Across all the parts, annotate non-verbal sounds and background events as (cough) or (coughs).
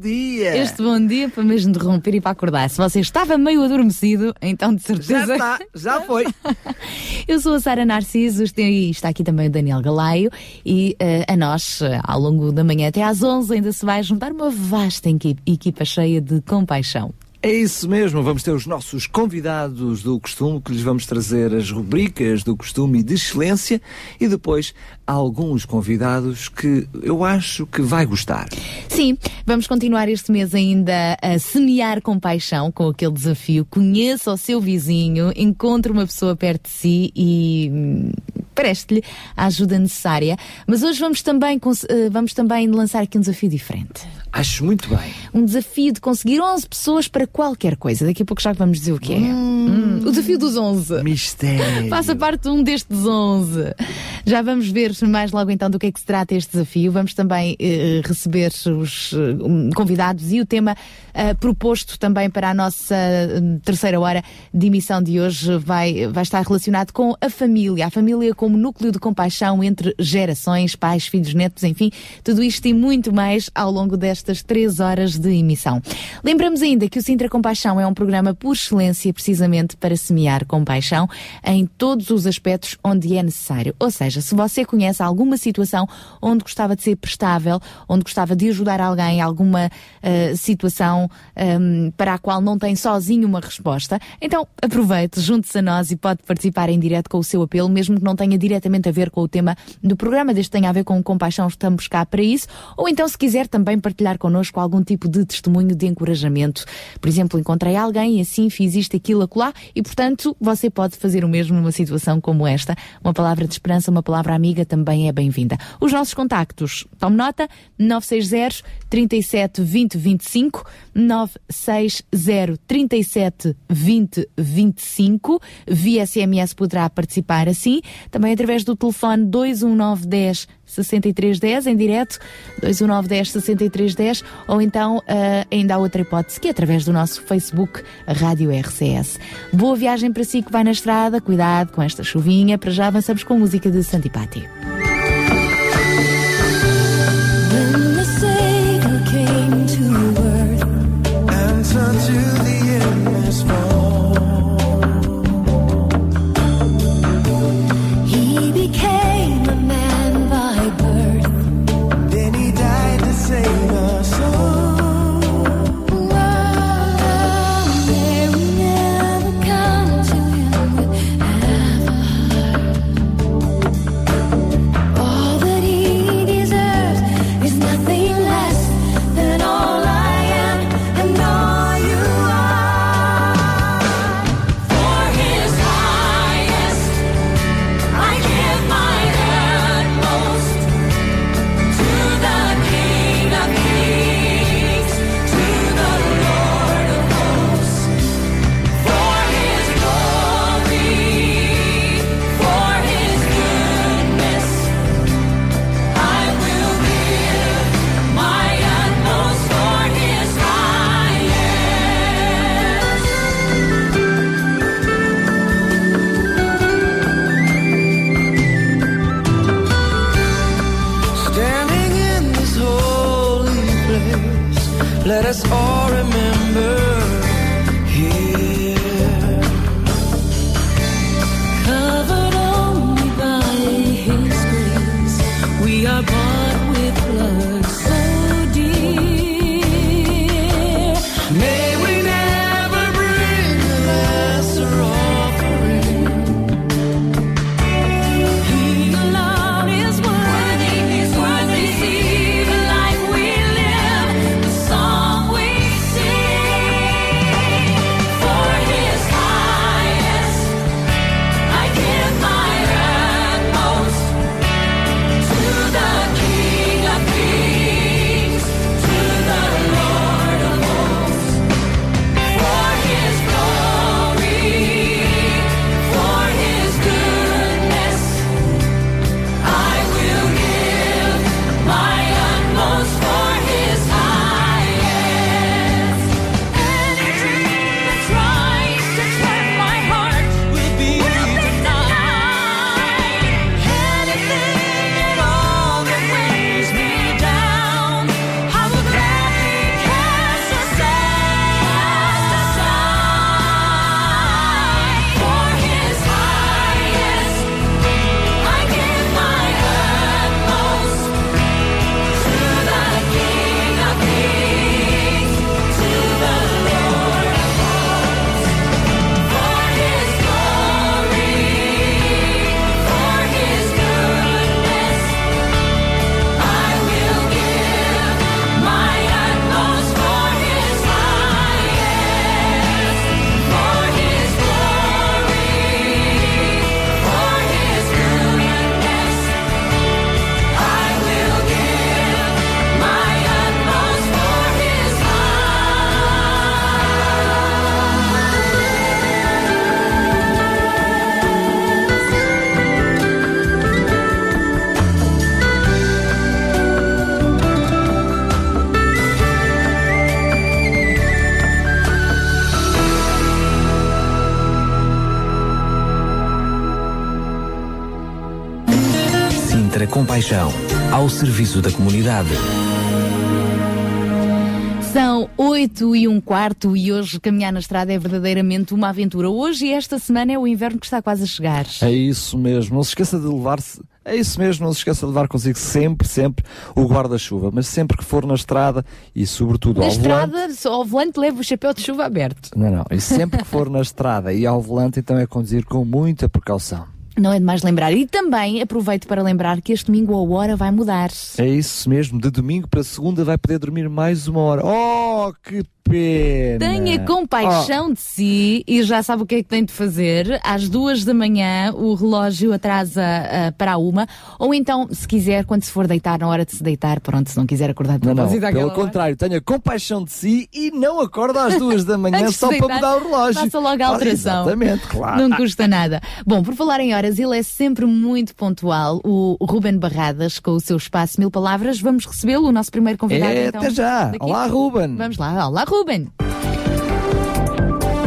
dia! Este bom dia para mesmo interromper e para acordar. Se você estava meio adormecido, então de Já certeza. está, (laughs) já foi. Eu sou a Sara Narciso e está aqui também o Daniel Galaio e eh, a nós, eh, ao longo da manhã até às 11, ainda se vai juntar uma vasta equi- equipa cheia de compaixão. É isso mesmo, vamos ter os nossos convidados do costume, que lhes vamos trazer as rubricas do costume de excelência, e depois alguns convidados que eu acho que vai gostar. Sim, vamos continuar este mês ainda a semear compaixão com aquele desafio. Conheça o seu vizinho, encontre uma pessoa perto de si e hum, preste-lhe a ajuda necessária. Mas hoje vamos também, eh, vamos também lançar aqui um desafio diferente. Acho muito bem. Um desafio de conseguir 11 pessoas para qualquer coisa. Daqui a pouco já vamos dizer o que é. Hum, o desafio dos 11. Mistério. Faça parte de um destes 11. Já vamos ver mais logo então do que é que se trata este desafio. Vamos também eh, receber os eh, convidados e o tema eh, proposto também para a nossa eh, terceira hora de emissão de hoje vai, vai estar relacionado com a família. A família como núcleo de compaixão entre gerações, pais, filhos, netos, enfim, tudo isto e muito mais ao longo destas três horas de emissão. Lembramos ainda que o Sintra Compaixão é um programa por excelência precisamente para semear compaixão em todos os aspectos onde é necessário. Ou seja, se você conhece alguma situação onde gostava de ser prestável, onde gostava de ajudar alguém, alguma eh, situação ehm, para a qual não tem sozinho uma resposta, então aproveite, junte-se a nós e pode participar em direto com o seu apelo, mesmo que não tenha diretamente a ver com o tema do programa, desde que tenha a ver com compaixão, estamos cá para isso. Ou então, se quiser também partilhar connosco algum tipo de testemunho de encorajamento. Por exemplo, encontrei alguém e assim fiz isto, aquilo, acolá, e portanto você pode fazer o mesmo numa situação como esta. Uma palavra de esperança, uma palavra amiga também é bem-vinda. Os nossos contactos, tome nota, 960 37 20 25, 960 37 20 25, via SMS poderá participar assim, também através do telefone 21910 6310 em direto, 21910 6310, ou então ah, ainda há outra hipótese que é através do nosso Facebook Rádio RCS. Boa viagem para si que vai na estrada, cuidado com esta chuvinha, para já avançamos com música de Santipati. Ao serviço da comunidade. São oito e um quarto e hoje caminhar na estrada é verdadeiramente uma aventura. Hoje e esta semana é o inverno que está quase a chegar. É isso mesmo. Não se esqueça de levar-se. É isso mesmo, não se esqueça de levar consigo sempre, sempre o guarda-chuva. Mas sempre que for na estrada e sobretudo Na ao volante. estrada, só ao volante leva o chapéu de chuva aberto. Não, não. E sempre que for na estrada e ao volante, então é conduzir com muita precaução. Não é demais lembrar. E também aproveito para lembrar que este domingo a hora vai mudar. É isso mesmo. De domingo para segunda vai poder dormir mais uma hora. Oh, que pena! Tenha compaixão de si e já sabe o que é que tem de fazer. Às duas da manhã o relógio atrasa ah, para a uma. Ou então, se quiser, quando se for deitar, na hora de se deitar, pronto, se não quiser acordar de Não, não. àquela Pelo hora. contrário, tenha compaixão de si e não acorda às duas da manhã só para deitar, mudar o relógio. Faça logo a Ah, alteração. exatamente, claro. Não custa nada. Bom, por falar em horas, ele é sempre muito pontual. O Ruben Barradas, com o seu espaço Mil Palavras. Vamos recebê-lo, o nosso primeiro convidado. É, então, até já. daqui. Olá, Ruben. Vamos lá. Olá, Ruben.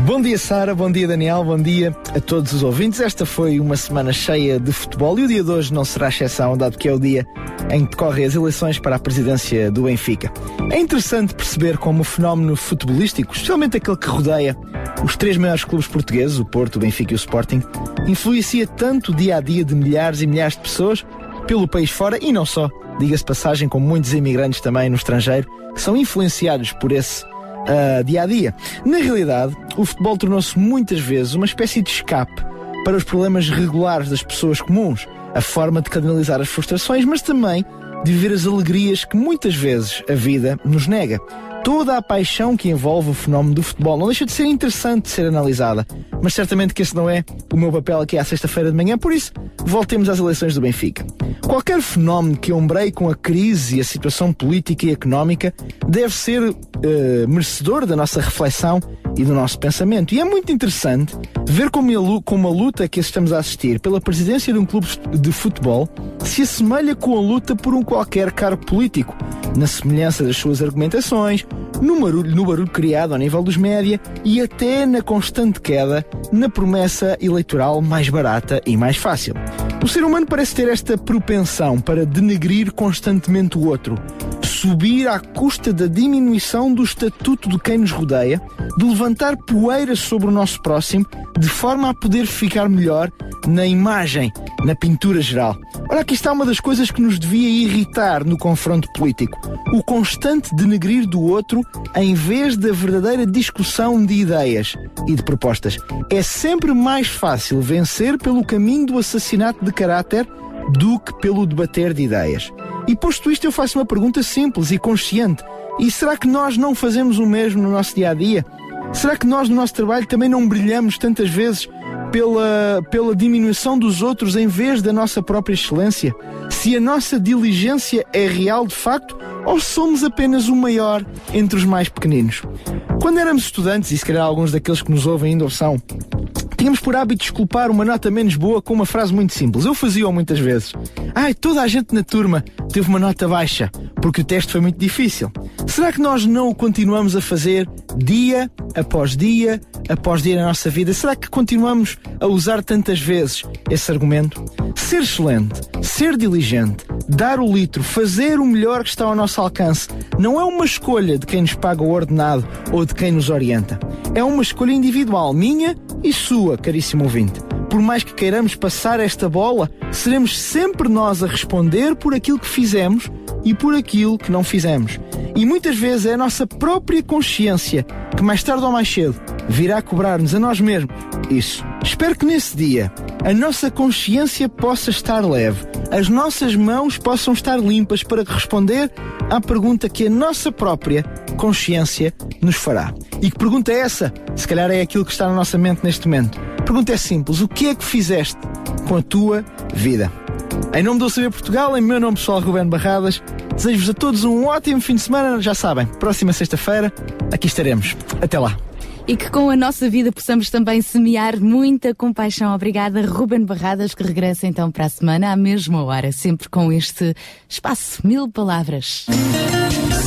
Bom dia, Sara. Bom dia, Daniel. Bom dia a todos os ouvintes. Esta foi uma semana cheia de futebol e o dia de hoje não será exceção, dado que é o dia em que decorrem as eleições para a presidência do Benfica. É interessante perceber como o fenómeno futebolístico, especialmente aquele que rodeia os três maiores clubes portugueses, o Porto, o Benfica e o Sporting, influencia tanto o dia a dia de milhares e milhares de pessoas pelo país fora e não só, diga-se passagem, como muitos imigrantes também no estrangeiro, que são influenciados por esse ah, dia a dia. Na realidade, o futebol tornou-se muitas vezes uma espécie de escape para os problemas regulares das pessoas comuns, a forma de canalizar as frustrações, mas também de viver as alegrias que muitas vezes a vida nos nega. Toda a paixão que envolve o fenómeno do futebol não deixa de ser interessante de ser analisada, mas certamente que esse não é o meu papel aqui à sexta-feira de manhã, por isso voltemos às eleições do Benfica. Qualquer fenómeno que ombreie com a crise e a situação política e económica deve ser eh, merecedor da nossa reflexão e do nosso pensamento. E é muito interessante ver como como a luta que estamos a assistir pela presidência de um clube de futebol se assemelha com a luta por um qualquer cargo político, na semelhança das suas argumentações, no barulho, no barulho criado ao nível dos média e até na constante queda na promessa eleitoral mais barata e mais fácil. O ser humano parece ter esta propensão para denegrir constantemente o outro, subir à custa da diminuição do estatuto de quem nos rodeia, de levantar poeira sobre o nosso próximo, de forma a poder ficar melhor na imagem, na pintura geral. Ora, aqui está uma das coisas que nos devia irritar no confronto político: o constante denegrir do outro em vez da verdadeira discussão de ideias e de propostas. É sempre mais fácil vencer pelo caminho do assassinato de caráter do que pelo debater de ideias. E posto isto, eu faço uma pergunta simples e consciente. E será que nós não fazemos o mesmo no nosso dia a dia? Será que nós no nosso trabalho também não brilhamos tantas vezes pela, pela diminuição dos outros em vez da nossa própria excelência? Se a nossa diligência é real de facto ou somos apenas o maior entre os mais pequeninos? Quando éramos estudantes, e se calhar alguns daqueles que nos ouvem ainda o são, Tínhamos por hábito desculpar uma nota menos boa com uma frase muito simples. Eu fazia-o muitas vezes. Ai, toda a gente na turma teve uma nota baixa, porque o teste foi muito difícil. Será que nós não o continuamos a fazer dia após dia após dia na nossa vida? Será que continuamos a usar tantas vezes esse argumento? Ser excelente, ser diligente, dar o litro, fazer o melhor que está ao nosso alcance, não é uma escolha de quem nos paga o ordenado ou de quem nos orienta. É uma escolha individual, minha e sua, caríssimo ouvinte. Por mais que queiramos passar esta bola, seremos sempre nós a responder por aquilo que fizemos e por aquilo que não fizemos. E muitas vezes é a nossa própria consciência que mais tarde ou mais cedo virá cobrar-nos a nós mesmos isso. Espero que nesse dia a nossa consciência possa estar leve, as nossas mãos possam estar limpas para responder à pergunta que a nossa própria consciência nos fará. E que pergunta é essa? Se calhar é aquilo que está na nossa mente neste momento. A pergunta é simples: o que é que fizeste com a tua vida? Em nome do Saber Portugal, em meu nome pessoal Ruben Barradas, desejo-vos a todos um ótimo fim de semana. Já sabem, próxima sexta-feira aqui estaremos. Até lá. E que com a nossa vida possamos também semear muita compaixão. Obrigada, Ruben Barradas, que regressa então para a semana à mesma hora, sempre com este espaço Mil Palavras.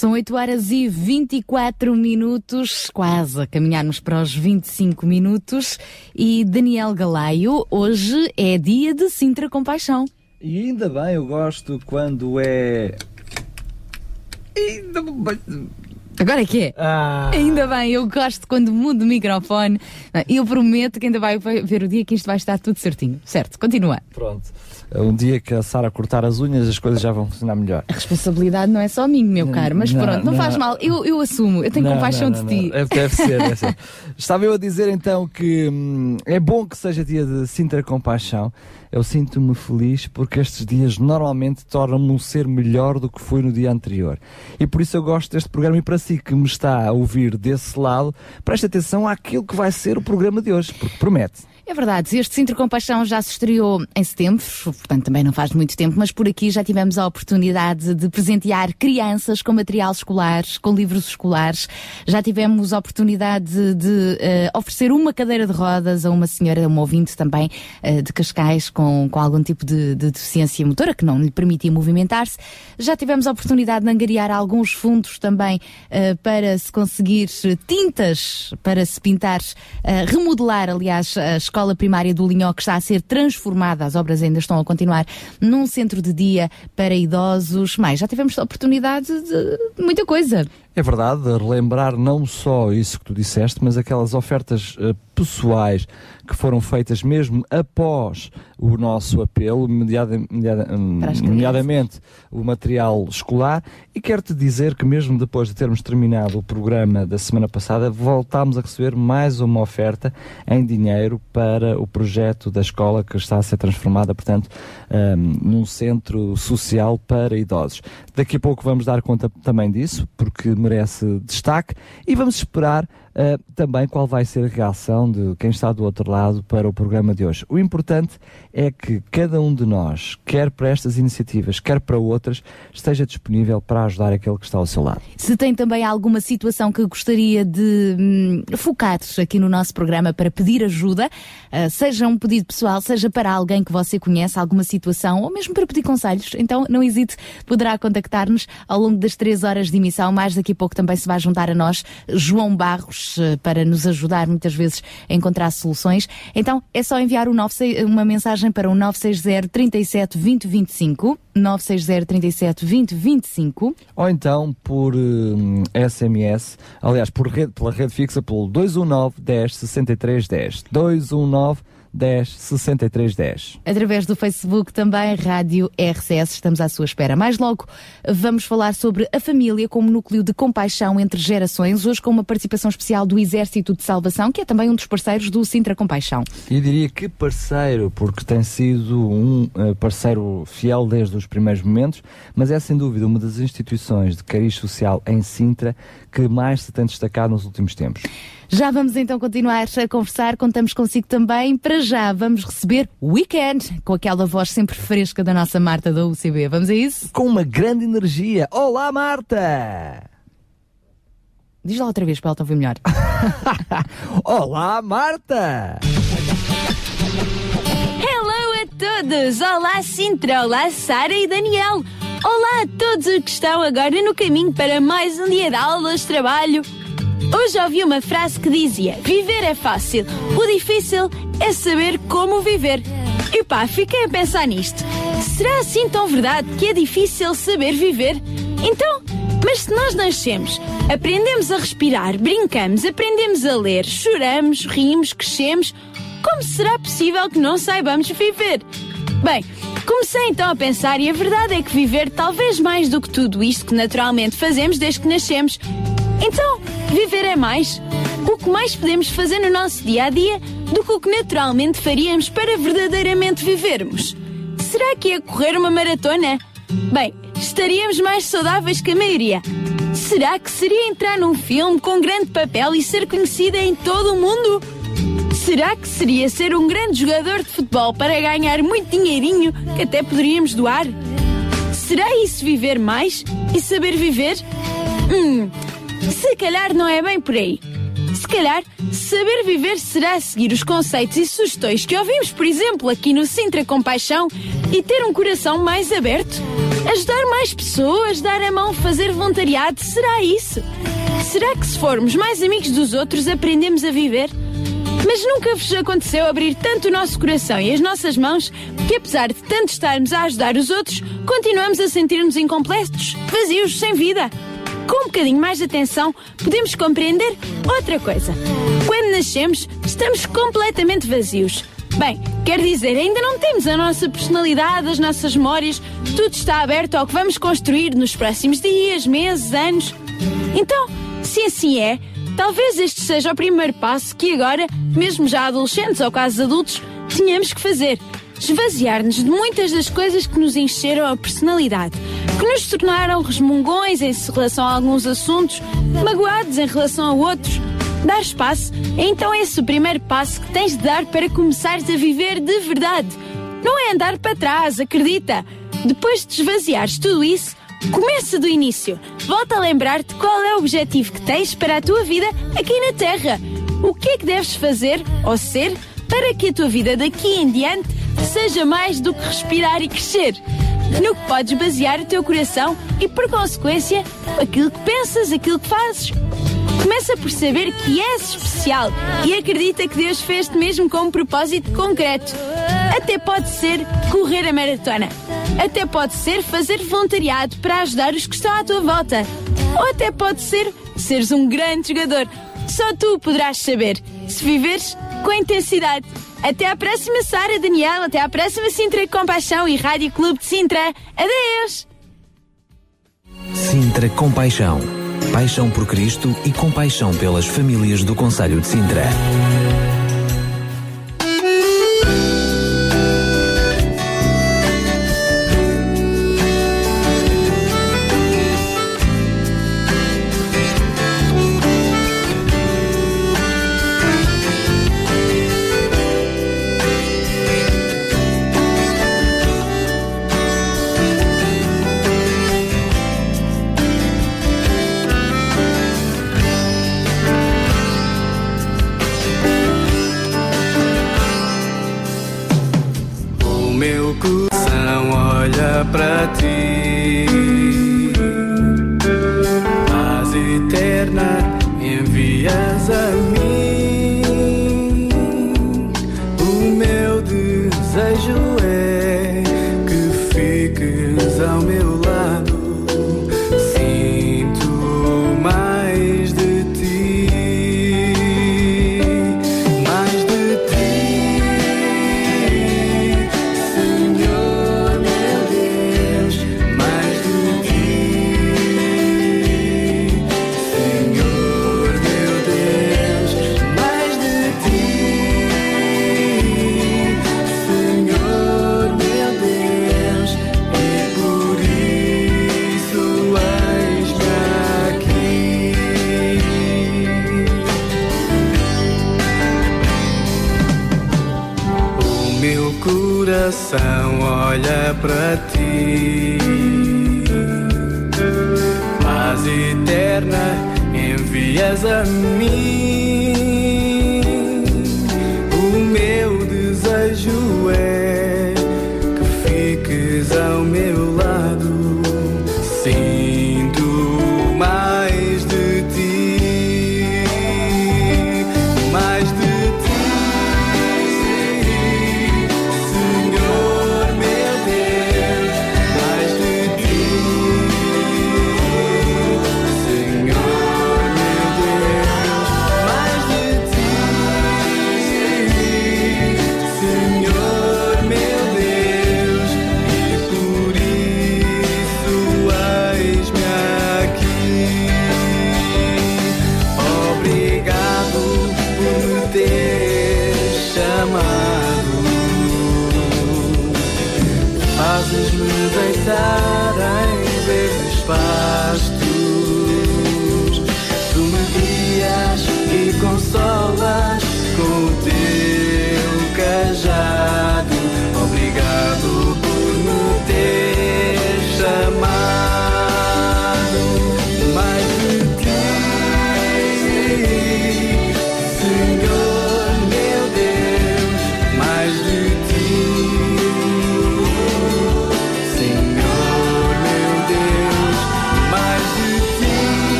São 8 horas e 24 minutos, quase a caminharmos para os 25 minutos. E Daniel Galaio, hoje é dia de Sintra Compaixão. E ainda bem, eu gosto quando é. Ainda bem. Agora é que é? Ah, Ainda bem, eu gosto quando mudo o microfone. Eu prometo que ainda vai ver o dia que isto vai estar tudo certinho. Certo, continua. pronto. Um dia que a Sara cortar as unhas, as coisas já vão funcionar melhor. A responsabilidade não é só minha, meu caro, mas Não, pronto, não, não. faz mal. Eu, eu assumo, eu tenho Não, compaixão de ti. É, Deve ser, deve ser. (laughs) Estava eu a dizer então que hum, é bom que seja dia de Sintra Compaixão. Eu sinto-me feliz porque estes dias normalmente tornam-me um ser melhor do que fui no dia anterior. E por isso eu gosto deste programa e para si que me está a ouvir desse lado, preste atenção àquilo que vai ser o programa de hoje, porque promete. É verdade, este Sintra Compaixão já se estreou em setembro, portanto também não faz muito tempo, mas por aqui já tivemos a oportunidade de presentear crianças com material escolar, com livros escolares. Já tivemos a oportunidade de, eh, oferecer uma cadeira de rodas a uma senhora, uma ouvinte também eh, de Cascais com, com algum tipo de, de deficiência motora que não lhe permitia movimentar-se. Já tivemos a oportunidade de angariar alguns fundos também eh, para se conseguir tintas para se pintar, eh, remodelar, aliás, a escola primária do Linhó que está a ser transformada, as obras ainda estão a continuar, num centro de dia para idosos. Mais, já tivemos a oportunidade de muita coisa. É verdade, relembrar não só isso que tu disseste, mas aquelas ofertas eh, pessoais que foram feitas mesmo após o nosso apelo, mediada, mediada, hum, nomeadamente o material escolar. E quero-te dizer que, mesmo depois de termos terminado o programa da semana passada, voltámos a receber mais uma oferta em dinheiro para o projeto da escola que está a ser transformada, portanto, hum, num centro social para idosos. Daqui a pouco vamos dar conta também disso, porque merece destaque, e vamos esperar uh, também qual vai ser a reação de quem está do outro lado para o programa de hoje. O importante é que cada um de nós, quer para estas iniciativas, quer para outras, esteja disponível para ajudar aquele que está ao seu lado. Se tem também alguma situação que gostaria de hum, focar aqui no nosso programa para pedir ajuda, ah, seja um pedido pessoal, seja para alguém que você conhece, alguma situação, ou mesmo para pedir conselhos, então não hesite, poderá contactar-nos ao longo das três horas de emissão. Mais daqui a pouco também se vai juntar a nós João Barros eh, para nos ajudar muitas vezes a encontrar soluções. Então é só enviar um 96 uma mensagem para o 960 37 20 25, 960 37 20 25. Ou então por hum, SMS, aliás, por rede, pela rede fixa, pelo 219 10 63 10. 219 10 63 10. Através do Facebook também, Rádio RCS, estamos à sua espera. Mais logo, vamos falar sobre a família como núcleo de compaixão entre gerações, hoje com uma participação especial do Exército de Salvação, que é também um dos parceiros do Sintra Compaixão. E diria que parceiro, porque tem sido um eh, parceiro fiel desde os primeiros momentos, mas é sem dúvida uma das instituições de cariz social em Sintra que mais se tem destacado nos últimos tempos. Já vamos então continuar a conversar, contamos consigo também. Para já, vamos receber Weekend, com aquela voz sempre fresca da nossa Marta da UCB. Vamos a isso? Com uma grande energia. Olá, Marta! Diz lá outra vez para ela te ouvir melhor. (laughs) Olá, Marta! Hello a todos! Olá Sintra, olá Sara e Daniel! Olá a todos os que estão agora no caminho para mais um dia de aulas, trabalho. Hoje ouvi uma frase que dizia: Viver é fácil, o difícil é saber como viver. E pá, fiquei a pensar nisto. Será assim tão verdade que é difícil saber viver? Então, mas se nós nascemos, aprendemos a respirar, brincamos, aprendemos a ler, choramos, rimos, crescemos, como será possível que não saibamos viver? Bem, comecei então a pensar e a verdade é que viver talvez mais do que tudo isto que naturalmente fazemos desde que nascemos. Então, viver é mais. O que mais podemos fazer no nosso dia a dia do que o que naturalmente faríamos para verdadeiramente vivermos? Será que é correr uma maratona? Bem, estaríamos mais saudáveis que a maioria. Será que seria entrar num filme com grande papel e ser conhecida em todo o mundo? Será que seria ser um grande jogador de futebol para ganhar muito dinheirinho que até poderíamos doar? Será isso viver mais e saber viver? Hum, se calhar não é bem por aí. Se calhar, saber viver será seguir os conceitos e sugestões que ouvimos, por exemplo, aqui no Sintra Compaixão e ter um coração mais aberto. Ajudar mais pessoas, dar a mão, fazer voluntariado, será isso? Será que se formos mais amigos dos outros aprendemos a viver? Mas nunca vos aconteceu abrir tanto o nosso coração e as nossas mãos que, apesar de tanto estarmos a ajudar os outros, continuamos a sentir-nos incompletos, vazios, sem vida. Com um bocadinho mais de atenção, podemos compreender outra coisa. Quando nascemos, estamos completamente vazios. Bem, quer dizer, ainda não temos a nossa personalidade, as nossas memórias, tudo está aberto ao que vamos construir nos próximos dias, meses, anos. Então, se assim é, talvez este seja o primeiro passo que agora, mesmo já adolescentes ou quase adultos, tenhamos que fazer. Esvaziar-nos de muitas das coisas que nos encheram a personalidade, que nos tornaram resmungões em relação a alguns assuntos, magoados em relação a outros. Dar espaço é então esse o primeiro passo que tens de dar para começares a viver de verdade. Não é andar para trás, acredita. Depois de esvaziares tudo isso, começa do início. Volta a lembrar-te qual é o objetivo que tens para a tua vida aqui na Terra. O que é que deves fazer ou ser para que a tua vida daqui em diante seja mais do que respirar e crescer. No que podes basear o teu coração e, por consequência, aquilo que pensas, aquilo que fazes. Começa por saber que és especial e acredita que Deus fez-te mesmo com um propósito concreto. Até pode ser correr a maratona. Até pode ser fazer voluntariado para ajudar os que estão à tua volta. Ou até pode ser seres um grande jogador. Só tu poderás saber, se viveres com intensidade. Até à próxima, Sara, Daniel. Até à próxima, Sintra Compaixão e Rádio Clube de Sintra. Adeus! Sintra Compaixão. Paixão por Cristo e compaixão pelas famílias do Conselho de Sintra.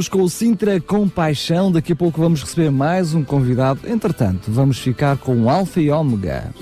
Ficamos com o Sintra com Paixão. Daqui a pouco vamos receber mais um convidado. Entretanto, vamos ficar com Alfa e Ômega.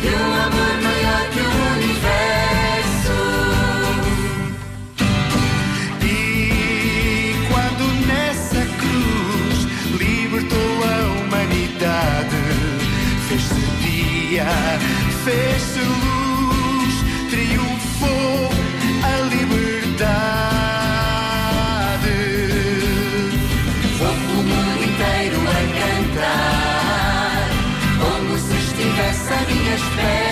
Teu amor maior que o universo. E quando nessa cruz libertou a humanidade, fez-se dia, fez-se fail.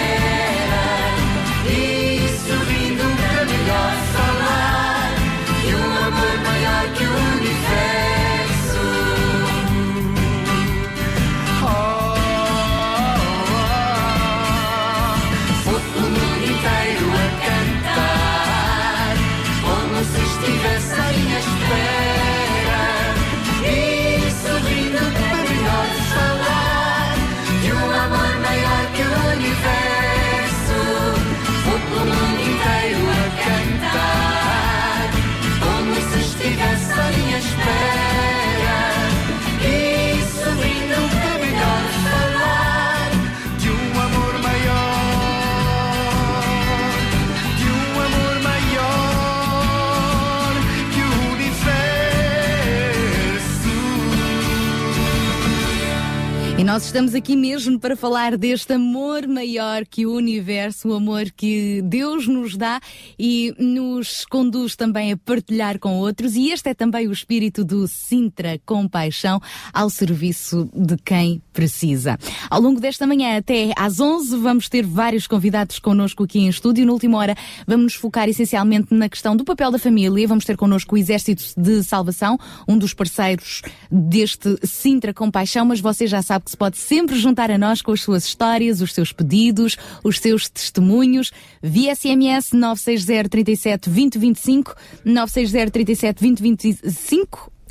Nós estamos aqui mesmo para falar deste amor maior que o universo, o amor que Deus nos dá e nos conduz também a partilhar com outros. E este é também o espírito do Sintra Compaixão ao serviço de quem precisa. Ao longo desta manhã até às 11 vamos ter vários convidados connosco aqui em estúdio. Na última hora vamos nos focar essencialmente na questão do papel da família. Vamos ter connosco o Exército de Salvação, um dos parceiros deste Sintra Compaixão, mas você já sabe que se pode sempre juntar a nós com as suas histórias, os seus pedidos, os seus testemunhos, via SMS 960 37 20 25, 960 37 20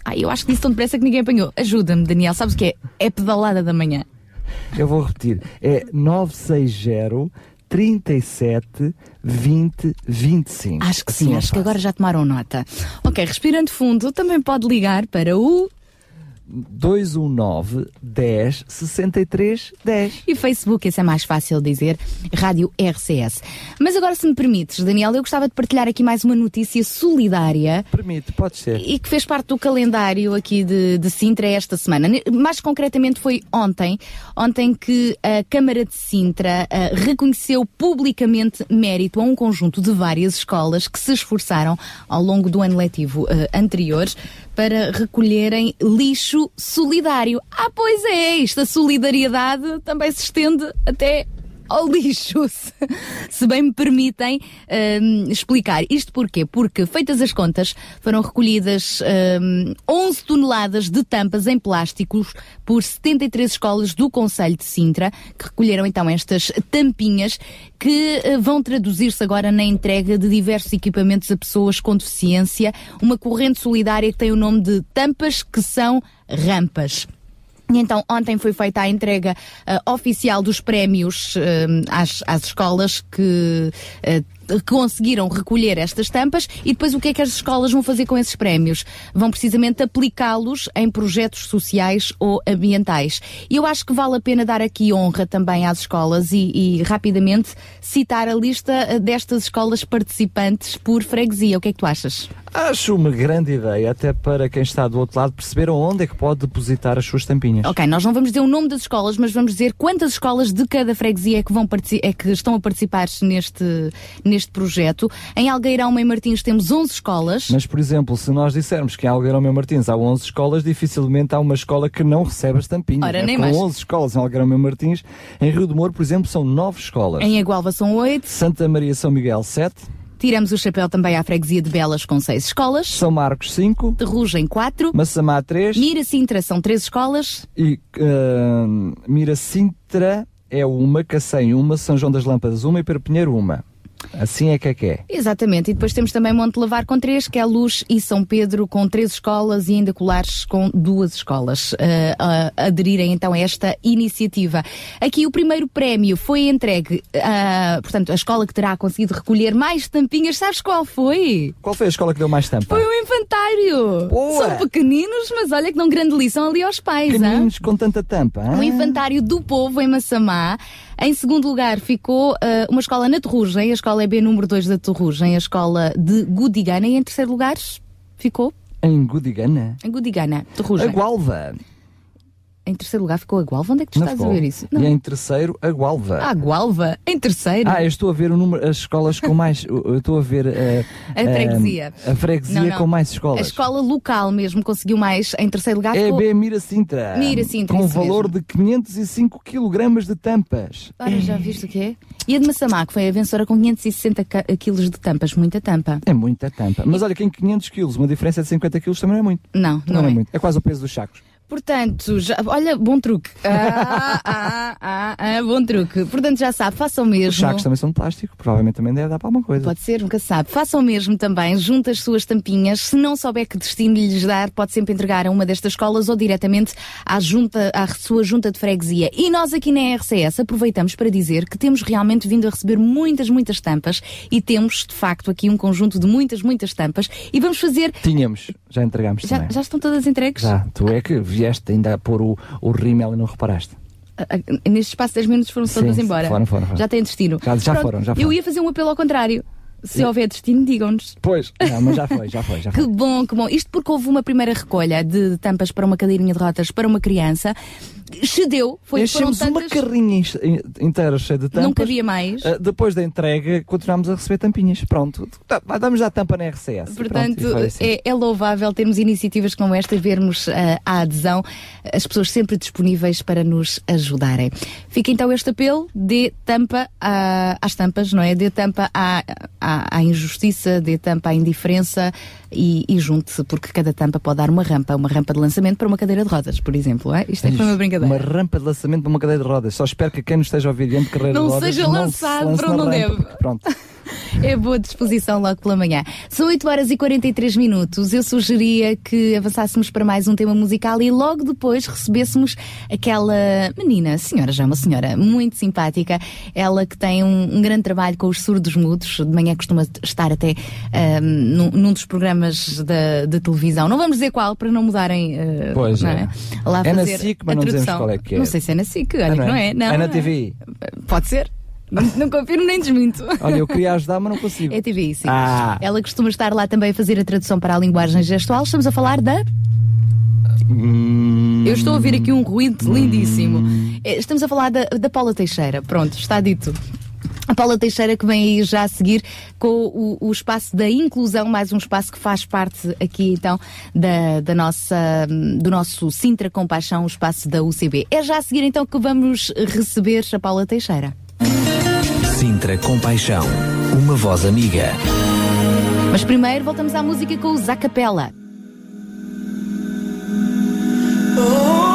25. Ai, eu acho que disse tão depressa que ninguém apanhou. Ajuda-me, Daniel. Sabes o que é? É pedalada da manhã. Eu vou repetir. É 960 37 20 25. Acho que Assim sim, é acho que agora já tomaram nota. Ok, respirando fundo, também pode ligar para o 219 10 63 10. e Facebook, esse é mais fácil de dizer, Rádio RCS. Mas agora, se me permites, Daniel, eu gostava de partilhar aqui mais uma notícia solidária Permite, pode ser. e que fez parte do calendário aqui de, de Sintra esta semana. Mais concretamente foi ontem, ontem que a Câmara de Sintra ah, reconheceu publicamente mérito a um conjunto de várias escolas que se esforçaram ao longo do ano letivo ah, anterior para recolherem lixo solidário. Ah, pois é, isto, a solidariedade também se estende até ao lixo, (laughs) se, se bem me permitem hum, explicar. Isto porquê? Porque, feitas as contas, foram recolhidas hum, 11 toneladas de tampas em plásticos por 73 escolas do Conselho de Sintra, que recolheram então estas tampinhas que eh, vão traduzir-se agora na entrega de diversos equipamentos a pessoas com deficiência, uma corrente solidária que tem o nome de Tampas que são Rampas. Então, ontem foi feita a entrega ah, oficial dos prémios ah, às, às escolas que ah, conseguiram recolher estas tampas e depois o que é que as escolas vão fazer com esses prémios? Vão precisamente aplicá-los em projetos sociais ou ambientais. E eu acho que vale a pena dar aqui honra também às escolas e, e rapidamente citar a lista ah, destas escolas participantes por freguesia. O que é que tu achas? Acho uma grande ideia, até para quem está do outro lado perceber onde é que pode depositar as suas tampinhas. Ok, nós não vamos dizer o nome das escolas, mas vamos dizer quantas escolas de cada freguesia é que, vão é que estão a participar neste, neste projeto. Em Algueirão e Martins temos 11 escolas. Mas, por exemplo, se nós dissermos que em Algueirão Meu Martins há 11 escolas, dificilmente há uma escola que não recebe as tampinhas. Ora, né? nem Com mais. 11 escolas em Algueirão Meu Martins, em Rio do Moro, por exemplo, são 9 escolas. Em Agualva são 8. Santa Maria São Miguel, 7. Tiramos o chapéu também à freguesia de Belas com 6 escolas. São Marcos, 5. Terrugem 4. Massamá, 3. Mira Sintra são 3 escolas. E uh, Mira Sintra é uma, Cacém uma, São João das Lâmpadas uma e Perpinheiro uma. Assim é que é que é. Exatamente. E depois temos também Monte Lavar com 3, que é Luz e São Pedro com 3 escolas e ainda Colares com duas escolas eh, a aderirem então a esta iniciativa. Aqui o primeiro prémio foi entregue, a, portanto, a escola que terá conseguido recolher mais tampinhas. Sabes qual foi? Qual foi a escola que deu mais tampa? Foi o infantário. Boa! São pequeninos, mas olha que dão grande lição ali aos pais. Pequeninos com tanta tampa. O hã? infantário do povo em Massamá. Em segundo lugar ficou ah, uma escola na Terrugem, a escola EB número 2 da Terrugem, a escola de Gudigana. E em terceiro lugar ficou Em Gudigana. em Gudigana, Terrugem. A Gualva. Em terceiro lugar ficou a Gualva. Onde é que tu Não estás ficou. a ver isso? E em terceiro, a Gualva. Ah, Gualva. Em terceiro. Ah, eu estou a ver o número, as escolas com mais. eu estou a ver eh, A eh, freguesia. a freguesia Não, não. com mais A escolas. escola local mesmo conseguiu mais. Em terceiro lugar ficou... EB Mira Sintra. Mira Sintra, Com isso valor mesmo. de 505 kg de tampas. Ora, já viste o que é? E a de Massamá, que foi a vencedora com 560 ca- quilos de tampas. Muita tampa. É muita tampa. Mas olha que em 500 kg, uma diferença de 50 kg também não é muito. Não, não, Não, é. é. muito. É quase o peso dos sacos. Portanto, já, olha, bom truque. Ah, ah, ah, ah, bom truque. Portanto, já sabe, façam mesmo. Os sacos também são de plástico. Provavelmente também deve dar para alguma coisa. Pode ser, nunca sabe. Façam mesmo também, junte as suas tampinhas. Se não souber que destino lhes dar, pode sempre entregar a uma destas escolas ou diretamente à, junta, à sua junta de freguesia. E nós aqui na RCS aproveitamos para dizer que temos realmente vindo a receber muitas, muitas tampas e temos, de facto, aqui um conjunto de muitas, muitas tampas e vamos fazer. Tínhamos, já entregámos Já, também. já estão todas entregues? Já, tu é que vieste ainda a pôr o, o rímel e não reparaste. Neste espaço de 10 minutos foram sim, embora. foram, foram, foram. Já têm destino. Já- já foram, já Eu foram. ia fazer um apelo ao contrário. Se houver destino, digam-nos. Pois, não, mas já foi, já foi, já Que foi. bom, que bom. Isto porque houve uma primeira recolha de tampas para uma cadeirinha de rotas para uma criança. Cedeu, foi Enchemos uma tantas, carrinha in- inteira cheia de tampas. não cabia mais. Ah, depois da entrega, continuámos a receber tampinhas. Pronto, Tá, damos já a tampa na RCS. Portanto, Pronto, assim. é, é louvável termos iniciativas como esta e vermos ah, a adesão, as pessoas sempre disponíveis para nos ajudarem. Fica então este apelo, dê tampa à- às tampas, não é? Dê tampa à, à, à injustiça, dê tampa à indiferença e, e junte-se, porque cada tampa pode dar uma rampa, uma rampa de lançamento para uma cadeira de rodas, por exemplo. É? Isto é foi uma brincadeira. Uma rampa de lançamento para uma cadeira de rodas. Só espero que quem nos esteja a ouvir diante de carreira Não de rodas seja não se lançado lance para onde não rampa, deve. Pronto. (laughs) (laughs) É boa disposição logo pela manhã. São 8 horas e 43 minutos. Eu sugeria que avançássemos para mais um tema musical e logo depois recebêssemos aquela menina, senhora, já uma senhora muito simpática, ela que tem um, um grande trabalho com os surdos mudos. De manhã costuma estar até ahm, num, num dos programas da, da televisão. Não vamos dizer qual para não mudarem. ah, Pois não é. Lá É na SIC, mas não dizemos qual é que é. Não sei se é na SIC, olha Ah, que não é. Não, É na TV. Pode ser. (laughs) Não, não confirmo nem desminto. Olha, eu queria ajudar, mas não consigo. É TVI, sim. Ah. Ela costuma estar lá também a fazer a tradução para a linguagem gestual. Estamos a falar da. Hum, Eu estou a ouvir aqui um ruído lindíssimo. Eh, Estamos a falar da, da Paula Teixeira. Pronto, está dito. A Paula Teixeira que vem aí já a seguir com o, o espaço da inclusão, mais um espaço que faz parte aqui então da, da nossa, do nosso Sintra Compaixão, o espaço da UCB. É já a seguir então que vamos receber a Paula Teixeira. Sintra Compaixão. Uma voz amiga. Mas primeiro voltamos à música com o Zacapela. Almighty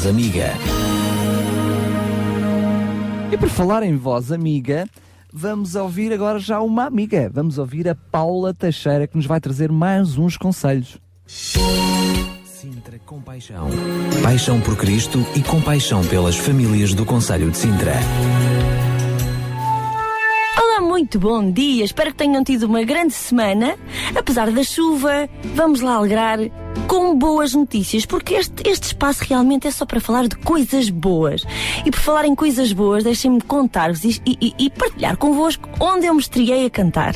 voz amiga. E por falar em voz amiga, vamos ouvir agora já uma amiga. Vamos ouvir a Paula Teixeira que nos vai trazer mais uns conselhos. Sintra Compaixão. Paixão por Cristo e compaixão pelas famílias do Conselho de Sintra. Olá, muito bom dia. Espero que tenham tido uma grande semana. Apesar da chuva, vamos lá alegrar com boas notícias, porque este, este espaço realmente é só para falar de coisas boas. E por falar em coisas boas, deixem-me contar-vos e, e- e partilhar convosco onde eu me a cantar.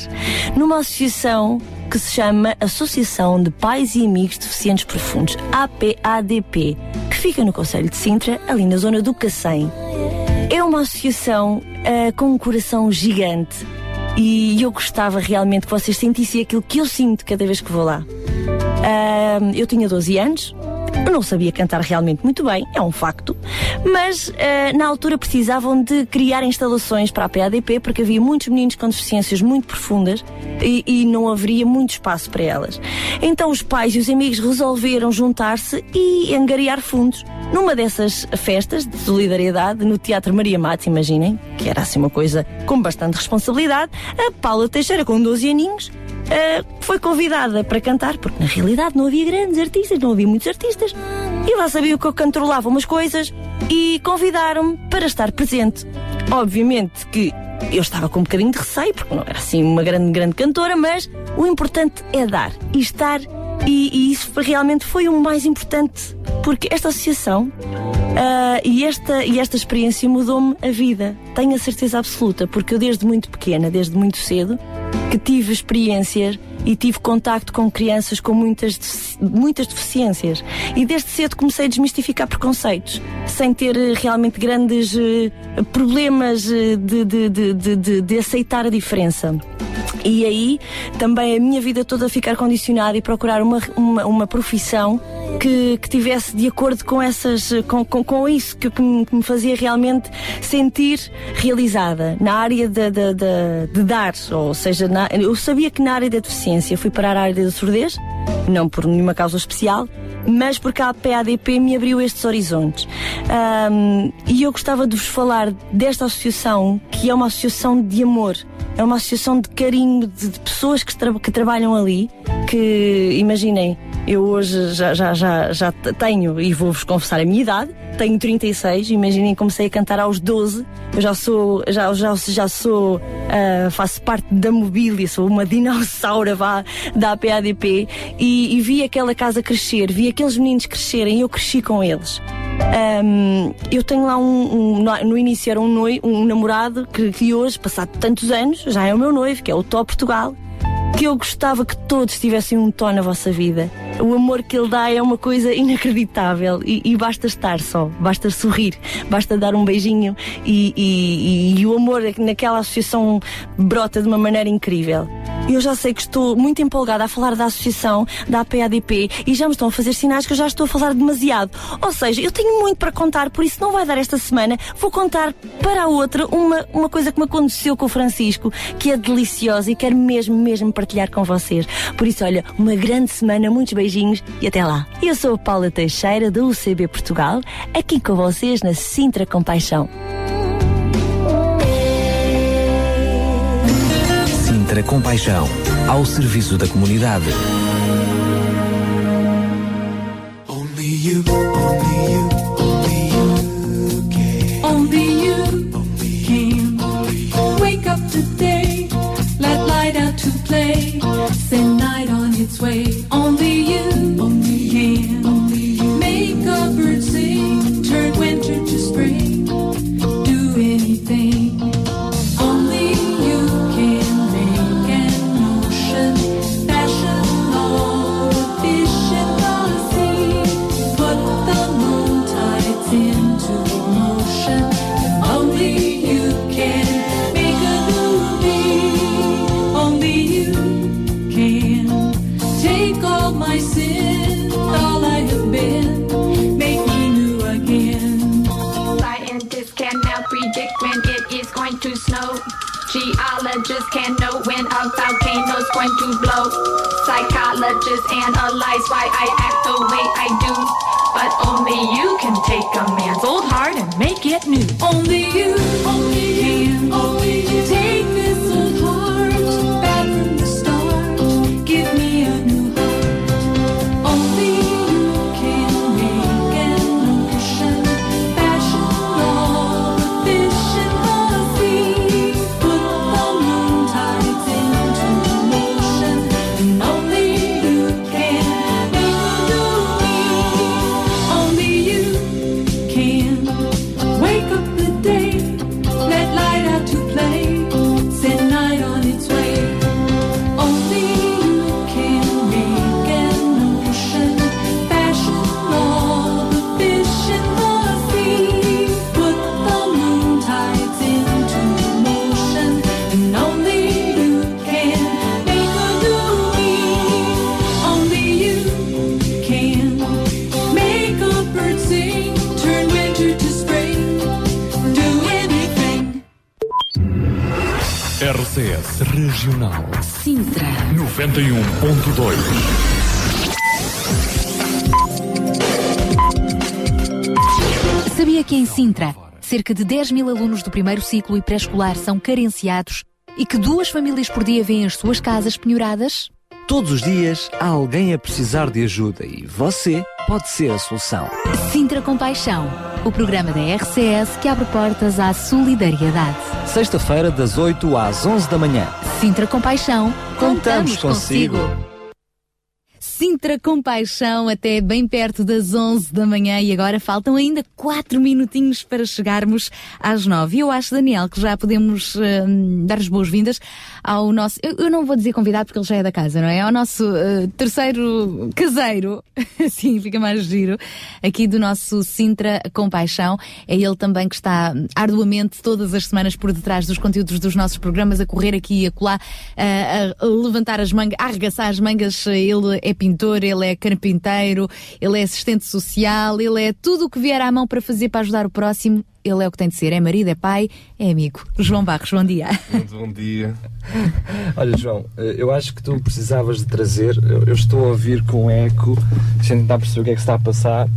Numa associação que se chama Associação de Pais e Amigos Deficientes Profundos, APADP, que fica no Conselho de Sintra, ali na zona do Cacém. É uma associação ah, com um coração gigante e eu gostava realmente que vocês sentissem aquilo que eu sinto cada vez que vou lá. Ah, eu tinha 12 anos, não sabia cantar realmente muito bem, é um facto, mas ah, na altura precisavam de criar instalações para a PADP porque havia muitos meninos com deficiências muito profundas e, e não haveria muito espaço para elas. Então os pais e os amigos resolveram juntar-se e angariar fundos. Numa dessas festas de solidariedade no Teatro Maria Matos, imaginem, que era assim uma coisa com bastante responsabilidade, a Paula Teixeira, com 12 aninhos, ah, foi convidada para cantar, porque na realidade não havia grandes artistas, não havia muitos artistas. E lá sabiam que eu controlava umas coisas e convidaram-me para estar presente. Obviamente que eu estava com um bocadinho de receio, porque não era assim uma grande, grande cantora, mas o importante é dar e estar, e, e isso realmente foi o mais importante, porque esta associação ah, e, esta, e esta experiência mudou-me a vida, tenho a certeza absoluta, porque eu desde muito pequena, desde muito cedo, que tive experiências e tive contacto com crianças com muitas, muitas deficiências. E desde cedo comecei a desmistificar preconceitos, sem ter eh, realmente grandes eh, problemas eh, de, de, de, de, de- aceitar a diferença. E aí também a minha vida toda ficar condicionada e procurar uma, uma, uma profissão que, que tivesse de acordo com essas com, com, com isso que, que me fazia realmente sentir realizada na área de, de, de, de dar, ou seja, na- eu sabia que na área da deficiência fui parar a área da surdez, não por nenhuma causa especial, mas porque a PADP me abriu estes horizontes. Ahm, e eu gostava de vos falar desta associação, que é uma associação de amor, é uma associação de carinho de, de pessoas que, tra- que trabalham ali, que imaginem, eu hoje já, já, já, já tenho, e vou-vos confessar a minha idade, tenho 36, imaginem, comecei a cantar aos 12, eu já sou, já, já, já sou, ah, faço parte da mobília, sou uma dinossauro vá, da PADP e, e vi aquela casa crescer, vi aqueles meninos crescerem eu cresci com eles. Ahm, eu tenho lá um, um- no, início era um, noi, um namorado que, que hoje, passado tantos anos, já é o meu noivo, que é o Tó Portugal que eu gostava que todos tivessem um Tó na vossa vida. O amor que ele dá é uma coisa inacreditável e, e basta estar só, basta sorrir, basta dar um beijinho e, e- e- o amor naquela associação brota de uma maneira incrível. Eu já sei que estou muito empolgada a falar da associação, da APADP e já me estão a fazer sinais que eu já estou a falar demasiado. Ou seja, eu tenho muito para contar, por isso não vai dar esta semana. Vou contar para a outra uma, uma coisa que me aconteceu com o Francisco, que é deliciosa e quero mesmo, mesmo partilhar com vocês. Por isso, olha, uma grande semana, muitos beijinhos e até lá. Eu sou a Paula Teixeira, do UCB Portugal, aqui com vocês na Sintra Compaixão. Sintra Compaixão, ao serviço da comunidade. people. Geologists can't know when a volcano's going to blow. Psychologists analyze why I act the way I do. But only you can take a man's old heart and make it new. Only you, only you, only you. RCS Regional Sintra. 91.2 Sabia que em Sintra, cerca de 10 mil alunos do primeiro ciclo e pré-escolar são carenciados e que duas famílias por dia vêm as suas casas penhoradas? Todos os dias há alguém a precisar de ajuda e você pode ser a solução. Sintra Compaixão, o programa da RCS que abre portas à solidariedade. Sexta-feira, das 8 às 11 da manhã. Sintra Compaixão, Contamos consigo. Sintra Compaixão até bem perto das 11 da manhã e agora faltam ainda 4 minutinhos para chegarmos às 9. E eu acho, Daniel, que já podemos hum, dar as boas-vindas ao nosso. Eu, eu não vou dizer convidado porque ele já é da casa, não é? Ao nosso eh, terceiro caseiro, (laughs) assim fica mais giro, aqui do nosso Sintra Compaixão. É ele também que está arduamente todas as semanas por detrás dos conteúdos dos nossos programas, a correr aqui e acolá, a, a levantar as mangas, a arregaçar as mangas. Ele é ele é carpinteiro, ele é assistente social, ele é tudo o que vier à mão para fazer para ajudar o próximo. Ele é o que tem de ser, é marido, é pai, é amigo. João Barros, bom dia. Muito bom dia. (laughs) Olha, João, eh, eu acho que tu precisavas de trazer. Eu eu estou a ouvir com eco, eu tentar perceber o que é que se está a passar.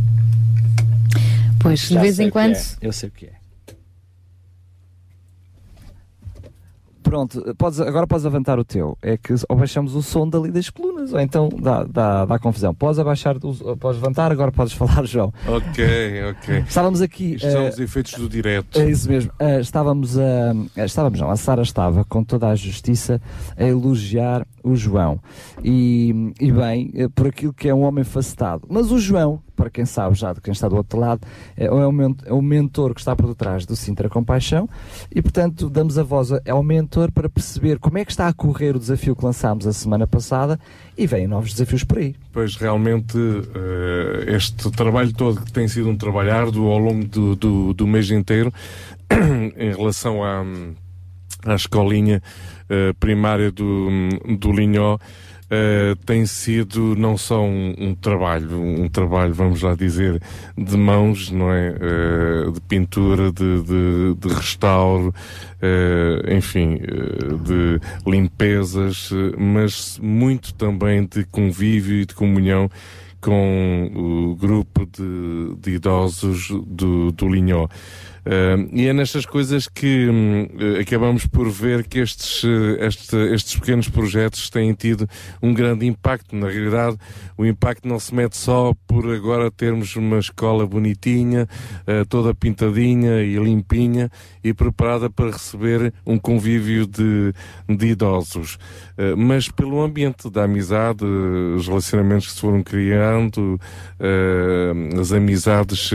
Pois, de Já vez sei em quando. é, Eu sei o que é. Pronto, podes, agora podes levantar o teu. É que ou baixamos o som dali das colunas, ou então dá, dá, dá confusão. Podes abaixar, podes levantar, agora podes falar, João. Ok, ok. Estávamos aqui. Isto são eh, os efeitos do direto. É isso mesmo. Ah, estávamos a. ah, estávamos não, a Sara estava com toda a justiça a elogiar o João. E, e bem, por aquilo que é um homem facetado. Mas o João, para quem sabe já de quem está do outro lado, é, é, é o mentor que está por detrás do Sintra Compaixão e, portanto, damos a voz ao mentor para perceber como é que está a correr o desafio que lançámos a semana passada e vêm novos desafios por aí. Pois realmente eh, este trabalho todo que tem sido um trabalho árduo ao longo do, do, do mês inteiro (coughs) em relação à, à escolinha eh, primária do, do Linhó eh, tem sido não só um, um trabalho, um trabalho, vamos lá dizer, de mãos, não é? Eh, de pintura, de, de, de restauro, eh, enfim, de limpezas, mas muito também de convívio e de comunhão com o grupo de, de idosos do, do Linhó. Uh, e é nestas coisas que eh, acabamos por ver que estes, eh, este- estes pequenos projetos têm tido um grande impacto. Na realidade, o impacto não se mede só por agora termos uma escola bonitinha, eh, toda pintadinha e limpinha e preparada para receber um convívio de, de idosos, Eh, mas pelo ambiente da amizade, os relacionamentos que se foram criando, eh, as amizades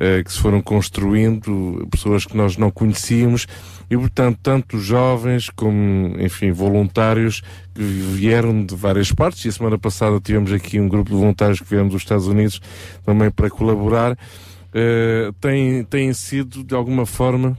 eh, que se foram construindo, pessoas que nós não conhecíamos e, portanto, tanto jovens como, enfim, voluntários que vieram de várias partes. E a semana passada tivemos aqui um grupo de voluntários que vieram dos Estados Unidos também para colaborar. Eh, têm, têm sido, de alguma forma,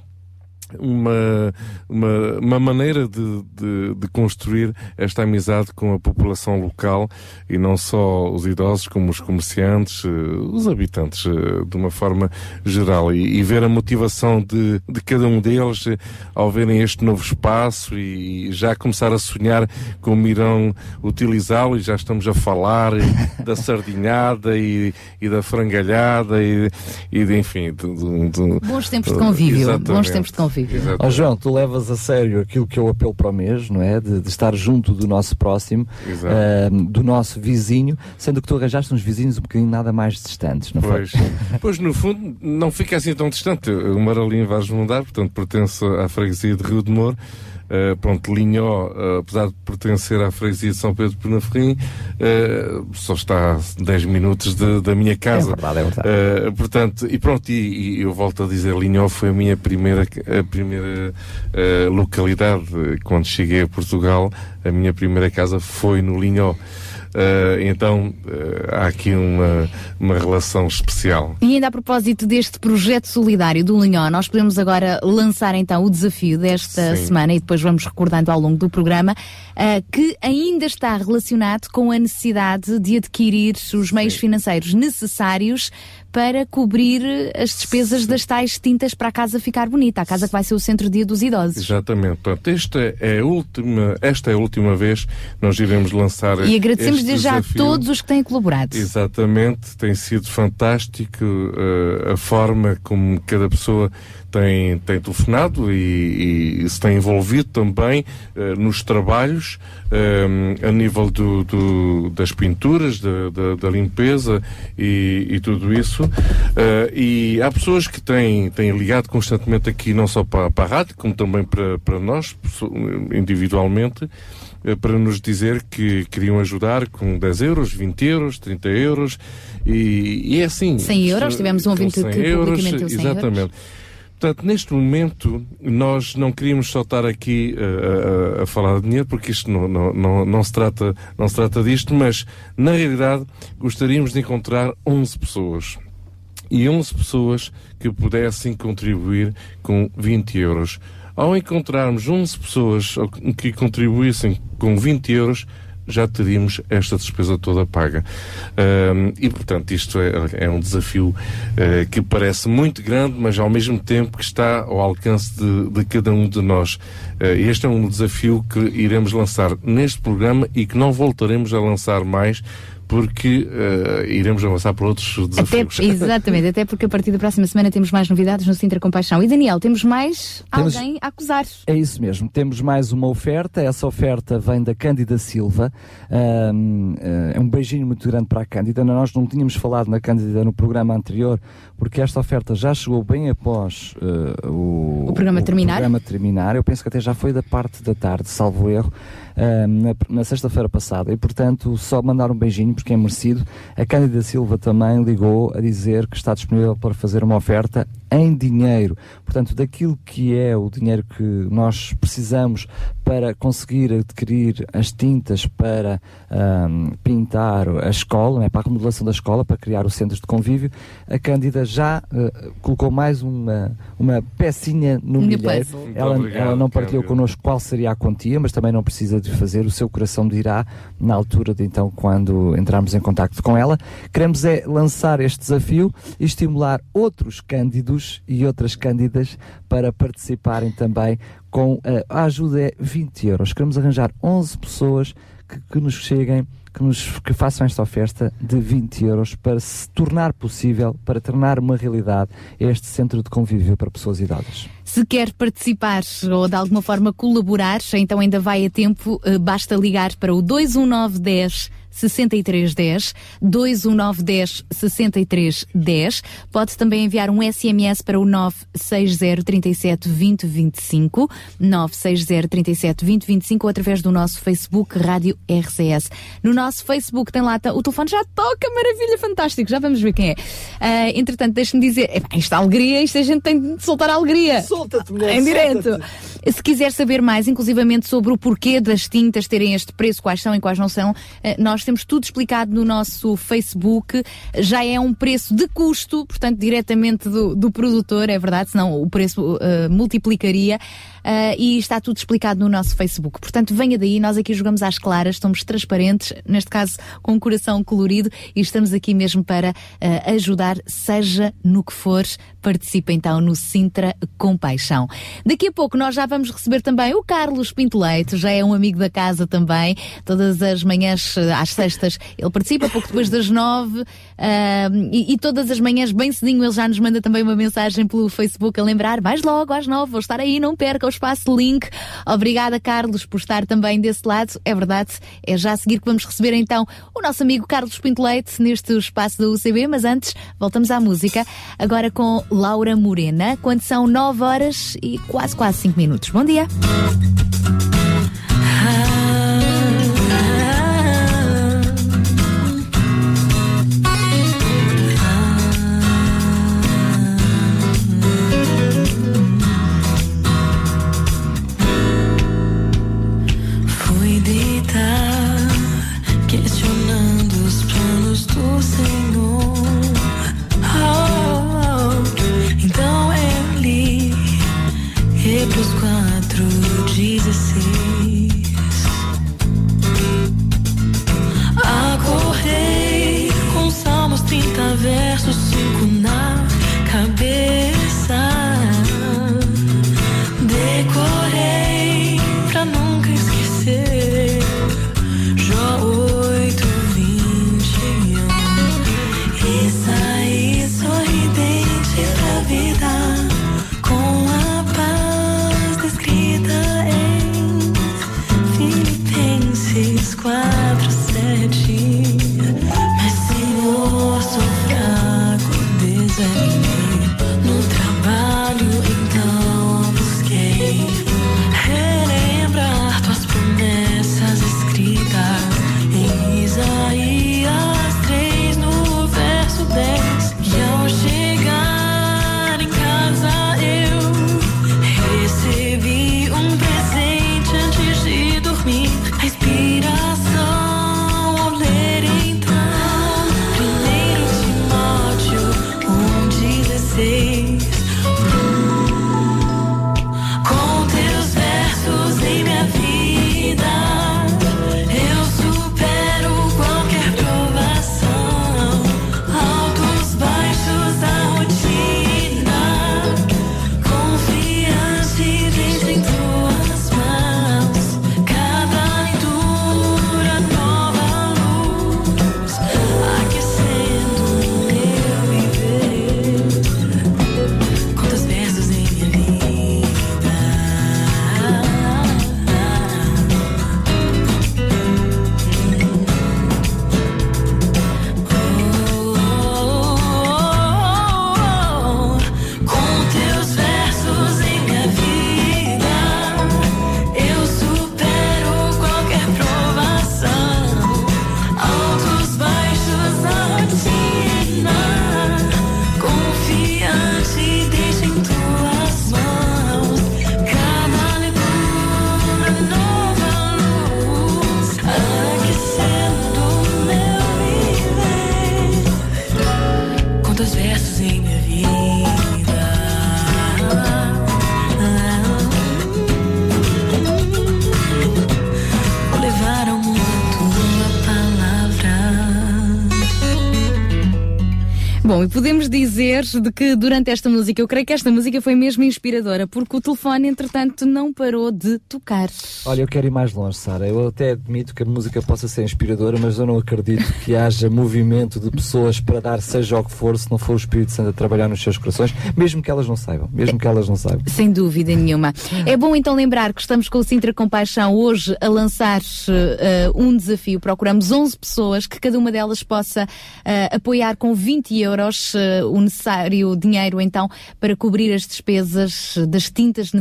uma, uma, uma maneira de, de, de construir esta amizade com a população local e não só os idosos, como os comerciantes, eh, os habitantes, eh, de uma forma geral. E, e ver a motivação de, de cada um deles eh, ao verem este novo espaço e já começar a sonhar como irão utilizá-lo e já estamos a falar (laughs) da sardinhada e, e da frangalhada e, e de, enfim, de, de- de- Bons tempos de convívio. Exatamente. Bons tempos de convívio. Ó João, tu levas a sério aquilo que é o apelo para o mês, não é? De, de estar junto do nosso próximo, ah, do nosso vizinho, sendo que tu arranjaste uns vizinhos um bocadinho nada mais distantes, não Pois, foi? pois, no fundo, não fica assim tão distante. O Maralim vais mudar, portanto, pertence à freguesia de Rio de Moro. Uh, pronto, Linhó, uh, apesar de pertencer à freguesia de São Pedro de Penaferrim, uh, só está a 10 minutos de- da minha casa. É verdade, é verdade. Portanto, e pronto, e, e eu volto a dizer, Linhó foi a minha primeira, a primeira localidade. Quando cheguei a Portugal, a minha primeira casa foi no Linhó. Uh, então, uh, há aqui uma, uma relação especial. E ainda a propósito deste projeto solidário do Linhó, nós podemos agora lançar então o desafio desta Sim. semana e depois vamos recordando ao longo do programa, ah, que ainda está relacionado com a necessidade de adquirir os meios financeiros necessários para cobrir as despesas das tais tintas para a casa ficar bonita, a casa que vai ser o centro-dia dos idosos. Exatamente. Portanto, esta é a última, esta é a última vez que nós iremos lançar E agradecemos desde já a todos os que têm colaborado. Exatamente, tem sido fantástico eh, a forma como cada pessoa tem, tem telefonado e, e se tem envolvido também eh, nos trabalhos eh, a nível do, do- das pinturas, da, da- da limpeza e, e tudo isso. Eh, e há pessoas que têm, têm ligado constantemente aqui, não só para, para a rádio, como também para, para nós, individualmente, eh, para nos dizer que queriam ajudar com 10 euros, 20 euros, 30 euros e, e é assim. 100 euros, tivemos um ouvinte 100 que publicamente deu 100 euros. Portanto, neste momento, nós não queríamos só estar aqui eh, a, a- a falar de dinheiro, porque isto não, não, não, não se trata, não se trata disto, mas, na realidade, gostaríamos de encontrar 11 pessoas. E 11 pessoas que pudessem contribuir com 20 euros. Ao encontrarmos 11 pessoas que contribuíssem com 20 euros, já teríamos esta despesa toda paga. Ahm, e, portanto, isto é, é um desafio eh, que parece muito grande, mas ao mesmo tempo que está ao alcance de, de cada um de nós. Eh, este é um desafio que iremos lançar neste programa e que não voltaremos a lançar mais porque eh, iremos avançar para outros Até, desafios. (laughs) (laughs) exatamente, até porque a partir da próxima semana temos mais novidades no Sintra Compaixão. E Daniel, temos mais Temos- alguém a acusar. É isso mesmo. Temos mais uma oferta. Essa oferta vem da Cândida Silva. Ahm, eh, é um beijinho muito grande para a Cândida. Nós não tínhamos falado na Cândida no programa anterior, porque esta oferta já chegou bem após eh, o, O programa terminar? programa terminar. Eu penso que até já foi da parte da tarde, salvo erro, na, na sexta-feira passada. E, portanto, só mandar um beijinho, porque é merecido. A Cândida Silva também ligou a dizer que está disponível para fazer uma oferta em dinheiro. Portanto, daquilo que é o dinheiro que nós precisamos para conseguir adquirir as tintas para ahm, pintar a escola, não é? para a remodelação da escola, para criar os centros de convívio, a Cândida já eh, colocou mais uma, uma pecinha no milheiro. Muito Ela, obrigado, ela não partilhou Cândida. connosco qual seria a quantia, mas também não precisa de fazer, o seu coração dirá na altura de então quando entrarmos em contacto com ela. Queremos é lançar este desafio e estimular outros cândidos e outras cândidas para participarem também com eh, a ajuda é 20 euros. Queremos arranjar 11 pessoas que, que nos cheguem que, nos, que façam esta oferta de 20 euros para se tornar possível, para tornar uma realidade este centro de convívio para pessoas idosas. Se quer participar ou de alguma forma colaborar, então ainda vai a tempo, eh, basta ligar para o 21910 6310, 21910 6310. Pode também enviar um SMS para o 960 37 20 25, 960 37 20 25 ou através do nosso Facebook Rádio RCS. No nosso Facebook tem lá, o telefone já toca, maravilha, fantástico, já vamos ver quem é. Ah, entretanto, deixe-me dizer, isto é alegria, isto a gente tem de soltar a alegria. Solta-te, mulher, Em direto. Se quiser saber mais, inclusivamente sobre o porquê das tintas terem este preço, quais são e quais não são, eh, nós temos tudo explicado no nosso Facebook. Já é um preço de custo, portanto, diretamente do, do produtor, é verdade, senão o preço eh, multiplicaria. Ah, e está tudo explicado no nosso Facebook. Portanto, venha daí, nós aqui jogamos às claras, somos transparentes, neste caso com um coração colorido, e estamos aqui mesmo para ah, ajudar, seja no que for. Participe então no Sintra com Paixão. Daqui a pouco nós já vamos receber também o Carlos Pinto Leite, já é um amigo da casa também. Todas as manhãs, ah, às sextas, ele participa, pouco depois das nove, ah, e, e todas as manhãs, bem cedinho, ele já nos manda também uma mensagem pelo Facebook a lembrar: vais logo às nove, vou estar aí, não perca espaço link. Obrigada, Carlos, por estar também desse lado. É verdade, é já a seguir que vamos receber então o nosso amigo Carlos Pinto Leite neste espaço da UCB, mas antes voltamos à música, agora com Laura Morena, quando são nove horas e quase, quase cinco minutos. Bom dia! De que durante esta música, eu creio que esta música foi mesmo inspiradora, porque o telefone, entretanto, não parou de tocar. Olha, eu quero ir mais longe, Sara. Eu até admito que a música possa ser inspiradora, mas eu não acredito que haja (laughs) movimento de pessoas para dar seja o que for, se não for o Espírito Santo a trabalhar nos seus corações, mesmo que elas não saibam. Mesmo que elas não saibam. Sem dúvida nenhuma. É bom então lembrar que estamos com o Sintra Compaixão hoje a lançar eh, um desafio. Procuramos 11 pessoas que cada uma delas possa eh, apoiar com 20 euros eh, o necessário dinheiro então para cobrir as despesas das tintas,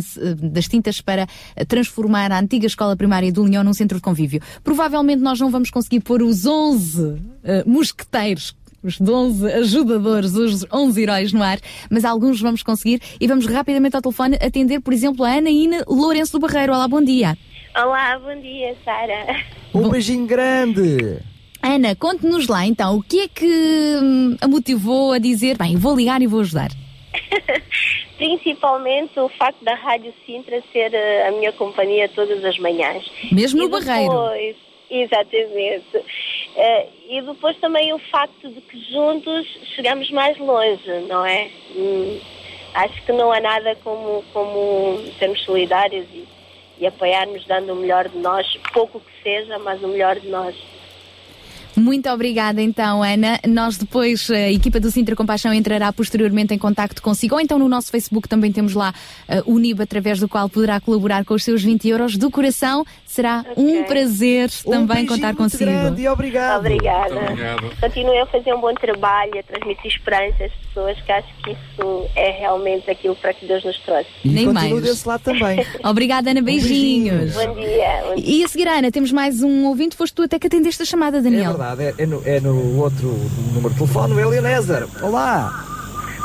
das tintas para transformar a antiga escola primária do Linhão num centro de convívio. Provavelmente nós não vamos conseguir pôr os 11 eh, mosqueteiros os 11 ajudadores, os 11 heróis no ar, mas alguns vamos conseguir e vamos rapidamente ao telefone atender, por exemplo, a Anaína Lourenço do Barreiro. Olá, bom dia. Olá, bom dia, Sara. Um beijinho grande! Ana, conte-nos lá então, o que é que hum, a motivou a dizer, bem, vou ligar e vou ajudar? (laughs) Principalmente o facto da Rádio Sintra ser eh, a minha companhia todas as manhãs. Mesmo no Barreiro? depois- Exatamente. Eh, e depois também o facto de que juntos chegamos mais longe, não é? Hum, acho que não há nada como, como sermos solidários e, e apoiarmos dando o melhor de nós, pouco que seja, mas o melhor de nós. Muito obrigada então, Ana. Nós depois, a equipa do Sintra Compaixão entrará posteriormente em contacto consigo, ou então no nosso Facebook também temos lá eh, o NIB, através do qual poderá colaborar com os seus 20 euros do coração. Será um prazer também contar consigo. obrigado. Obrigada. Muito obrigado. Continuem a fazer um bom trabalho, a transmitir esperança às pessoas, que acho que isso é realmente aquilo para que Deus nos trouxe. E Nem mais. desse lado também. (laughs) Obrigada, Ana. Beijinhos. Bom dia. Bom dia. E a seguir, Ana, temos mais um ouvinte. Foste tu até que atendeste a chamada, É É, é no, é no outro número de telefone, o Eliezer. Olá!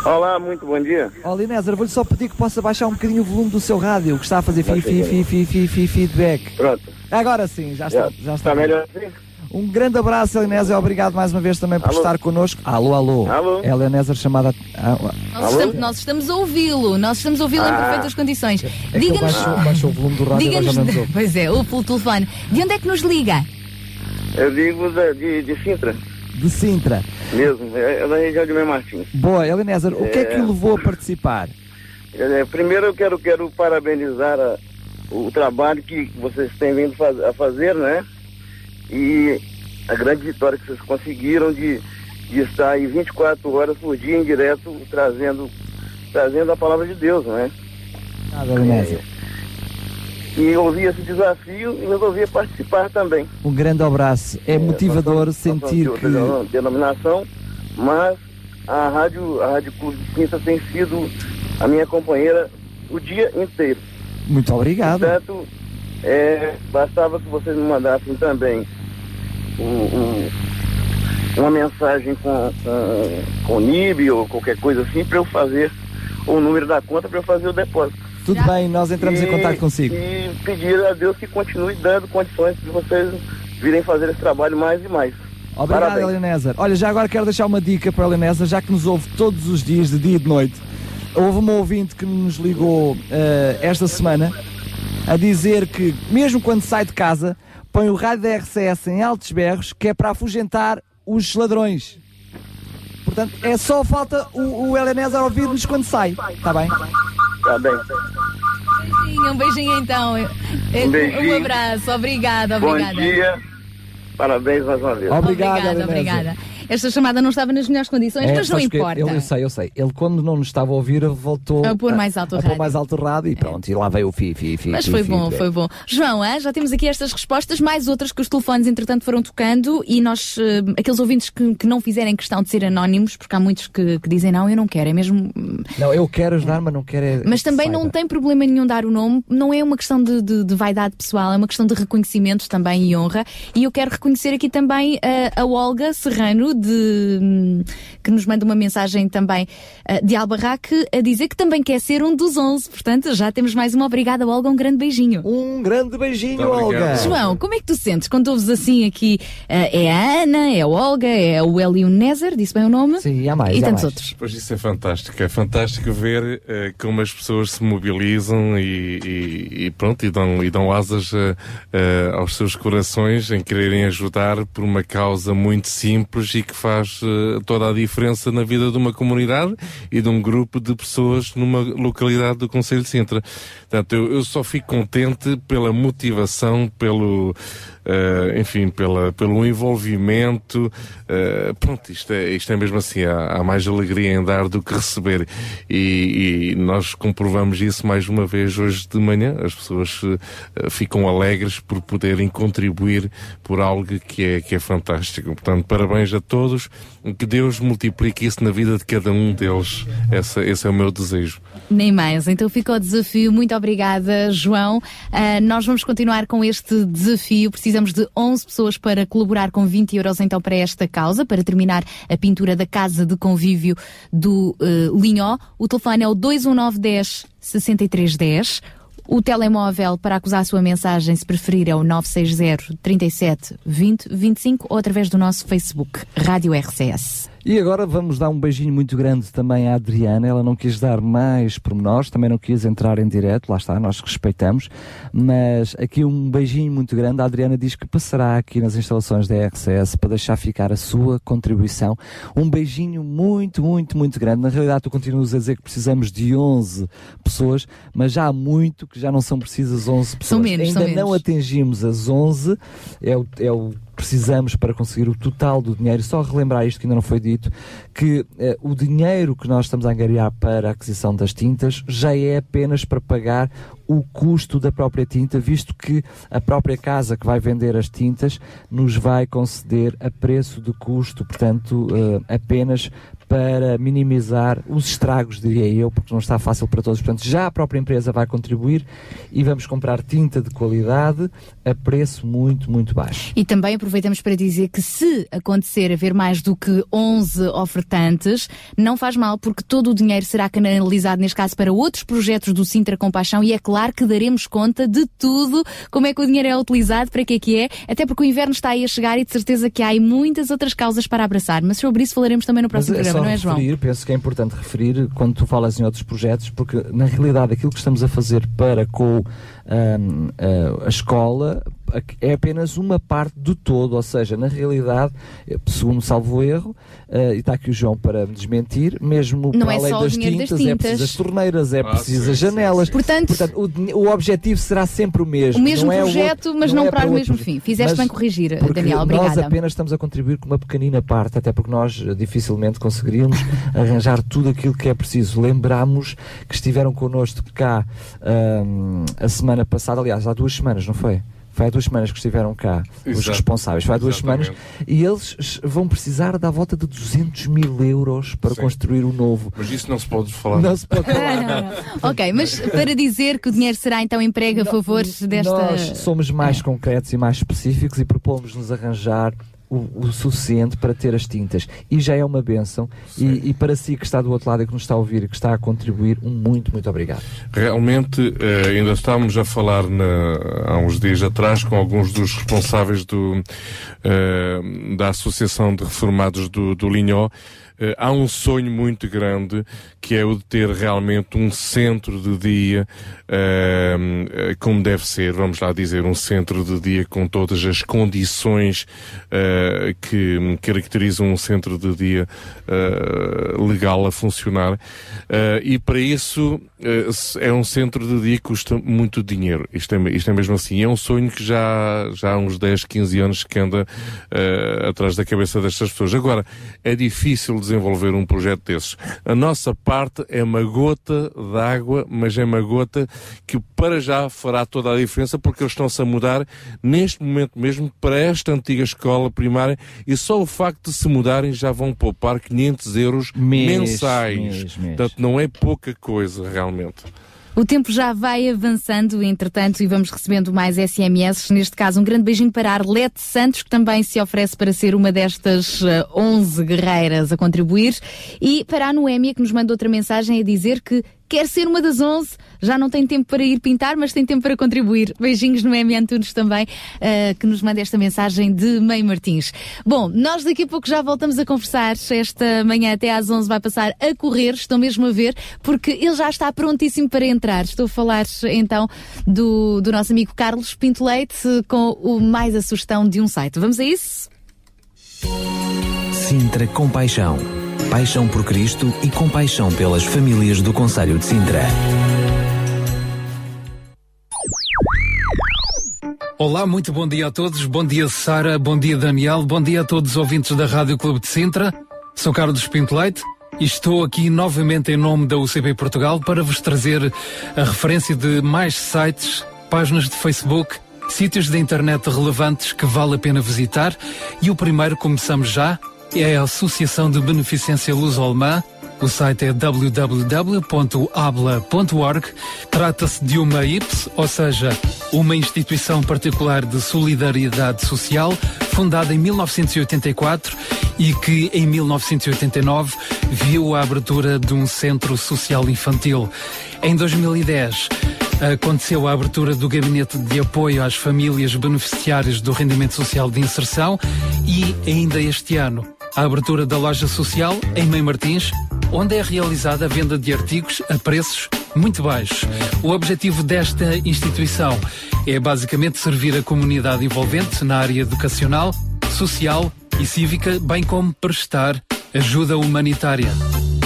Olá, muito bom dia. Ó Eliezer, vou-lhe só pedir que possa baixar um bocadinho o volume do seu rádio, que está a fazer fi, fi, fi, fi, fi, fi, feedback. Pronto. Agora sim, já está. Já, Já está melhor assim? Um grande abraço, Elinézer. Obrigado mais uma vez também por Alô? estar connosco. Alô, alô. Alô? Elinézer chamada. Ah, Nós estamos, nós estamos a ouvi-lo. Nós estamos a ouvi-lo em Ah. perfeitas condições. É Diga-nos. baixou, baixou o volume do rádio Diga-nos. Pois é, o pelo telefone. De onde é que nos liga? Eu digo da- de, de Sintra, De Sintra. mesmo, é, é da região de Mãe Martins. Boa, Elinézer, o que é que o levou a participar? É, primeiro eu quero, quero parabenizar a- o trabalho que vocês têm vindo faz- a fazer, né? E a grande vitória que vocês conseguiram de, de estar aí 24 horas por dia em direto trazendo, trazendo a palavra de Deus, né? Nada, Elinézer. E ouvi esse desafio e resolvi participar também. Um grande abraço. É motivador Nós somos sentir outra que. denominação, mas a Rádio, a Rádio Clube de Quinta tem sido a minha companheira o dia inteiro. Muito obrigado. Portanto, é, bastava que vocês me mandassem também um- um- uma mensagem com, com, com NIB ou qualquer coisa assim para eu fazer o número da conta para eu fazer o depósito. Tudo bem, nós entramos em E- contato consigo. E pedir a Deus que continue dando condições de vocês virem fazer esse trabalho mais e mais. Obrigado, Parabéns. Olha, já agora quero deixar uma dica para a Elinézer, já que nos ouve todos os dias, de dia e de noite. Houve uma ouvinte que nos ligou eh, esta semana a dizer que, mesmo quando sai de casa, põe o rádio da RCS em altos berros, que é para afugentar os ladrões. Portanto, é só falta o, o Elinézer ouvir-nos quando sai. Está bem? Tá bem. Beijinho, um beijinho então. Um beijinho. Um abraço. Obrigada, Bom obrigada. dia. Parabéns mais uma vez. Obrigada, obrigada. Esta chamada não estava nas melhores condições, É, mas não importa. Ele, eu sei, eu sei. Ele, quando não nos estava a ouvir, voltou A pôr mais alto o a pôr mais alto rádio e pronto. E lá veio o fi, fi, fi. Mas fi, foi bom, fi. foi bom. João, ah, já temos aqui estas respostas, mais outras que os telefones entretanto foram tocando e nós, eh, aqueles ouvintes que, que não fizerem questão de ser anónimos, porque há muitos que, que dizem não, eu não quero, é mesmo. Não, eu quero ajudar, mas não quero. é Mas também não tem problema nenhum dar o nome, não é uma questão de, de- de vaidade pessoal, é uma questão de reconhecimento também e honra. E eu quero reconhecer aqui também eh, a Olga Serrano, de, hum, que nos manda uma mensagem também eh, de Albarraque, a dizer que também quer ser um dos 11. Portanto, já temos mais uma. Obrigada, Olga, um grande beijinho. Um grande beijinho. Olga. João, como é que tu sentes quando ouves assim aqui? eh, é a Ana, é a Olga, é o Elio Nézer, disse bem o nome? Sim, há mais. E há tantos mais. outros. Pois isso é fantástico. É fantástico ver eh, como as pessoas se mobilizam e, e- e pronto, e dão, e dão asas eh, eh, aos seus corações em quererem ajudar por uma causa muito simples e que faz eh, toda a diferença na vida de uma comunidade e de um grupo de pessoas numa localidade do Conselho de Sintra. Portanto, eu, eu só fico contente pela motivação, pelo, eh, enfim, pela, pelo envolvimento. eh, pronto, isto é, isto é mesmo assim, há, há mais alegria em dar do que receber. E, e nós comprovamos isso mais uma vez hoje de manhã. As pessoas eh, ficam alegres por poderem contribuir por algo que é, que é fantástico. Portanto, parabéns a todos. Que Deus multiplique isso na vida de cada um deles. Esse é o meu desejo. Nem mais. Então fica o desafio. Muito obrigada, João. Ah, nós vamos continuar com este desafio. Precisamos de 11 pessoas para colaborar com 20 euros então para esta causa, para terminar a pintura da casa de convívio do uh, Linhó. O telefone é o 21910 6310. O telemóvel para acusar a sua mensagem, se preferir, é o 960 37 20 25 ou através do nosso Facebook, Rádio RCS. E agora vamos dar um beijinho muito grande também à Adriana. Ela não quis dar mais pormenores, também não quis entrar em direto, lá está, nós respeitamos. Mas aqui um beijinho muito grande. A Adriana diz que passará aqui nas instalações da RCS para deixar ficar a sua contribuição. Um beijinho muito, muito, muito grande. Na realidade, tu continuas a dizer que precisamos de 11 pessoas, mas já há muito que já não são precisas 11 pessoas. São menos, Ainda são não menos. atingimos as 11, é o, é o precisamos para conseguir o total do dinheiro. Só relembrar isto que ainda não foi dito, que eh, o dinheiro que nós estamos a angariar para a aquisição das tintas já é apenas para pagar o custo da própria tinta, visto que a própria casa que vai vender as tintas nos vai conceder a preço de custo, portanto, eh, apenas para minimizar os estragos, diria eu, porque não está fácil para todos. Portanto, já a própria empresa vai contribuir e vamos comprar tinta de qualidade a preço muito, muito baixo. E também aproveitamos para dizer que se acontecer haver mais do que 11 ofertantes, não faz mal, porque todo o dinheiro será canalizado, neste caso, para outros projetos do Sintra Compaixão e é claro que daremos conta de tudo, como é que o dinheiro é utilizado, para que é que é, até porque o inverno está aí a chegar e de certeza que há muitas outras causas para abraçar. Mas sobre isso falaremos também no próximo Mas é programa, não é, João? referir, penso que é importante referir quando tu falas em outros projetos, porque na realidade aquilo que estamos a fazer para com ahm, ah, a escola é apenas uma parte do todo, ou seja, na realidade, eh, segundo salvo erro, ah, e está aqui o João para me desmentir, mesmo Não para é além só o das dinheiro das tintas, é tintas. preciso as torneiras, é Ah, preciso sim, as sim, janelas. sim. Portanto, o, din- o objetivo será sempre o mesmo. o mesmo não é projeto, outro- mas não, é para o outro mesmo fim. Fizeste bem corrigir, porque Daniel, Nós obrigada. apenas estamos a contribuir com uma pequenina parte, até porque nós eh, dificilmente conseguiríamos (laughs) arranjar tudo aquilo que é preciso. Lembramos que estiveram connosco cá ahm, a semana passada, aliás, há duas semanas, não foi? Foi há duas semanas que estiveram cá os Exato. responsáveis, foi há duas Exatamente. semanas, e eles vão precisar da volta de 200 mil euros para Sim. construir o novo. Mas isso não se pode falar. Não se pode falar. Não, (laughs) não. Ok, mas para dizer que o dinheiro será então emprego a favor desta. Nós somos mais concretos e mais específicos e propomos-nos arranjar o, o suficiente para ter as tintas. E já é uma benção. E, e para si que está do outro lado e que nos está a ouvir e que está a contribuir, um muito, muito obrigado. Realmente, eh, ainda estávamos a falar na- há uns dias atrás com alguns dos responsáveis do, eh, da Associação de Reformados do, do Linhó. Eh, há um sonho muito grande que é o de ter realmente um centro de dia eh, como deve ser, vamos lá dizer, um centro de dia com todas as condições eh, que caracterizam um centro de dia eh, legal a funcionar. E para isso é um centro de dia que custa muito dinheiro. Isto é, isto é mesmo assim. É um sonho que já, já há uns 10, 15 anos que anda atrás da cabeça destas pessoas. Agora, é difícil desenvolver um projeto desses. A nossa parte é uma gota d'água, mas é uma gota que para já fará toda a diferença porque eles estão-se a mudar neste momento mesmo para esta antiga escola primária e só o facto de se mudarem já vão poupar 500 euros Mês, mensais. mês, mês. Portanto, não é pouca coisa realmente. O tempo já vai avançando, entretanto, e vamos recebendo mais SMS. Neste caso, um grande beijinho para Arlete Santos, que também se oferece para ser uma destas eh, 11 guerreiras a contribuir. E para a Noémia, que nos manda outra mensagem a dizer que quer ser uma das 11. Já não tem tempo para ir pintar, mas tem tempo para contribuir. Beijinhos, Noémia Antunes também, eh, que nos manda esta mensagem de Meio Martins. Bom, nós daqui a pouco já voltamos a conversar. Esta manhã até às 11 vai passar a correr, estão mesmo a ver, porque ele já está prontíssimo para entrar. Estou a falar então do, do nosso amigo Carlos Pinto Leite com o mais a sugestão de um site. Vamos a isso? Sintra Compaixão. Paixão por Cristo e compaixão pelas famílias do Conselho de Sintra. Olá, muito bom dia a todos. Bom dia, Sara. Bom dia, Daniel. Bom dia a todos os ouvintes da Rádio Clube de Sintra. Sou Carlos Pinto Leite e estou aqui novamente em nome da UCB Portugal para vos trazer a referência de mais sites, páginas de Facebook, sítios de internet relevantes que vale a pena visitar. E o primeiro, começamos já, é a Associação de Beneficência Luz Alemã. O site é www.abla.org. Trata-se de uma IPS, ou seja, uma instituição particular de solidariedade social, fundada em 1984 e que em 1989 viu a abertura de um centro social infantil. Em 2010, aconteceu a abertura do Gabinete de Apoio às Famílias Beneficiárias do Rendimento Social de Inserção e, ainda este ano, a abertura da loja social em Mãe Martins, onde é realizada a venda de artigos a preços muito baixos. O objetivo desta instituição é basicamente servir a comunidade envolvente na área educacional, social e cívica, bem como prestar ajuda humanitária.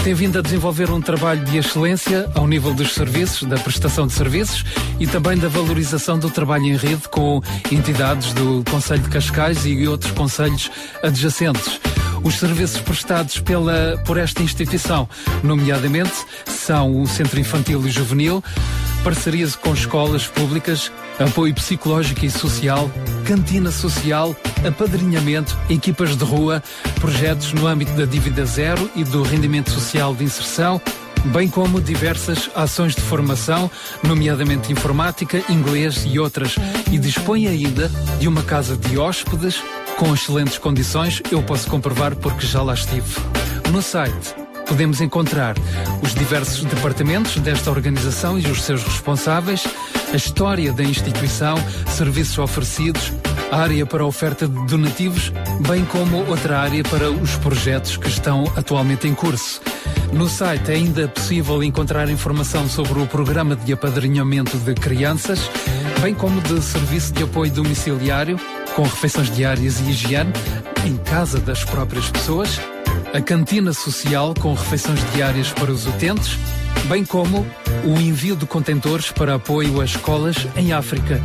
Tem vindo a desenvolver um trabalho de excelência ao nível dos serviços, da prestação de serviços e também da valorização do trabalho em rede com entidades do Conselho de Cascais e outros conselhos adjacentes. Os serviços prestados pela, por esta instituição, nomeadamente, são o Centro Infantil e Juvenil, parcerias com escolas públicas, apoio psicológico e social, cantina social, apadrinhamento, equipas de rua, projetos no âmbito da dívida zero e do rendimento social de inserção, bem como diversas ações de formação, nomeadamente informática, inglês e outras, e dispõe ainda de uma casa de hóspedes com excelentes condições, eu posso comprovar porque já lá estive. No site podemos encontrar os diversos departamentos desta organização e os seus responsáveis, a história da instituição, serviços oferecidos, a área para a oferta de donativos, bem como outra área para os projetos que estão atualmente em curso. No site é ainda possível encontrar informação sobre o programa de apadrinhamento de crianças, bem como de serviço de apoio domiciliário, com refeições diárias e higiene, em casa das próprias pessoas, a cantina social com refeições diárias para os utentes, bem como o envio de contentores para apoio a escolas em África.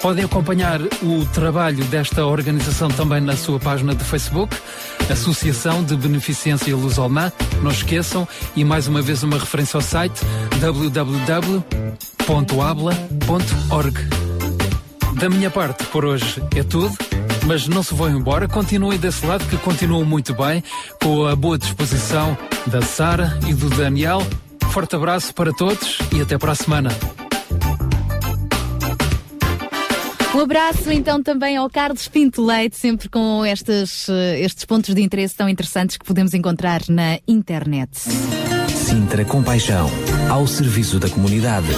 Podem acompanhar o trabalho desta organização também na sua página de Facebook, Associação de Beneficência Lusolmã. Não esqueçam, e mais uma vez uma referência ao site www.abla.org. Da minha parte, por hoje é tudo, mas não se vão embora, continuem desse lado que continuam muito bem, com a boa disposição da Sara e do Daniel. Forte abraço para todos e até para a semana. Um abraço então também ao Carlos Pinto Leite, sempre com estes, eh, estes pontos de interesse tão interessantes que podemos encontrar na internet. Sintra Compaixão, ao serviço da comunidade.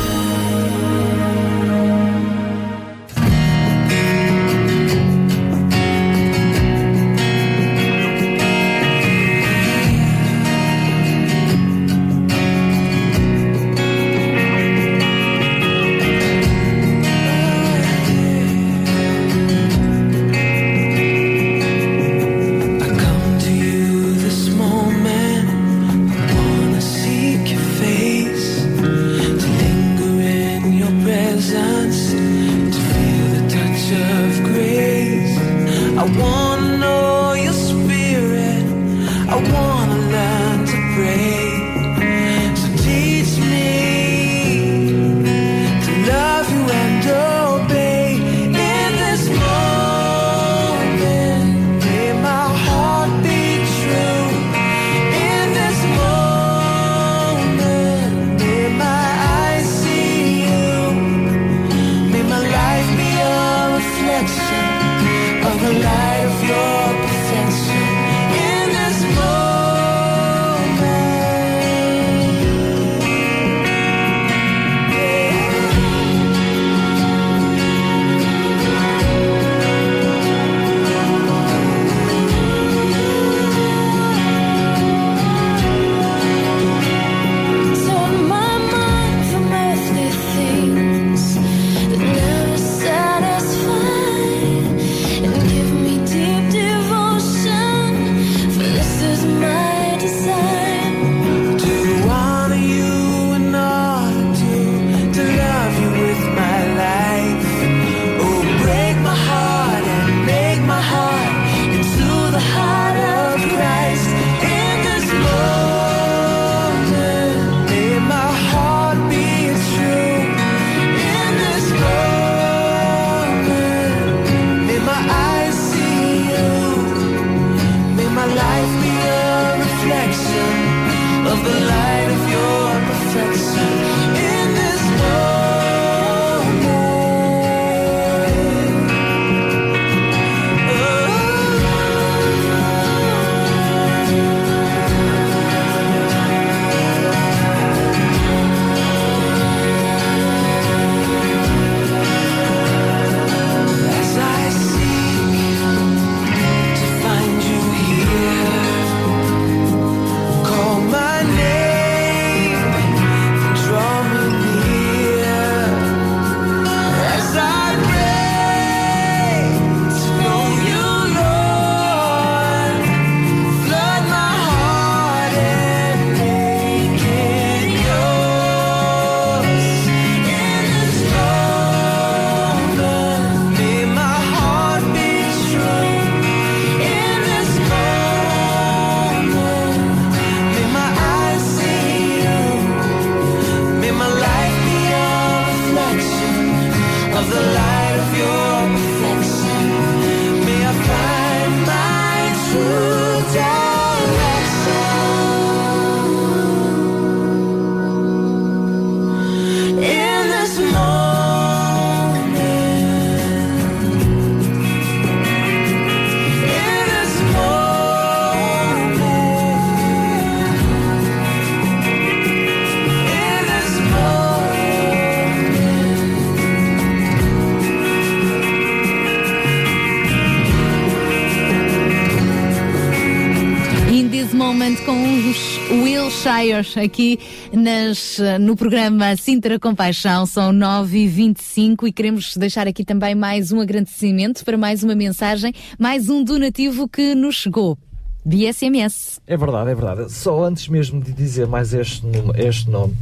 Wilshire aqui nas, no programa Sintra Compaixão. São 9h25 e queremos deixar aqui também mais um agradecimento para mais uma mensagem, mais um donativo que nos chegou. Via SMS. É verdade, é verdade. Só antes mesmo de dizer mais este, nome- este nome.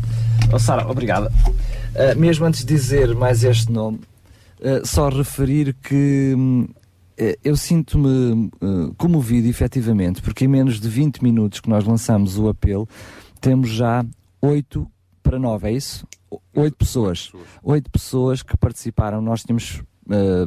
Oh, Sara, obrigada. Uh, mesmo antes de dizer mais este nome, uh, só referir que hum, eh, eu sinto-me uh, comovido efetivamente, porque em menos de 20 minutos que nós lançamos o apelo, temos já 8 para 9, é isso? 8 pessoas. 8 pessoas que participaram. Nós tínhamos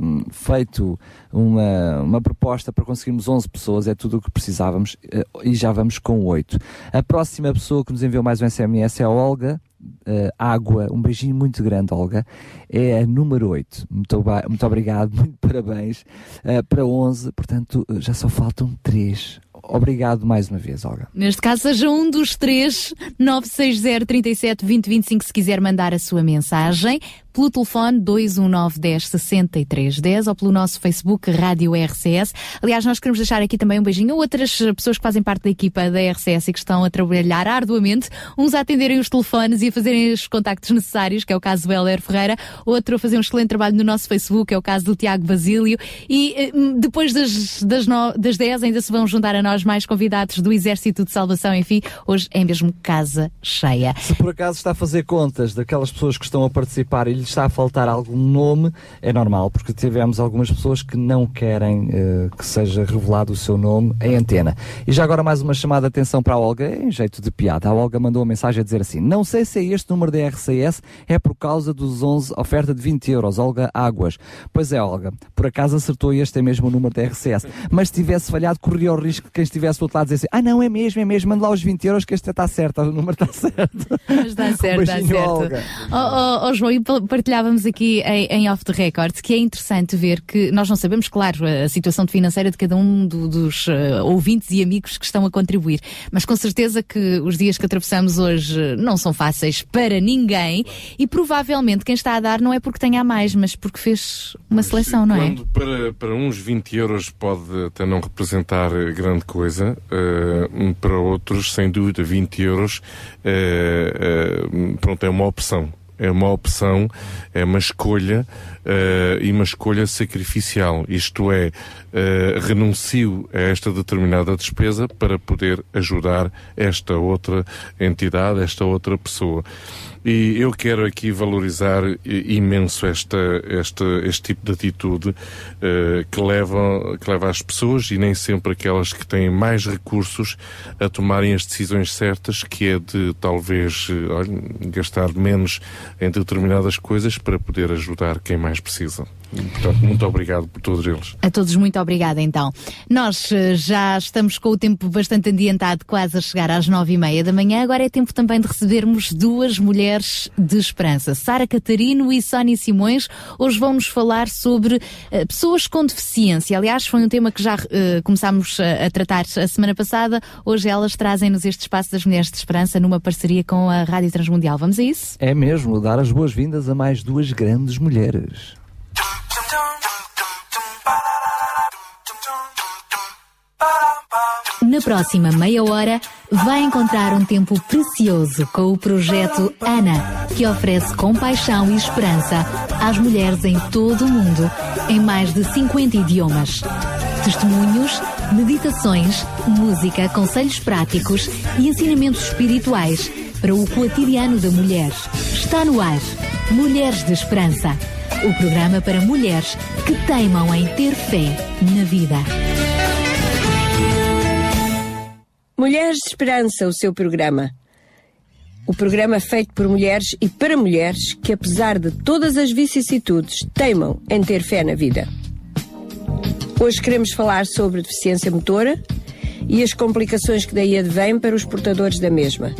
hum, feito uma, uma proposta para conseguirmos 11 pessoas, é tudo o que precisávamos, eh, e já vamos com 8. A próxima pessoa que nos enviou mais um SMS é a Olga. eh, Água, um beijinho muito grande, Olga. É a número 8. Muito, muito obrigado, (laughs) muito parabéns. eh, para 11, portanto, já só faltam 3. Obrigado mais uma vez, Olga. Neste caso, seja um dos três, 960 37 20 25, se quiser mandar a sua mensagem, pelo telefone 219 10 63 10 ou pelo nosso Facebook Rádio RCS. Aliás, nós queremos deixar aqui também um beijinho a outras pessoas que fazem parte da equipa da RCS e que estão a trabalhar arduamente, uns a atenderem os telefones e a fazerem os contactos necessários, que é o caso do Helder Ferreira, outro a fazer um excelente trabalho no nosso Facebook, que é o caso do Tiago Basílio, e eh, depois das, das, no, das 10 ainda se vão juntar a nós mais convidados do Exército de Salvação, enfim, hoje é mesmo casa cheia. Se por acaso está a fazer contas daquelas pessoas que estão a participar e está a faltar algum nome, é normal, porque tivemos algumas pessoas que não querem eh, que seja revelado o seu nome em antena. E já agora mais uma chamada de atenção para a Olga, em jeito de piada. A Olga mandou uma mensagem a dizer assim: Não sei se é este número da RCS, é por causa dos 11, oferta de 20 euros. Olga Águas. Pois é, Olga, por acaso acertou este é mesmo o número da RCS. Mas se tivesse falhado, corria o risco de quem estivesse do outro lado dizer assim: Ah, não, é mesmo, é mesmo, manda lá os 20 euros que este está certo, o número está certo. Mas dá certo, beijinho, certo. Olga. Oh, oh, oh, João, e pa- partilhávamos aqui em, em off the record que é interessante ver que nós não sabemos, claro, a situação financeira de cada um do- dos eh, ouvintes e amigos que estão a contribuir, mas com certeza que os dias que atravessamos hoje não são fáceis para ninguém e provavelmente quem está a dar não é porque tenha a mais, mas porque fez uma seleção, não é? Para, para uns 20 euros pode até não representar eh, grande coisa, eh, para outros, sem dúvida, 20 euros eh, pronto, é uma opção. É uma opção, é uma escolha eh, e uma escolha sacrificial. Isto é, eh, renuncio a esta determinada despesa para poder ajudar esta outra entidade, esta outra pessoa. E eu quero aqui valorizar imenso esta, esta, este tipo de atitude eh, que, leva, que leva as pessoas, e nem sempre aquelas que têm mais recursos, a tomarem as decisões certas, que é de talvez eh, olha, gastar menos em determinadas coisas para poder ajudar quem mais precisa. Portanto, muito obrigado por todos eles. A todos muito obrigada então. Nós eh, já estamos com o tempo bastante adiantado, quase a chegar às nove e meia da manhã. Agora é tempo também de recebermos duas mulheres de esperança. Sara Catarino e Sónia Simões hoje vão nos falar sobre eh, pessoas com deficiência. Aliás, foi um tema que já eh, começámos a, a tratar a semana passada. Hoje elas trazem-nos este espaço das mulheres de esperança numa parceria com a Rádio Transmundial. Vamos a isso? É mesmo, dar as boas-vindas a mais duas grandes mulheres. Na próxima meia hora, vai encontrar um tempo precioso com o projeto ANA, que oferece compaixão e esperança às mulheres em todo o mundo, em mais de 50 idiomas. Testemunhos, meditações, música, conselhos práticos e ensinamentos espirituais para o cotidiano da mulher. Está no ar Mulheres de Esperança o programa para mulheres que teimam em ter fé na vida. Mulheres de Esperança, o seu programa. O programa feito por mulheres e para mulheres que, apesar de todas as vicissitudes, teimam em ter fé na vida. Hoje queremos falar sobre deficiência motora e as complicações que daí advêm para os portadores da mesma.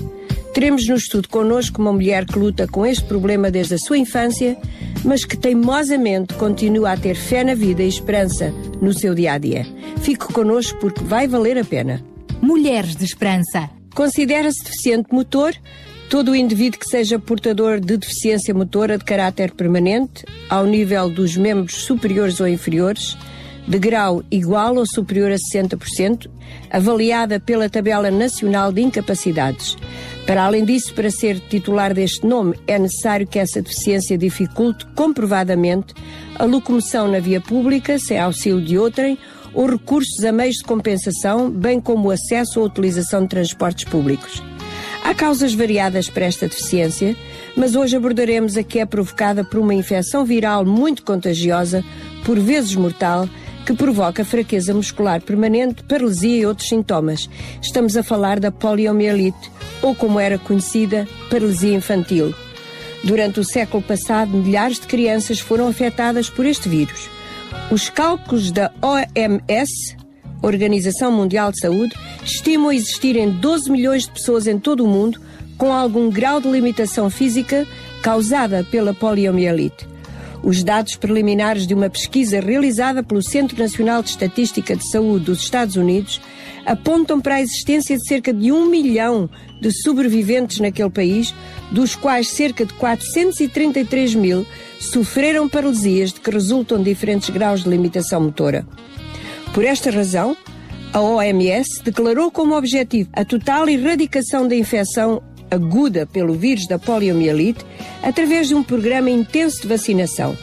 Teremos no estudo connosco uma mulher que luta com este problema desde a sua infância, mas que teimosamente continua a ter fé na vida e esperança no seu dia a dia. Fique connosco porque vai valer a pena. Mulheres de Esperança. Considera-se deficiente motor todo o indivíduo que seja portador de deficiência motora de caráter permanente, ao nível dos membros superiores ou inferiores, de grau igual ou superior a 60%, avaliada pela Tabela Nacional de Incapacidades. Para além disso, para ser titular deste nome, é necessário que essa deficiência dificulte comprovadamente a locomoção na via pública, sem auxílio de outrem, ou recursos a meios de compensação, bem como o acesso ou utilização de transportes públicos. Há causas variadas para esta deficiência, mas hoje abordaremos a que é provocada por uma infecção viral muito contagiosa, por vezes mortal, que provoca fraqueza muscular permanente, paralisia e outros sintomas. Estamos a falar da poliomielite, ou como era conhecida, paralisia infantil. Durante o século passado, milhares de crianças foram afetadas por este vírus. Os cálculos da OMS, Organização Mundial de Saúde, estimam existirem 12 milhões de pessoas em todo o mundo com algum grau de limitação física causada pela poliomielite. Os dados preliminares de uma pesquisa realizada pelo Centro Nacional de Estatística de Saúde dos Estados Unidos apontam para a existência de cerca de um milhão de sobreviventes naquele país, dos quais cerca de 433 mil sofreram paralisias de que resultam diferentes graus de limitação motora. Por esta razão, a OMS declarou como objetivo a total erradicação da infecção aguda pelo vírus da poliomielite através de um programa intenso de vacinação.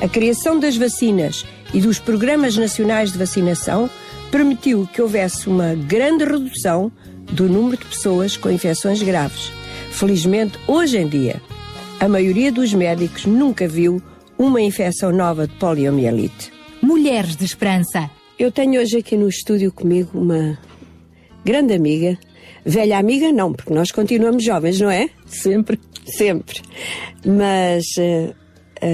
A criação das vacinas e dos programas nacionais de vacinação permitiu que houvesse uma grande redução do número de pessoas com infecções graves. Felizmente, hoje em dia, a maioria dos médicos nunca viu uma infecção nova de poliomielite. Mulheres de Esperança. Eu tenho hoje aqui no estúdio comigo uma grande amiga. Velha amiga, não, porque nós continuamos jovens, não é? Sempre. Sempre. Mas eh,